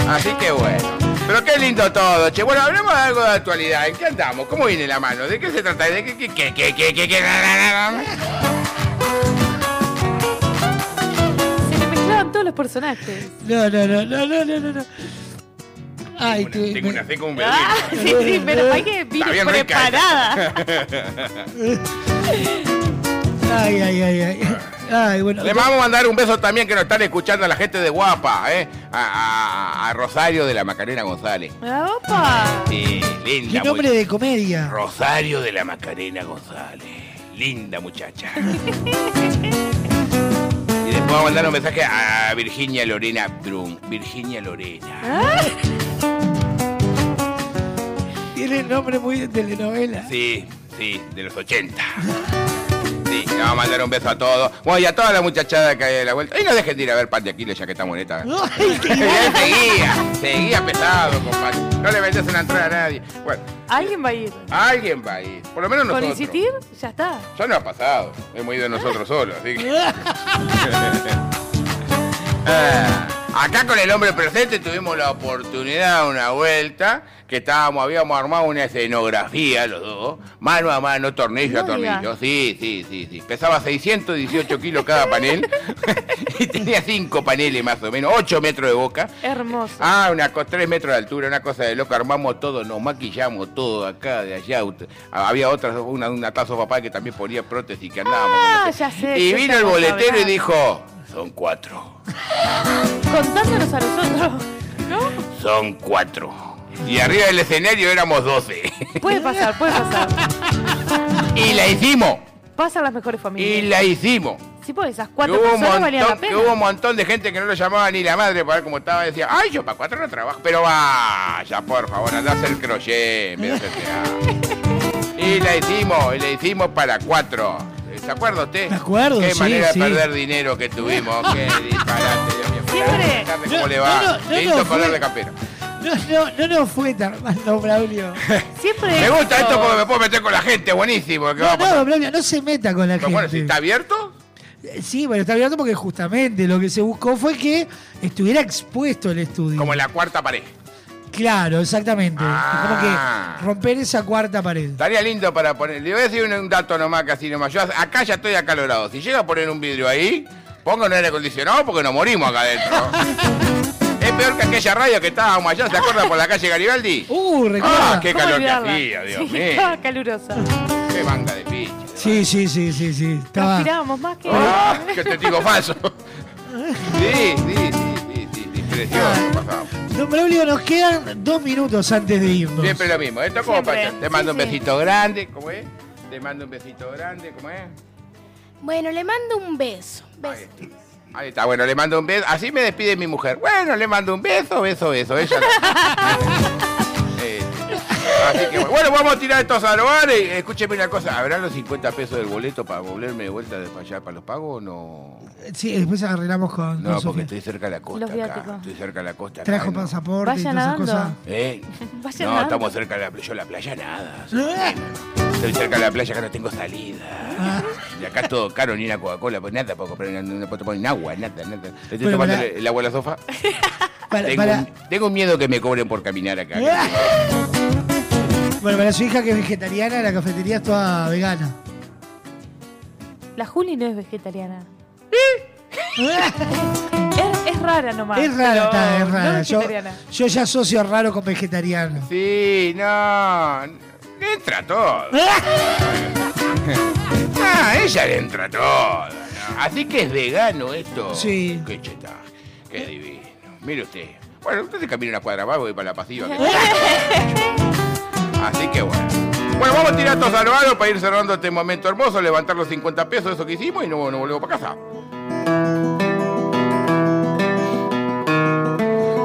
Así que bueno. Pero qué lindo todo, che. Bueno, hablemos de algo de actualidad. ¿En qué andamos? ¿Cómo viene la mano? ¿De qué se trata? ¿De qué, qué, qué, qué, qué, qué, qué? Personajes. No, no, no, no, no, no, no, no. Ay, te- Tengo una fe con un Ah, (laughs) sí, sí, pero hay que vine preparada. (laughs) Ay, ay, ay, ay. Ay, bueno. Le vamos a mandar un beso también que nos están escuchando a la gente de Guapa, ¿eh? A, a- a Rosario de la Macarena González. ¡Opa! Sí, linda. Qué nombre de comedia. Rosario de la Macarena González. Linda muchacha. (laughs) Vamos a mandar un mensaje a Virginia Lorena Brun. Virginia Lorena. Tiene nombre muy de telenovela. Sí, sí, de los 80. (laughs) Sí, le vamos a mandar un beso a todos. Bueno, y a toda la muchachada que hay de la vuelta. Y no dejen de ir a ver Pan de Aquiles ya que estamos en esta. seguía, seguía pesado, compadre. No le vendes una entrada a nadie. Bueno, Alguien va a ir. alguien va a ir. Por lo menos Con nosotros. insistir, ya está. Ya no ha pasado. Hemos ido nosotros solos, así que. (laughs) (laughs) Ah, acá con el hombre presente tuvimos la oportunidad, una vuelta, que estábamos, habíamos armado una escenografía los dos, mano a mano, tornillo a No diga. tornillo. Sí, sí, sí, sí. Pesaba 618 kilos cada panel (laughs) y tenía cinco paneles más o menos, 8 metros de boca. Hermoso. Ah, una cosa, 3 metros de altura, una cosa de loco. Armamos todo, nos maquillamos todo acá, de allá. Ut- Había otra, una, una tazo papá que también ponía prótesis que andábamos. Ah, ya sé. y vino el boletero y dijo, son cuatro, Contándonos a nosotros. ¿No? son cuatro. Y arriba del escenario éramos 12. Puede pasar, puede pasar. y la hicimos, Pasan las mejores y familias. la hicimos. Sí, pues esas Que cuatro hubo, un personas valían la montón, que hubo un montón de gente que no lo llamaba ni la madre para ver cómo estaba. Decía, ay, yo para cuatro no trabajo. Pero vaya, por favor, andá a hacer crochet. en vez de y la hicimos, y la hicimos para cuatro. ¿Se acuerda usted? Me acuerdo, Qué sí, manera sí. de perder dinero que tuvimos. Qué (laughs) disparate, Dios mío. Siempre. ¿Cómo No, le va? no, no, no, Lindo no, color fue- de campera. No, no, no nos fue tan mal, don Braulio. (laughs) Siempre. Me gusta esto porque me puedo meter con la gente, buenísimo. ¿Qué va No, a no, Braulio, no se meta con la Pero bueno, si gente. está abierto, Eh, Sí, bueno, está abierto porque justamente lo que se buscó fue que estuviera expuesto el estudio. como en la cuarta pared. Claro, exactamente. Ah. Como que romper esa cuarta pared. Estaría lindo para poner. Le voy a decir un, un dato nomás, casi nomás. Yo acá ya estoy acalorado. Si llega a poner un vidrio ahí, pongo un aire acondicionado porque nos morimos acá adentro. (laughs) es peor que aquella radio que estábamos allá, ¿se acuerdan por la calle Garibaldi? Uh, recuerda. Ah, qué ¿Cómo calor que hacía, Dios Sí, mío. estaba calurosa. Qué manga de picha. Sí, sí, sí, sí, sí. Estaba... Transpirábamos más que. Ah, qué testigo falso. (laughs) Sí, sí, sí, sí, precioso pasamos. Don Braulio, nos quedan dos minutos antes de irnos. Siempre lo mismo. Esto como Siempre, Te mando sí, un sí. besito grande, ¿cómo es? Te mando un besito grande, ¿cómo es? Bueno, le mando un beso. Ahí está. Ahí está, bueno, le mando un beso. Así me despide mi mujer. Bueno, le mando un beso, beso, beso. Ella (laughs) Así que bueno, vamos a tirar estos alobares. Escúcheme una cosa, ¿habrán los 50 pesos del boleto para volverme de vuelta de allá para los pagos o no? Sí, después arreglamos con, No, con porque Sofía. estoy cerca de la costa Los acá. Estoy cerca de la costa acá. Trajo ¿no? pasaporte y todas esas cosas. ¿Eh? (laughs) Vaya No, nadando. estamos cerca de la playa. Yo la playa nada. Estoy cerca de la playa que no tengo salida. Ah. Y acá es todo caro, ni una Coca-Cola, pues nada puedo comprar, no, no puedo tomar ni agua, nada, nada. Estoy Bueno, tomando para- el, agua a la sofa. (laughs) Para, tengo, para- tengo miedo que me cobren por caminar acá. (laughs) bueno, para su hija que es vegetariana, la cafetería es toda vegana. La Juli no es vegetariana. Es, es rara nomás. Es rara, pero está, es no rara. yo, vegetariana. yo ya asocio raro con vegetariano. Sí, no. Le entra todo. (laughs) ah, ella le entra todo. ¿no? Así que es vegano esto. Sí. Qué cheta. Qué divino. Mire usted. Bueno, usted se camina una cuadra más, voy para la pasiva. (laughs) Así que bueno. Bueno, vamos a tirar estos salvados para ir cerrando este momento hermoso, levantar los 50 pesos, eso que hicimos y no, no volvemos para casa.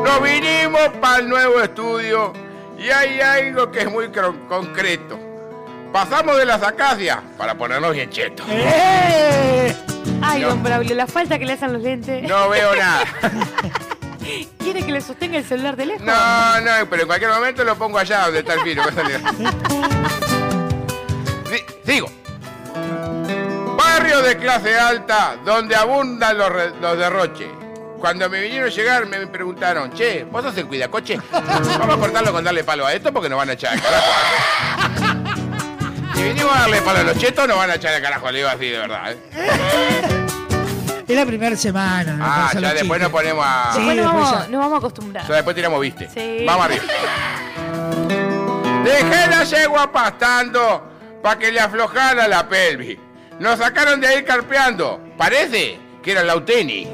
Nos vinimos para el nuevo estudio y hay algo que es muy concreto. Pasamos de las acacias para ponernos bien chetos. Ay, No. don Braulio, la falta que le hacen los lentes. No veo nada. (laughs) ¿Quiere que le sostenga el celular de lejos? No, no, pero en cualquier momento lo pongo allá donde está el filo. (laughs) sigo. Barrio de clase alta donde abundan los, los derroches. Cuando me vinieron a llegar me preguntaron, che, ¿vos sos el cuidacoche? Vamos a cortarlo con darle palo a esto porque nos van a echar carajo. (laughs) Si vinimos a darle palo a los chetos, nos van a echar al carajo, le digo así de verdad. ¿eh? (laughs) Es la primera semana. Ah, ya después chistes. nos ponemos a... Sí, Después nos después vamos, ya. nos vamos a acostumbrar. Ya después tiramos viste. Sí. Vamos arriba. Dejé la yegua pastando para que le aflojara la pelvis. Nos sacaron de ahí carpeando. Parece que era Lauteni.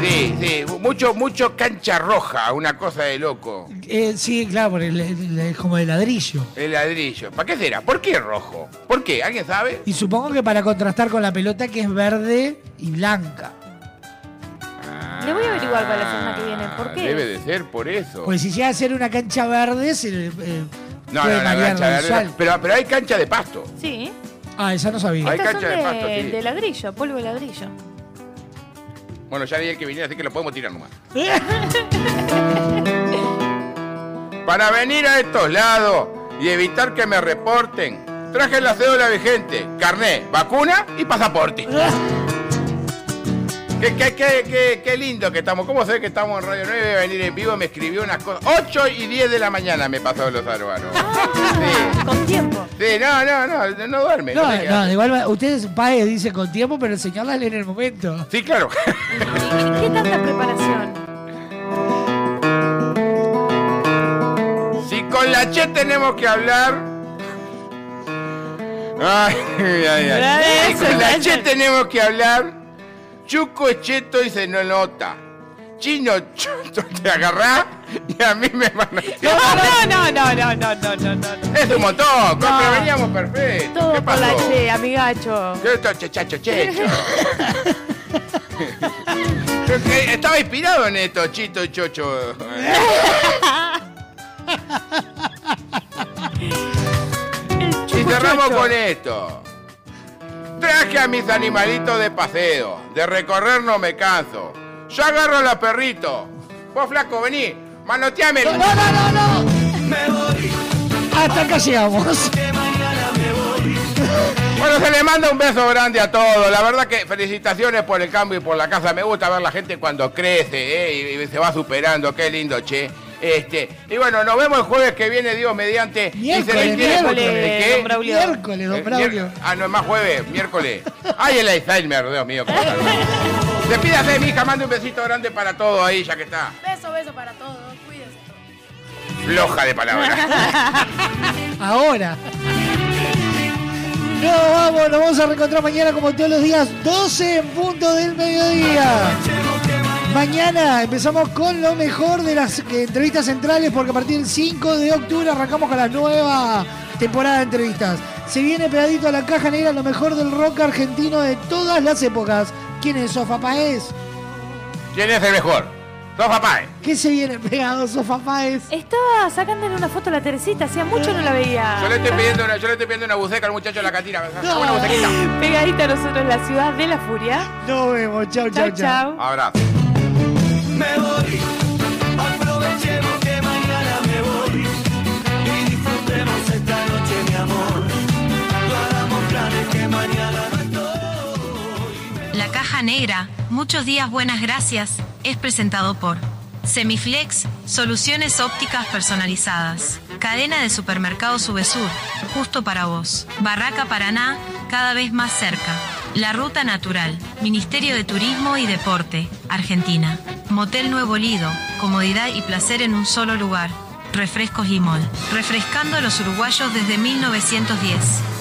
Sí, sí, mucho, mucho cancha roja, una cosa de loco. Eh, sí, claro, porque el- el- el- como de ladrillo. El ladrillo. ¿Para qué será? ¿Por qué rojo? ¿Por qué? ¿Alguien sabe? Y supongo que para contrastar con la pelota que es verde y blanca. Le voy a averiguar para la semana que viene. ¿Por qué? Ah, Debe de ser por eso. Pues si llega a ser una cancha verde, se le, eh, no, puede no, la marear cancha verde. visual. Pero, pero hay cancha de pasto. Sí. Ah, esa no sabía. Hay Estas son cancha de pasto, sí. de ladrillo, polvo de ladrillo. Bueno, ya el que viniera, así que lo podemos tirar nomás. (laughs) Para venir a estos lados y evitar que me reporten, traje la cédula vigente, carné, vacuna y pasaporte. (laughs) Qué, qué, qué, qué, qué lindo que estamos. ¿Cómo sé que estamos en Radio 9? Venir en vivo me escribió unas cosas. 8 y 10 de la mañana me pasó los árboles. Sí. Con tiempo. Sí, no, no, no, no duerme. No, no, de igual ustedes, padre, dice con tiempo, pero el señor la lee en el momento. Sí, claro. ¿Qué tanta preparación? Si con la Che tenemos que hablar. Ay, ay, ay. Si con la Che tenemos que hablar. Chuco es cheto y se no nota. Chino choto (laughs) te agarrá y a mí me van a. No, no, no, no, no, no, no, no. Es un montón, No. veníamos perfecto. Todo ¿Qué por la pasó? che, amigacho. ¿Qué esto, chechacho, checho? Estaba inspirado en esto, Chito y Chocho. (laughs) Y cerramos con esto. Traje a mis animalitos de paseo. De recorrer no me canso. Yo agarro a los perritos. Vos, flaco, vení. Manoteame. No, no, no, no. Hasta acá llegamos. Bueno, se le manda un beso grande a todos. La verdad que felicitaciones por el cambio y por la casa. Me gusta ver la gente cuando crece ¿eh? y, y se va superando. Qué lindo, che. Este, y bueno, nos vemos el jueves que viene, Dios mediante. y se Miércoles, miércoles, don Braulio. Miércoles, don Eh, Braulio. Ah, no, es más jueves, miércoles. Ay, el Alzheimer, Dios mío. Despídase, mi hija, mande un besito grande para todo ahí, ya que está. Beso, beso para todos. Cuídense. Floja de palabras. (laughs) Ahora. No, vamos, nos vamos a reencontrar mañana como todos los días, 12 en punto del mediodía. Mañana empezamos con lo mejor de las eh, entrevistas centrales porque a partir del 5 de octubre arrancamos con la nueva temporada de entrevistas. Se viene pegadito a la caja negra lo mejor del rock argentino de todas las épocas. ¿Quién es Sofa Paez? ¿Quién es el mejor? Sofa Paez. ¿Qué se viene pegado Sofa Paez? Estaba sacándole una foto a la Teresita, hacía mucho no la veía. Yo le estoy pidiendo una, yo le estoy pidiendo una buceca al muchacho de la. Una bucequita. Pegadita a nosotros, la ciudad de la furia. Nos vemos, chau, chau, chau. Abrazo. Me voy, Negra, muchos días buenas gracias, es presentado por Semiflex, soluciones ópticas personalizadas. Cadena de supermercados Subesur, justo para vos. Barraca Paraná, cada vez más cerca. La Ruta Natural, Ministerio de Turismo y Deporte, Argentina. Motel Nuevo Lido, comodidad y placer en un solo lugar. Refrescos Mol, refrescando a los uruguayos desde 1910.